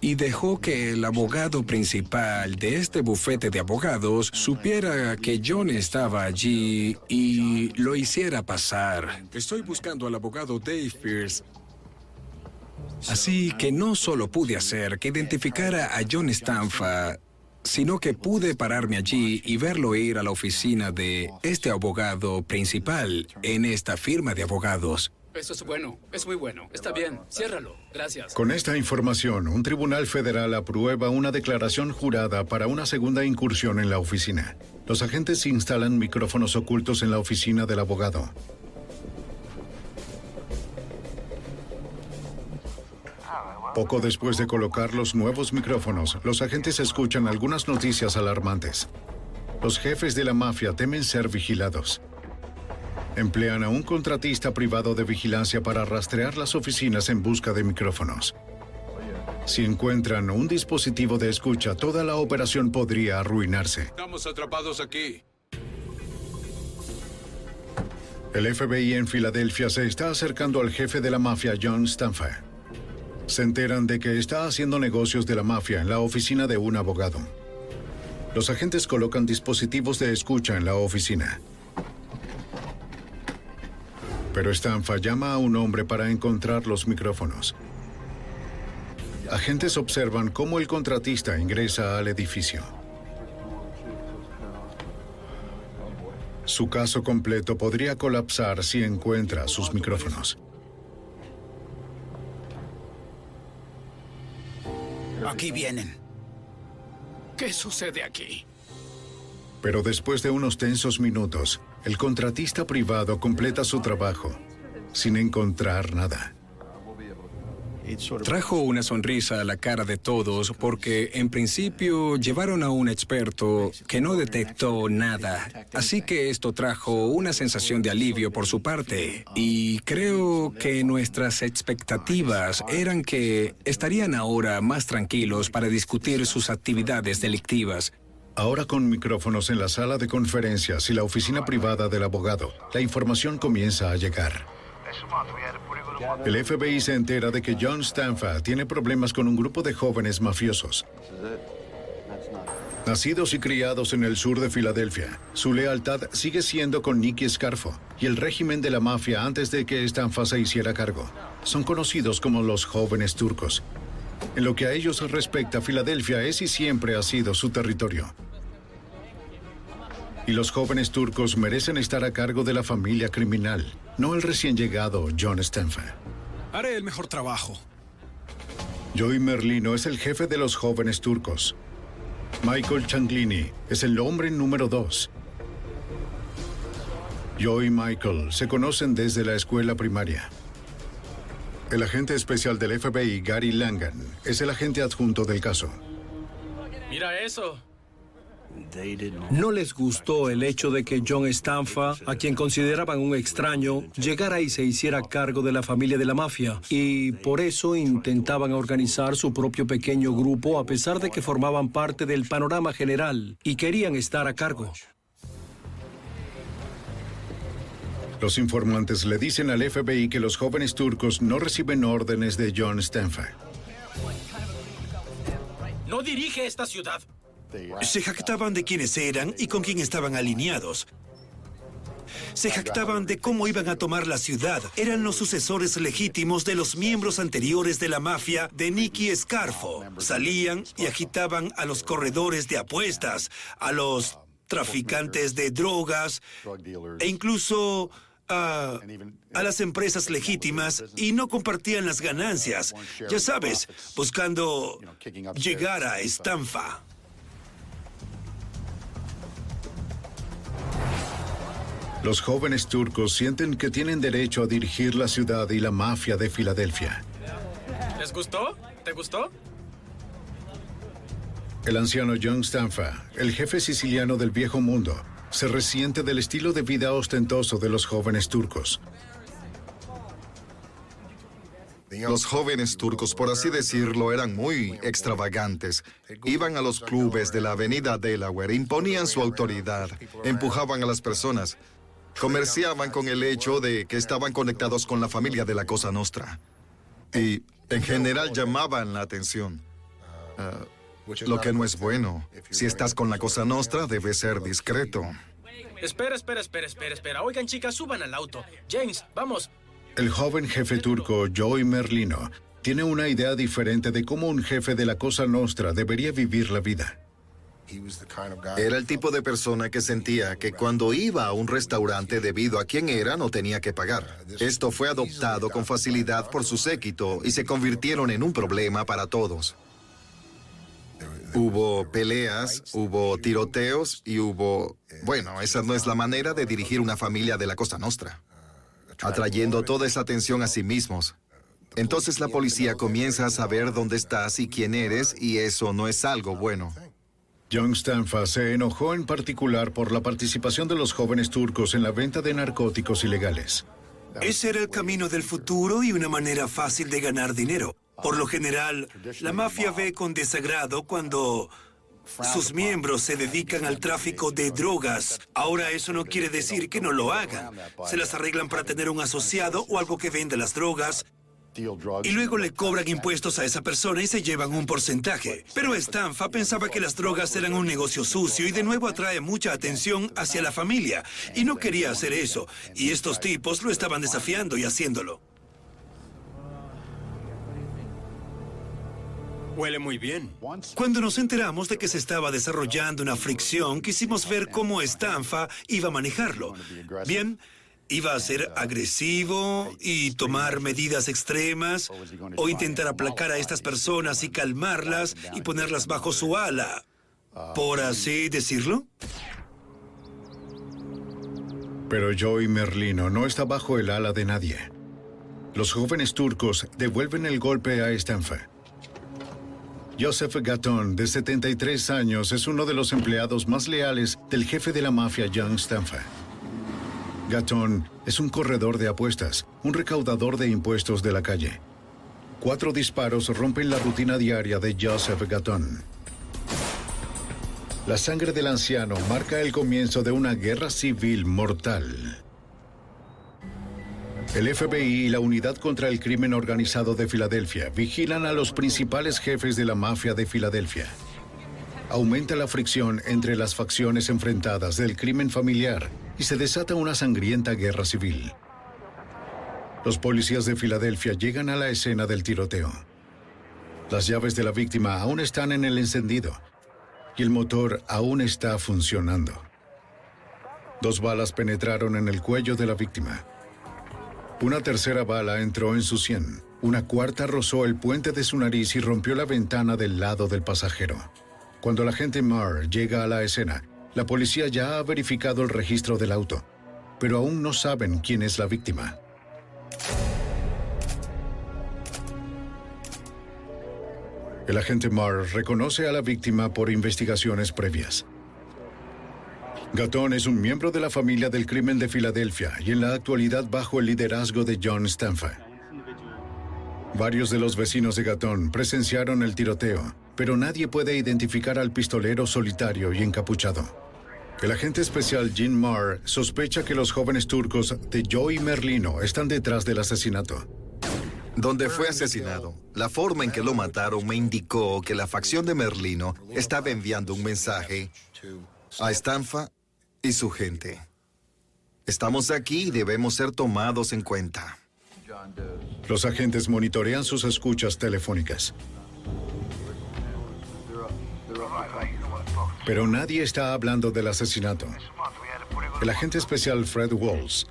y dejó que el abogado principal de este bufete de abogados supiera que John estaba allí y lo hiciera pasar. Estoy buscando al abogado Dave Pierce. Así que no solo pude hacer que identificara a John Stanfa, sino que pude pararme allí y verlo ir a la oficina de este abogado principal en esta firma de abogados. Eso es bueno, es muy bueno. Está bien, ciérralo. Gracias. Con esta información, un tribunal federal aprueba una declaración jurada para una segunda incursión en la oficina. Los agentes instalan micrófonos ocultos en la oficina del abogado. Poco después de colocar los nuevos micrófonos, los agentes escuchan algunas noticias alarmantes. Los jefes de la mafia temen ser vigilados. Emplean a un contratista privado de vigilancia para rastrear las oficinas en busca de micrófonos. Si encuentran un dispositivo de escucha, toda la operación podría arruinarse. Estamos atrapados aquí. El FBI en Filadelfia se está acercando al jefe de la mafia, John Stanfa. Se enteran de que está haciendo negocios de la mafia en la oficina de un abogado. Los agentes colocan dispositivos de escucha en la oficina. Pero Stanfa llama a un hombre para encontrar los micrófonos. Agentes observan cómo el contratista ingresa al edificio. Su caso completo podría colapsar si encuentra sus micrófonos. Aquí vienen. ¿Qué sucede aquí? Pero después de unos tensos minutos, el contratista privado completa su trabajo sin encontrar nada. Trajo una sonrisa a la cara de todos porque en principio llevaron a un experto que no detectó nada. Así que esto trajo una sensación de alivio por su parte. Y creo que nuestras expectativas eran que estarían ahora más tranquilos para discutir sus actividades delictivas. Ahora con micrófonos en la sala de conferencias y la oficina privada del abogado, la información comienza a llegar. El FBI se entera de que John Stanfa tiene problemas con un grupo de jóvenes mafiosos. Nacidos y criados en el sur de Filadelfia, su lealtad sigue siendo con Nicky Scarfo y el régimen de la mafia antes de que Stanfa se hiciera cargo. Son conocidos como los jóvenes turcos. En lo que a ellos respecta, Filadelfia es y siempre ha sido su territorio. Y los jóvenes turcos merecen estar a cargo de la familia criminal, no el recién llegado John Stanfa. Haré el mejor trabajo. Joey Merlino es el jefe de los jóvenes turcos. Michael Changlini es el hombre número dos. Joey y Michael se conocen desde la escuela primaria. El agente especial del FBI, Gary Langan, es el agente adjunto del caso. Mira eso. No les gustó el hecho de que John Stanfa, a quien consideraban un extraño, llegara y se hiciera cargo de la familia de la mafia. Y por eso intentaban organizar su propio pequeño grupo a pesar de que formaban parte del panorama general y querían estar a cargo. Los informantes le dicen al FBI que los jóvenes turcos no reciben órdenes de John Stanfa. No dirige esta ciudad. Se jactaban de quiénes eran y con quién estaban alineados. Se jactaban de cómo iban a tomar la ciudad. Eran los sucesores legítimos de los miembros anteriores de la mafia de Nicky Scarfo. Salían y agitaban a los corredores de apuestas, a los traficantes de drogas e incluso a, a, las empresas legítimas y no compartían las ganancias. Ya sabes, buscando llegar a Stanfa. Los jóvenes turcos sienten que tienen derecho a dirigir la ciudad y la mafia de Filadelfia. ¿Les gustó? ¿Te gustó? El anciano John Stanfa, el jefe siciliano del viejo mundo, se resiente del estilo de vida ostentoso de los jóvenes turcos. Los jóvenes turcos, por así decirlo, eran muy extravagantes. Iban a los clubes de la avenida Delaware, imponían su autoridad, empujaban a las personas, comerciaban con el hecho de que estaban conectados con la familia de la Cosa Nostra. Y en general llamaban la atención. Uh, lo que no es bueno. Si estás con la Cosa Nostra, debes ser discreto. Espera, espera, espera, espera, espera. Oigan, chicas, suban al auto. James, vamos. El joven jefe turco Joey Merlino tiene una idea diferente de cómo un jefe de la Cosa Nostra debería vivir la vida. Era el tipo de persona que sentía que cuando iba a un restaurante debido a quién era no tenía que pagar. Esto fue adoptado con facilidad por su séquito y se convirtieron en un problema para todos. Hubo peleas, hubo tiroteos y hubo... Bueno, esa no es la manera de dirigir una familia de la Costa Nostra. Atrayendo toda esa atención a sí mismos. Entonces la policía comienza a saber dónde estás y quién eres y eso no es algo bueno. John Stanfa se enojó en particular por la participación de los jóvenes turcos en la venta de narcóticos ilegales. Ese era el camino del futuro y una manera fácil de ganar dinero. Por lo general, la mafia ve con desagrado cuando sus miembros se dedican al tráfico de drogas. Ahora eso no quiere decir que no lo hagan. Se las arreglan para tener un asociado o algo que venda las drogas. Y luego le cobran impuestos a esa persona y se llevan un porcentaje. Pero Stanfa pensaba que las drogas eran un negocio sucio y de nuevo atrae mucha atención hacia la familia. Y no quería hacer eso. Y estos tipos lo estaban desafiando y haciéndolo. Huele muy bien. Cuando nos enteramos de que se estaba desarrollando una fricción, quisimos ver cómo Stanfa iba a manejarlo. Bien, iba a ser agresivo y tomar medidas extremas o intentar aplacar a estas personas y calmarlas y ponerlas bajo su ala, por así decirlo. Pero Joey Merlino no está bajo el ala de nadie. Los jóvenes turcos devuelven el golpe a Stanfa. Joseph Gatton, de 73 años, es uno de los empleados más leales del jefe de la mafia, John Stanfa. Gatton es un corredor de apuestas, un recaudador de impuestos de la calle. Cuatro disparos rompen la rutina diaria de Joseph Gatton. La sangre del anciano marca el comienzo de una guerra civil mortal. El FBI y la Unidad contra el Crimen Organizado de Filadelfia vigilan a los principales jefes de la mafia de Filadelfia. Aumenta la fricción entre las facciones enfrentadas del crimen familiar y se desata una sangrienta guerra civil. Los policías de Filadelfia llegan a la escena del tiroteo. Las llaves de la víctima aún están en el encendido y el motor aún está funcionando. Dos balas penetraron en el cuello de la víctima. Una tercera bala entró en su sien. Una cuarta rozó el puente de su nariz y rompió la ventana del lado del pasajero. Cuando el agente Marr llega a la escena, la policía ya ha verificado el registro del auto, pero aún no saben quién es la víctima. El agente Marr reconoce a la víctima por investigaciones previas. Gatón es un miembro de la familia del crimen de Filadelfia y en la actualidad bajo el liderazgo de John Stanfa. Varios de los vecinos de Gatón presenciaron el tiroteo, pero nadie puede identificar al pistolero solitario y encapuchado. El agente especial Jean Marr sospecha que los jóvenes turcos de Joey Merlino están detrás del asesinato. Donde fue asesinado, la forma en que lo mataron me indicó que la facción de Merlino estaba enviando un mensaje a Stanfa y su gente. Estamos aquí y debemos ser tomados en cuenta. Los agentes monitorean sus escuchas telefónicas. Pero nadie está hablando del asesinato. El agente especial Fred Walls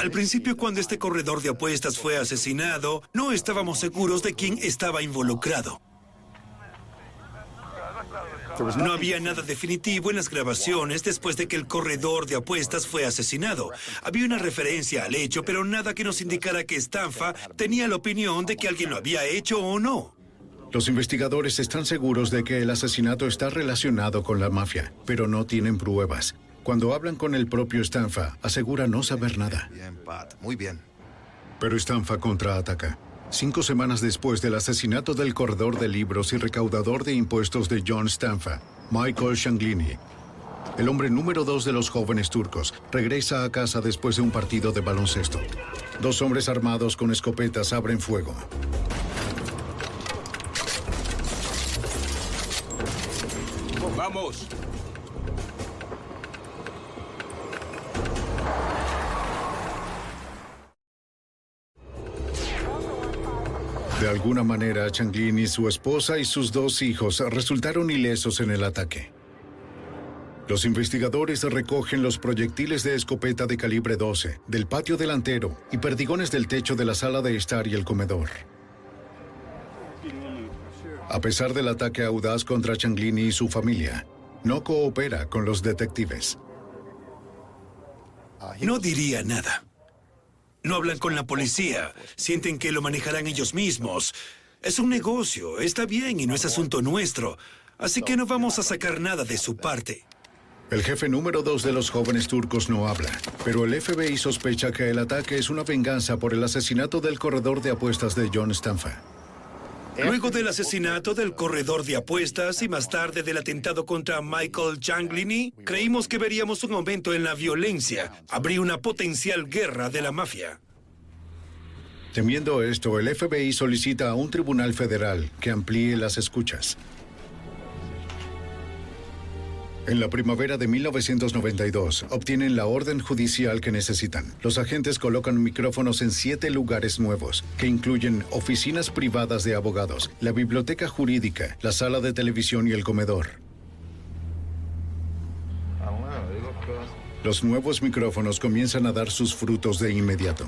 al principio, cuando este corredor de apuestas fue asesinado, no estábamos seguros de quién estaba involucrado. No había nada definitivo en las grabaciones después de que el corredor de apuestas fue asesinado. Había una referencia al hecho, pero nada que nos indicara que Stanfa tenía la opinión de que alguien lo había hecho o no. Los investigadores están seguros de que el asesinato está relacionado con la mafia, pero no tienen pruebas. Cuando hablan con el propio Stanfa, asegura no saber nada. Bien, Pat. Muy bien. Pero Stanfa contraataca. Cinco semanas después del asesinato del corredor de libros y recaudador de impuestos de John Stanfa, Michael Shanglini, el hombre número dos de los jóvenes turcos, regresa a casa después de un partido de baloncesto. Dos hombres armados con escopetas abren fuego. ¡Vamos! De alguna manera, Changlin y su esposa y sus dos hijos resultaron ilesos en el ataque. Los investigadores recogen los proyectiles de escopeta de calibre 12 del patio delantero y perdigones del techo de la sala de estar y el comedor. A pesar del ataque audaz contra Changlini y su familia, no coopera con los detectives. No diría nada. No hablan con la policía. Sienten que lo manejarán ellos mismos. Es un negocio, está bien y no es asunto nuestro. Así que no vamos a sacar nada de su parte. El jefe número dos de los jóvenes turcos no habla, pero el FBI sospecha que el ataque es una venganza por el asesinato del corredor de apuestas de John Stanfa. Luego del asesinato del corredor de apuestas y más tarde del atentado contra Michael Changlini, creímos que veríamos un aumento en la violencia. Habría una potencial guerra de la mafia. Temiendo esto, el FBI solicita a un tribunal federal que amplíe las escuchas. En la primavera de 1992, obtienen la orden judicial que necesitan. Los agentes colocan micrófonos en siete lugares nuevos, que incluyen oficinas privadas de abogados, la biblioteca jurídica, la sala de televisión y el comedor. Los nuevos micrófonos comienzan a dar sus frutos de inmediato.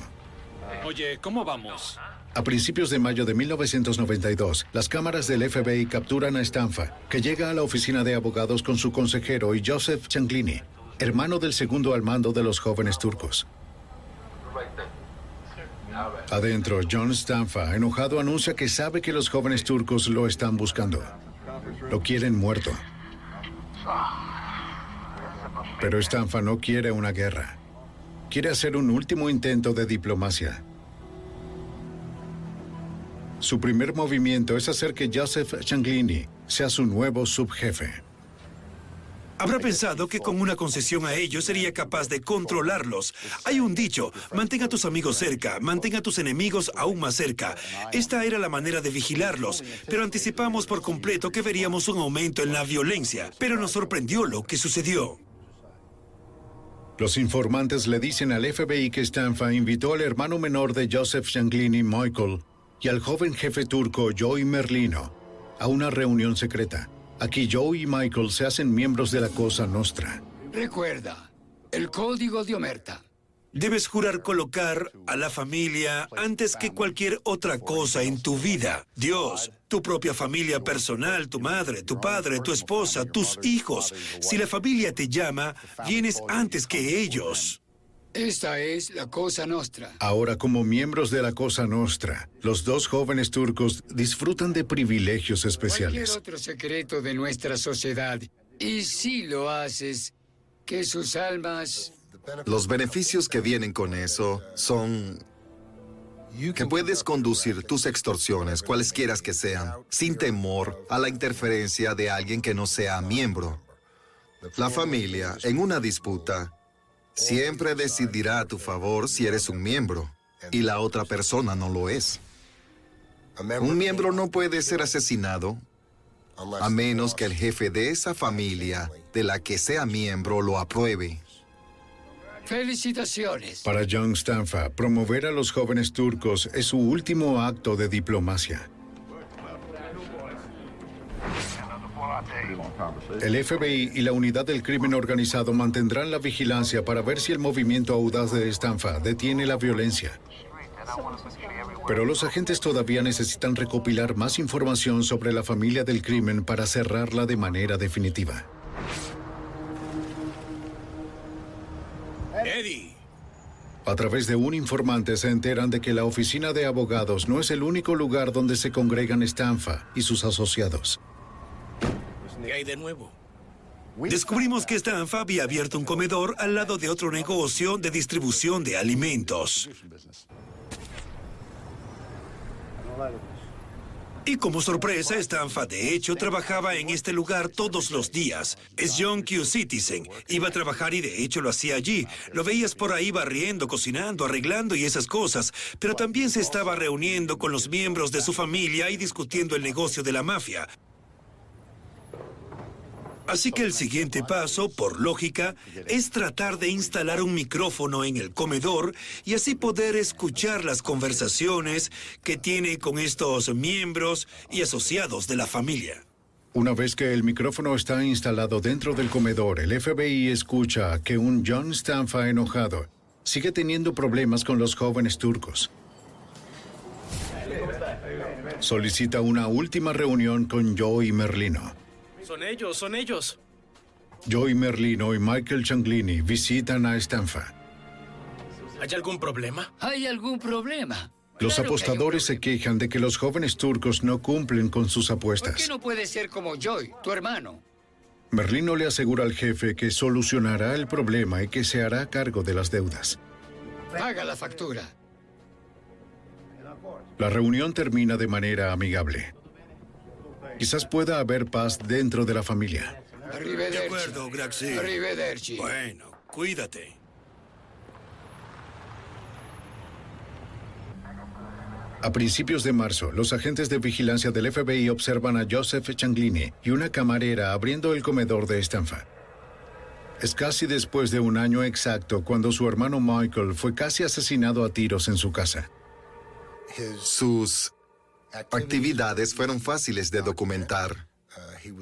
Oye, ¿cómo vamos? A principios de mayo de 1992, las cámaras del FBI capturan a Stanfa, que llega a la oficina de abogados con su consejero y Joseph Changlini, hermano del segundo al mando de los jóvenes turcos. Adentro, John Stanfa, enojado, anuncia que sabe que los jóvenes turcos lo están buscando. Lo quieren muerto. Pero Stanfa no quiere una guerra. Quiere hacer un último intento de diplomacia. Su primer movimiento es hacer que Joseph Changlini sea su nuevo subjefe. Habrá pensado que con una concesión a ellos sería capaz de controlarlos. Hay un dicho, mantén a tus amigos cerca, mantén a tus enemigos aún más cerca. Esta era la manera de vigilarlos, pero anticipamos por completo que veríamos un aumento en la violencia. Pero nos sorprendió lo que sucedió. Los informantes le dicen al FBI que Stanfa invitó al hermano menor de Joseph Changlini, Michael, y al joven jefe turco Joey Merlino a una reunión secreta. Aquí Joey y Michael se hacen miembros de la Cosa Nostra. Recuerda, el código de Omerta. Debes jurar colocar a la familia antes que cualquier otra cosa en tu vida. Dios, tu propia familia personal, tu madre, tu padre, tu esposa, tus hijos. Si la familia te llama, vienes antes que ellos. Esta es la Cosa Nostra. Ahora, como miembros de la Cosa Nostra, los dos jóvenes turcos disfrutan de privilegios especiales. Cualquier otro secreto de nuestra sociedad. Y si lo haces, que sus almas... Los beneficios que vienen con eso son que puedes conducir tus extorsiones, cualesquiera que sean, sin temor a la interferencia de alguien que no sea miembro. La familia, en una disputa, siempre decidirá a tu favor si eres un miembro y la otra persona no lo es. Un miembro no puede ser asesinado a menos que el jefe de esa familia de la que sea miembro lo apruebe. Felicitaciones. Para John Stanfa, promover a los jóvenes turcos es su último acto de diplomacia. El FBI y la unidad del crimen organizado mantendrán la vigilancia para ver si el movimiento audaz de Stanfa detiene la violencia. Pero los agentes todavía necesitan recopilar más información sobre la familia del crimen para cerrarla de manera definitiva. Eddie. A través de un informante se enteran de que la oficina de abogados no es el único lugar donde se congregan Stanfa y sus asociados. ¿Qué hay de nuevo? Descubrimos que Stanfa había abierto un comedor al lado de otro negocio de distribución de alimentos. Y como sorpresa, Stanfa de hecho trabajaba en este lugar todos los días. Es John Q Citizen. Iba a trabajar y de hecho lo hacía allí. Lo veías por ahí barriendo, cocinando, arreglando y esas cosas. Pero también se estaba reuniendo con los miembros de su familia y discutiendo el negocio de la mafia. Así que el siguiente paso, por lógica, es tratar de instalar un micrófono en el comedor y así poder escuchar las conversaciones que tiene con estos miembros y asociados de la familia. Una vez que el micrófono está instalado dentro del comedor, el FBI escucha que un John Stanfa enojado sigue teniendo problemas con los jóvenes turcos. Solicita una última reunión con Joey Merlino. Son ellos, son ellos. Joey Merlino y Michael Changlini visitan a Stanfa. ¿Hay algún problema? ¿Hay algún problema? Los Claro que apostadores se quejan de que los jóvenes turcos no cumplen con sus ¿Por apuestas. qué no puede ser como Joy, tu hermano? Merlino le asegura al jefe que solucionará el problema y que se hará cargo de las deudas. Paga la factura. La reunión termina de manera amigable. Quizás pueda haber paz dentro de la familia. Arrivederci. De acuerdo, Graxi. Arrivederci. Bueno, cuídate. A principios de marzo, los agentes de vigilancia del FBI observan a Joseph Changlini y una camarera abriendo el comedor de Stanfa. Es casi después de un año exacto cuando su hermano Michael fue casi asesinado a tiros en su casa. Sus actividades fueron fáciles de documentar.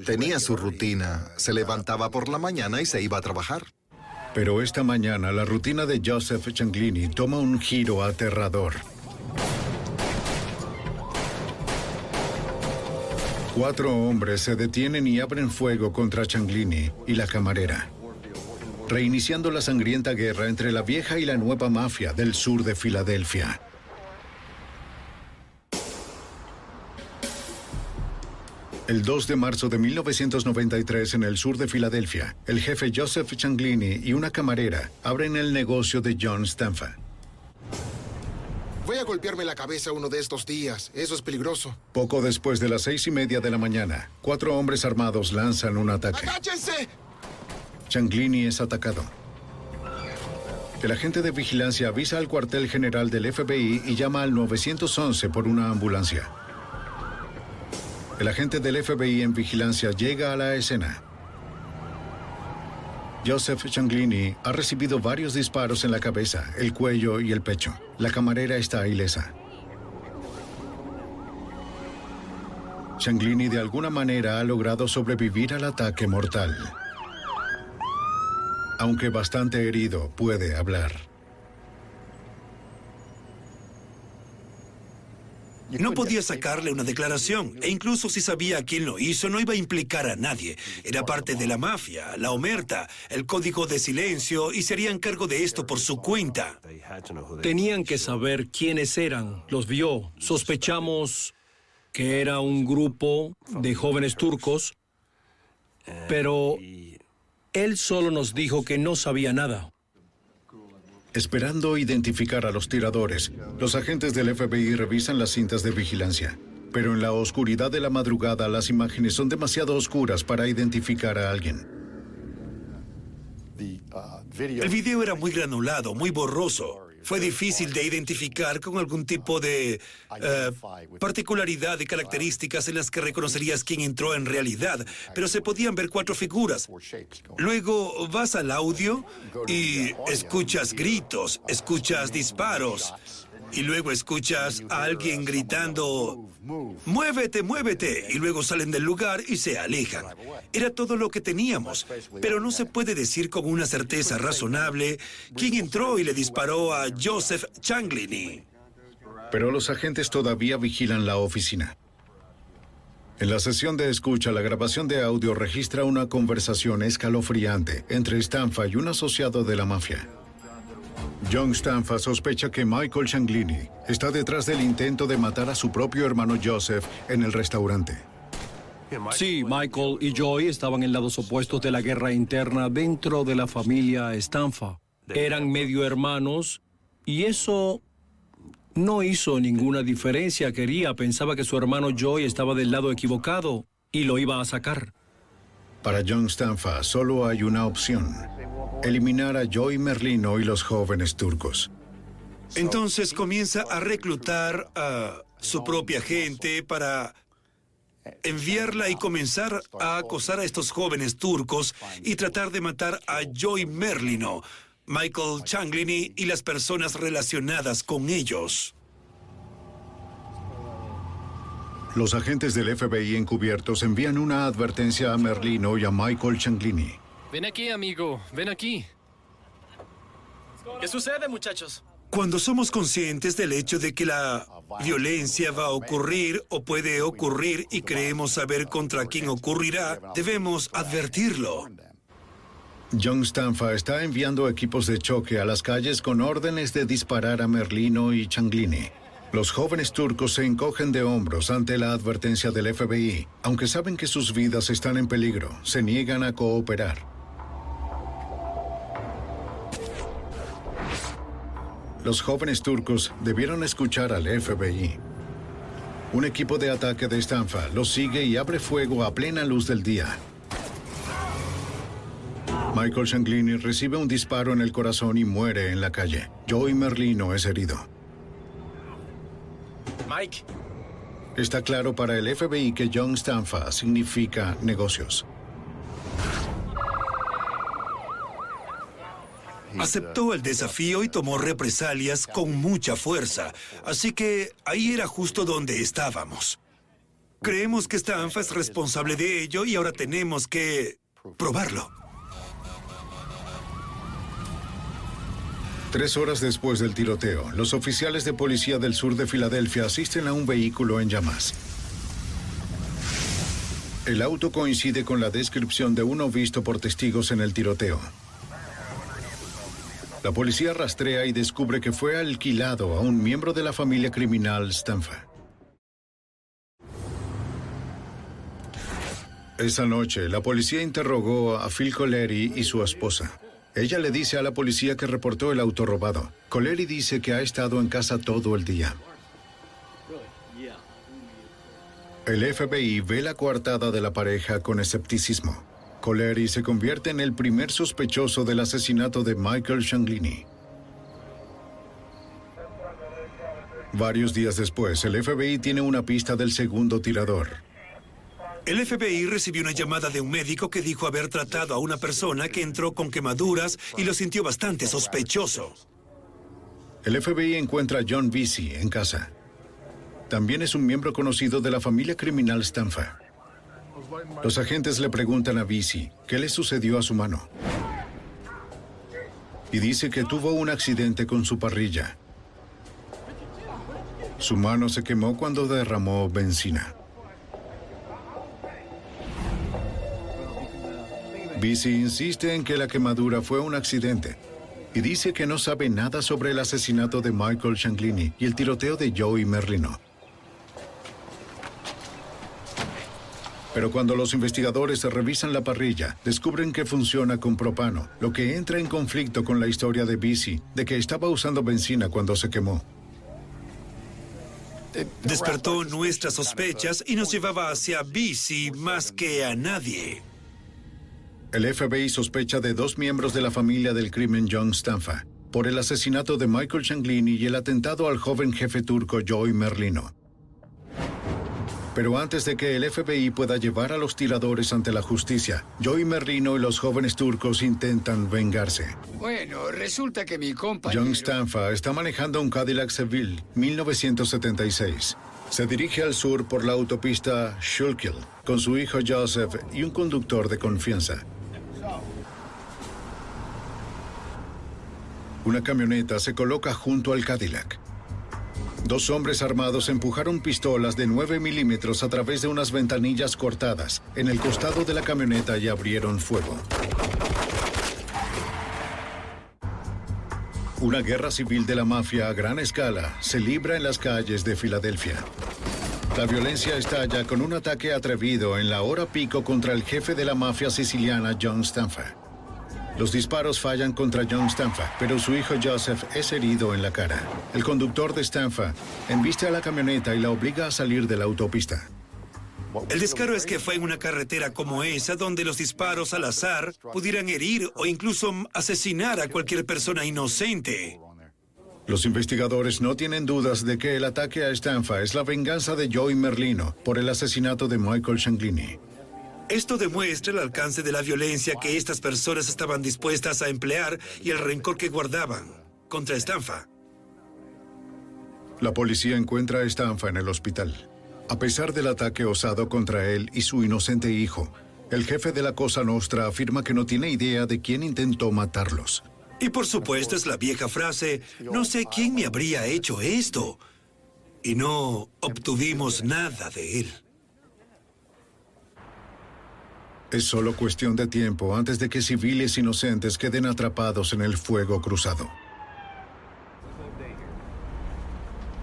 Tenía su rutina. Se levantaba por la mañana y se iba a trabajar. Pero esta mañana la rutina de Joseph Changlini toma un giro aterrador. Cuatro hombres se detienen y abren fuego contra Changlini y la camarera, reiniciando la sangrienta guerra entre la vieja y la nueva mafia del sur de Filadelfia. El 2 de marzo de 1993, en el sur de Filadelfia, el jefe Joseph Changlini y una camarera abren el negocio de John Stanfa. Voy a golpearme la cabeza uno de estos días. Eso es peligroso. Poco después de las seis y media de la mañana, cuatro hombres armados lanzan un ataque. ¡Agáchense! Changlini es atacado. El agente de vigilancia avisa al cuartel general del FBI y llama al 911 por una ambulancia. El agente del FBI en vigilancia llega a la escena. Joseph Changlini ha recibido varios disparos en la cabeza, el cuello y el pecho. La camarera está ilesa. Changlini de alguna manera ha logrado sobrevivir al ataque mortal. Aunque bastante herido, puede hablar. No podía sacarle una declaración, e incluso si sabía quién lo hizo, no iba a implicar a nadie. Era parte de la mafia, la omerta, el código de silencio, y se harían cargo de esto por su cuenta. Tenían que saber quiénes eran. Los vio. Sospechamos que era un grupo de jóvenes turcos, pero él solo nos dijo que no sabía nada. Esperando identificar a los tiradores, los agentes del FBI revisan las cintas de vigilancia. Pero en la oscuridad de la madrugada las imágenes son demasiado oscuras para identificar a alguien. El video era muy granulado, muy borroso. Fue difícil de identificar con algún tipo de eh, particularidad de características en las que reconocerías quién entró en realidad, pero se podían ver cuatro figuras. Luego vas al audio y escuchas gritos, escuchas disparos, y luego escuchas a alguien gritando, muévete, muévete, y luego salen del lugar y se alejan. Era todo lo que teníamos, pero no se puede decir con una certeza razonable quién entró y le disparó a Joseph Changlini. Pero los agentes todavía vigilan la oficina. En la sesión de escucha, la grabación de audio registra una conversación escalofriante entre Stanfa y un asociado de la mafia. John Stanfa sospecha que Michael Changlini está detrás del intento de matar a su propio hermano Joseph en el restaurante. Sí, Michael y Joy estaban en lados opuestos de la guerra interna dentro de la familia Stanfa. Eran medio hermanos y eso no hizo ninguna diferencia. Quería, pensaba que su hermano Joy estaba del lado equivocado y lo iba a sacar. Para John Stanfa solo hay una opción eliminar a Joy Merlino y los jóvenes turcos. Entonces comienza a reclutar a su propia gente para enviarla y comenzar a acosar a estos jóvenes turcos y tratar de matar a Joy Merlino, Michael Changlini y las personas relacionadas con ellos. Los agentes del FBI encubiertos envían una advertencia a Merlino y a Michael Changlini. Ven aquí, amigo. Ven aquí. ¿Qué sucede, muchachos? Cuando somos conscientes del hecho de que la violencia va a ocurrir o puede ocurrir y creemos saber contra quién ocurrirá, debemos advertirlo. John Stanfa está enviando equipos de choque a las calles con órdenes de disparar a Merlino y Changlini. Los jóvenes turcos se encogen de hombros ante la advertencia del FBI. Aunque saben que sus vidas están en peligro, se niegan a cooperar. Los jóvenes turcos debieron escuchar al FBI. Un equipo de ataque de Stanfa los sigue y abre fuego a plena luz del día. Michael Changlini recibe un disparo en el corazón y muere en la calle. Joey Merlino es herido. Mike. Está claro para el FBI que John Stanfa significa negocios. Aceptó el desafío y tomó represalias con mucha fuerza. Así que ahí era justo donde estábamos. Creemos que Stanfa es responsable de ello y ahora tenemos que probarlo. Tres horas después del tiroteo, los oficiales de policía del sur de Filadelfia asisten a un vehículo en llamas. El auto coincide con la descripción de uno visto por testigos en el tiroteo. La policía rastrea y descubre que fue alquilado a un miembro de la familia criminal Stanfa. Esa noche, la policía interrogó a Phil Coleri y su esposa. Ella le dice a la policía que reportó el auto robado. Coleri dice que ha estado en casa todo el día. El FBI ve la coartada de la pareja con escepticismo. Coleri se convierte en el primer sospechoso del asesinato de Michael Shanglini. Varios días después, el FBI tiene una pista del segundo tirador. El FBI recibió una llamada de un médico que dijo haber tratado a una persona que entró con quemaduras y lo sintió bastante sospechoso. El FBI encuentra a John Vesey en casa. También es un miembro conocido de la familia criminal Stanfa. Los agentes le preguntan a Vesey qué le sucedió a su mano. Y dice que tuvo un accidente con su parrilla. Su mano se quemó cuando derramó benzina. Vesey insiste en que la quemadura fue un accidente y dice que no sabe nada sobre el asesinato de Michael Shanglini y el tiroteo de Joey Merlino. Pero cuando los investigadores revisan la parrilla, descubren que funciona con propano, lo que entra en conflicto con la historia de Vesey de que estaba usando benzina cuando se quemó. Despertó nuestras sospechas y nos llevaba hacia Vesey más que a nadie. El FBI sospecha de dos miembros de la familia del crimen John Stanfa por el asesinato de Michael Shanglini y el atentado al joven jefe turco Joey Merlino. Pero antes de que el FBI pueda llevar a los tiradores ante la justicia, Joey Merlino y los jóvenes turcos intentan vengarse. Bueno, resulta que mi compañero... John Stanfa está manejando un Cadillac Seville 1976. Se dirige al sur por la autopista Schuylkill con su hijo Joseph y un conductor de confianza. Una camioneta se coloca junto al Cadillac. Dos hombres armados empujaron pistolas de 9 milímetros a través de unas ventanillas cortadas en el costado de la camioneta y abrieron fuego. Una guerra civil de la mafia a gran escala se libra en las calles de Filadelfia. La violencia estalla con un ataque atrevido en la hora pico contra el jefe de la mafia siciliana John Stanfa. Los disparos fallan contra John Stanfa, pero su hijo Joseph es herido en la cara. El conductor de Stanfa embiste a la camioneta y la obliga a salir de la autopista. El descaro es que fue en una carretera como esa donde los disparos al azar pudieran herir o incluso asesinar a cualquier persona inocente. Los investigadores no tienen dudas de que el ataque a Stanfa es la venganza de Joey Merlino por el asesinato de Michael Shanglini. Esto demuestra el alcance de la violencia que estas personas estaban dispuestas a emplear y el rencor que guardaban contra Stanfa. La policía encuentra a Stanfa en el hospital. A pesar del ataque osado contra él y su inocente hijo, el jefe de la Cosa Nostra afirma que no tiene idea de quién intentó matarlos. Y por supuesto es la vieja frase, no sé quién me habría hecho esto. Y no obtuvimos nada de él. Es solo cuestión de tiempo antes de que civiles inocentes queden atrapados en el fuego cruzado.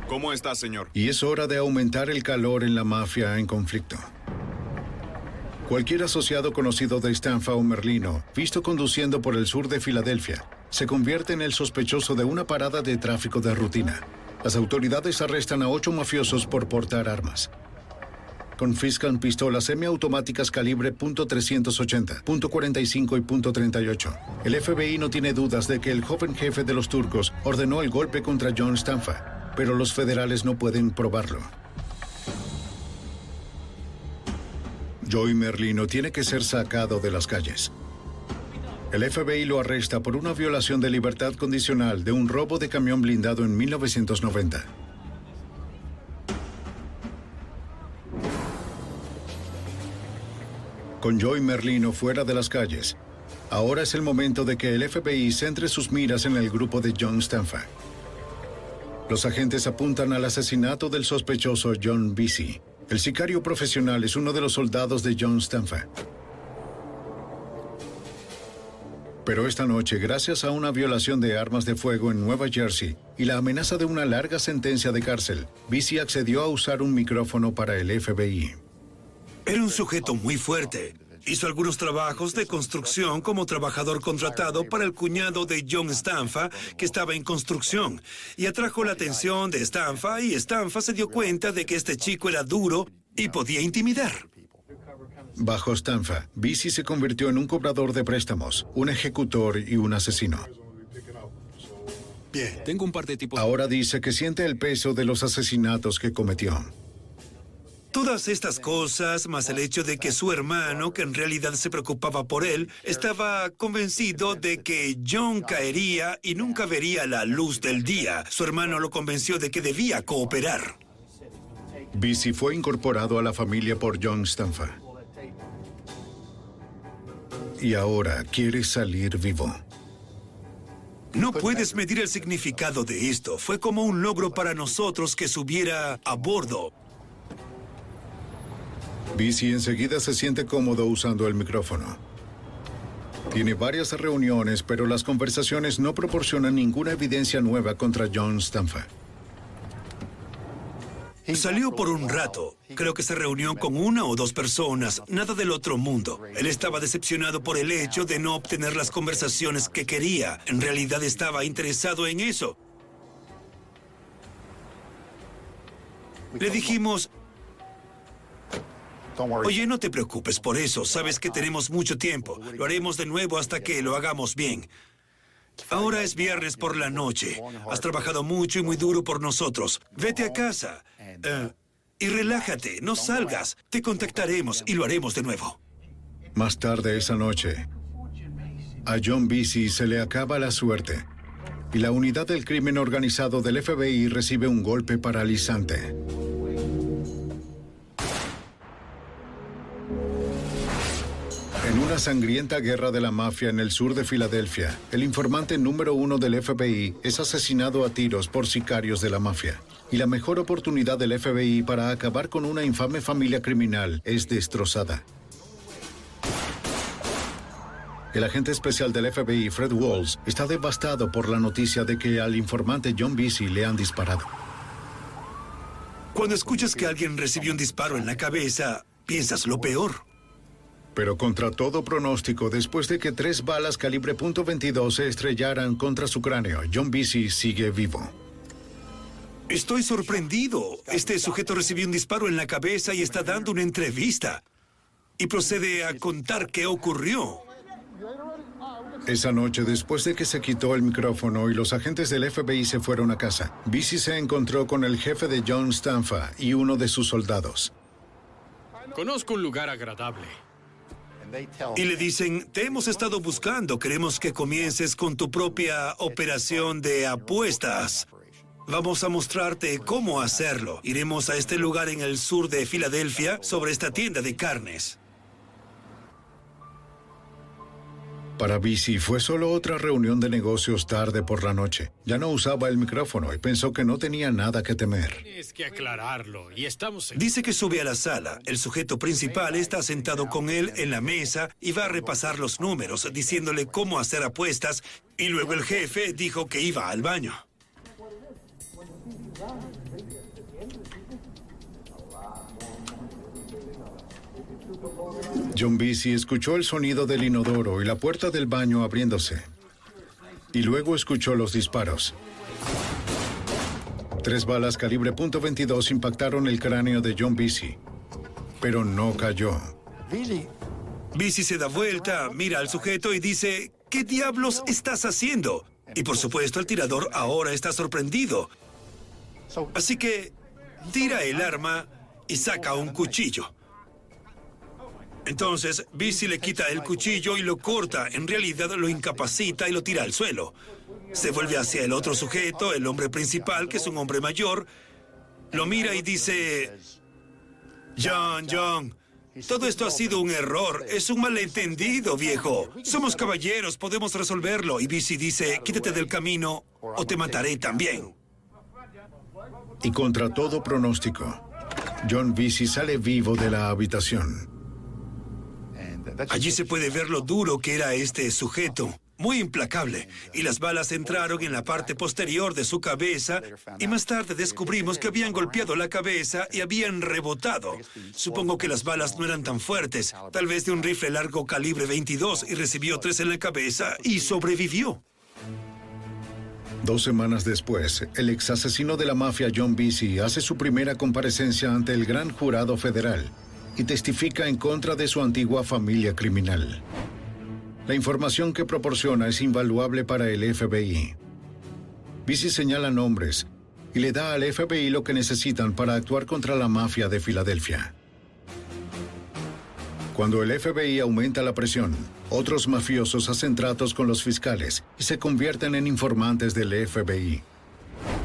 ¿Cómo está, señor? Y es hora de aumentar el calor en la mafia en conflicto. Cualquier asociado conocido de Stanfa o Merlino, visto conduciendo por el sur de Filadelfia, se convierte en el sospechoso de una parada de tráfico de rutina. Las autoridades arrestan a ocho mafiosos por portar armas. Confiscan pistolas semiautomáticas calibre .380, .45 y .38. El FBI no tiene dudas de que el joven jefe de los turcos ordenó el golpe contra John Stanfa, pero los federales no pueden probarlo. Joey Merlino tiene que ser sacado de las calles. El FBI lo arresta por una violación de libertad condicional de un robo de camión blindado en 1990. Con Joy Merlino fuera de las calles, ahora es el momento de que el FBI centre sus miras en el grupo de John Stanfa. Los agentes apuntan al asesinato del sospechoso John Vesey. El sicario profesional es uno de los soldados de John Stanfa. Pero esta noche, gracias a una violación de armas de fuego en Nueva Jersey y la amenaza de una larga sentencia de cárcel, Vesey accedió a usar un micrófono para el FBI. Era un sujeto muy fuerte. Hizo algunos trabajos de construcción como trabajador contratado para el cuñado de John Stanfa, que estaba en construcción, y atrajo la atención de Stanfa y Stanfa se dio cuenta de que este chico era duro y podía intimidar. Bajo Stanfa, Vesey se convirtió en un cobrador de préstamos, un ejecutor y un asesino. Bien. Tengo un par de tipos. Ahora dice que siente el peso de los asesinatos que cometió. Todas estas cosas, más el hecho de que su hermano, que en realidad se preocupaba por él, estaba convencido de que John caería y nunca vería la luz del día. Su hermano lo convenció de que debía cooperar. Vesey fue incorporado a la familia por John Stanfa. Y ahora quiere salir vivo. No puedes medir el significado de esto. Fue como un logro para nosotros que subiera a bordo. Vesey enseguida se siente cómodo usando el micrófono. Tiene varias reuniones, pero las conversaciones no proporcionan ninguna evidencia nueva contra John Stanfa. Salió por un rato. Creo que se reunió con una o dos personas, nada del otro mundo. Él estaba decepcionado por el hecho de no obtener las conversaciones que quería. En realidad estaba interesado en eso. Le dijimos, Oye, no te preocupes por eso. Sabes que tenemos mucho tiempo. Lo haremos de nuevo hasta que lo hagamos bien. Ahora es viernes por la noche. Has trabajado mucho y muy duro por nosotros. Vete a casa. Eh, y relájate. No salgas. Te contactaremos y lo haremos de nuevo. Más tarde esa noche, a John Vesey se le acaba la suerte y la unidad del crimen organizado del FBI recibe un golpe paralizante. En una sangrienta guerra de la mafia en el sur de Filadelfia, el informante número uno del FBI es asesinado a tiros por sicarios de la mafia. Y la mejor oportunidad del FBI para acabar con una infame familia criminal es destrozada. El agente especial del FBI, Fred Walls, está devastado por la noticia de que al informante John Vesey le han disparado. Cuando escuchas que alguien recibió un disparo en la cabeza, piensas lo peor. Pero contra todo pronóstico, después de que tres balas calibre .22 se estrellaran contra su cráneo, John Vesey sigue vivo. Estoy sorprendido. Este sujeto recibió un disparo en la cabeza y está dando una entrevista. Y procede a contar qué ocurrió. Esa noche, después de que se quitó el micrófono y los agentes del FBI se fueron a casa, Vesey se encontró con el jefe de John Stanfa y uno de sus soldados. Conozco un lugar agradable. Y le dicen, te hemos estado buscando, queremos que comiences con tu propia operación de apuestas. Vamos a mostrarte cómo hacerlo. Iremos a este lugar en el sur de Filadelfia sobre esta tienda de carnes. Para Vesey fue solo otra reunión de negocios tarde por la noche. Ya no usaba el micrófono y pensó que no tenía nada que temer. Tienes que aclararlo y estamos en... Dice que sube a la sala. El sujeto principal está sentado con él en la mesa y va a repasar los números, diciéndole cómo hacer apuestas. Y luego el jefe dijo que iba al baño. John Vesey escuchó el sonido del inodoro y la puerta del baño abriéndose. Y luego escuchó los disparos. Tres balas calibre .22 impactaron el cráneo de John Vesey, pero no cayó. Vesey se da vuelta, mira al sujeto y dice, ¿qué diablos estás haciendo? Y por supuesto el tirador ahora está sorprendido. Así que tira el arma y saca un cuchillo. Entonces, Bici le quita el cuchillo y lo corta. En realidad lo incapacita y lo tira al suelo. Se vuelve hacia el otro sujeto, el hombre principal, que es un hombre mayor. Lo mira y dice... John, John, todo esto ha sido un error. Es un malentendido, viejo. Somos caballeros, podemos resolverlo. Y Bici dice, quítate del camino o te mataré también. Y contra todo pronóstico, John Bici sale vivo de la habitación. Allí se puede ver lo duro que era este sujeto. Muy implacable. Y las balas entraron en la parte posterior de su cabeza y más tarde descubrimos que habían golpeado la cabeza y habían rebotado. Supongo que las balas no eran tan fuertes, tal vez de un rifle largo calibre 22 y recibió tres en la cabeza y sobrevivió. Dos semanas después, el ex asesino de la mafia John Bici hace su primera comparecencia ante el gran jurado federal y testifica en contra de su antigua familia criminal. La información que proporciona es invaluable para el FBI. Bici señala nombres y le da al FBI lo que necesitan para actuar contra la mafia de Filadelfia. Cuando el FBI aumenta la presión, otros mafiosos hacen tratos con los fiscales y se convierten en informantes del FBI.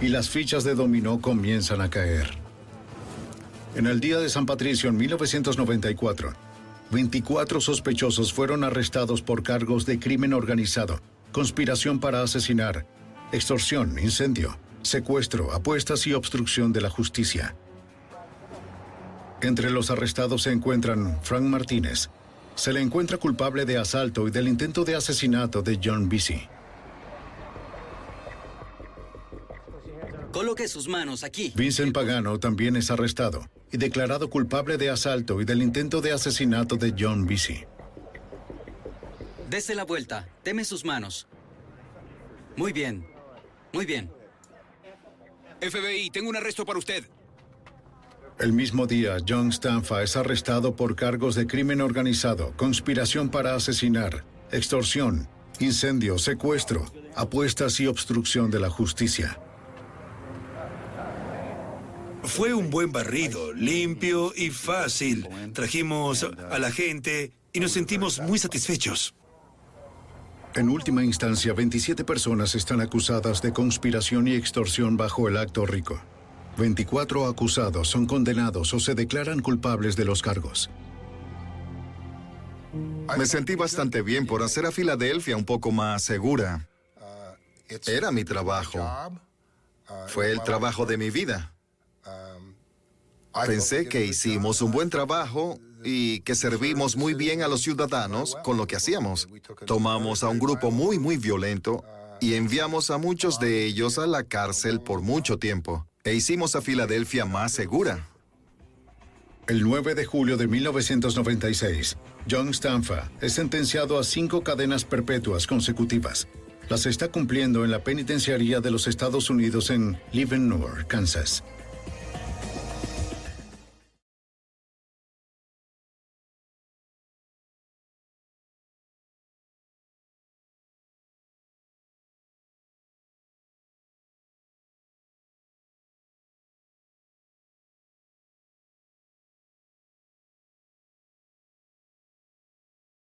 Y las fichas de dominó comienzan a caer. En el día de San Patricio en 1994, 24 sospechosos fueron arrestados por cargos de crimen organizado, conspiración para asesinar, extorsión, incendio, secuestro, apuestas y obstrucción de la justicia. Entre los arrestados se encuentran Frank Martínez. Se le encuentra culpable de asalto y del intento de asesinato de John Bici. Coloque sus manos aquí. Vincent Pagano también es arrestado y declarado culpable de asalto y del intento de asesinato de John Bici. Dese la vuelta. Deme sus manos. Muy bien. Muy bien. FBI, tengo un arresto para usted. El mismo día, John Stanfa es arrestado por cargos de crimen organizado, conspiración para asesinar, extorsión, incendio, secuestro, apuestas y obstrucción de la justicia. Fue un buen barrido, limpio y fácil. Trajimos a la gente y nos sentimos muy satisfechos. En última instancia, 27 personas están acusadas de conspiración y extorsión bajo el acto rico. 24 acusados son condenados o se declaran culpables de los cargos. Me sentí bastante bien por hacer a Filadelfia un poco más segura. Era mi trabajo. Fue el trabajo de mi vida. Pensé que hicimos un buen trabajo y que servimos muy bien a los ciudadanos con lo que hacíamos. Tomamos a un grupo muy, muy violento y enviamos a muchos de ellos a la cárcel por mucho tiempo. E hicimos a Filadelfia más segura. El 9 de julio de 1996, John Stanfa es sentenciado a cinco cadenas perpetuas consecutivas. Las está cumpliendo en la penitenciaría de los Estados Unidos en Leavenworth, Kansas.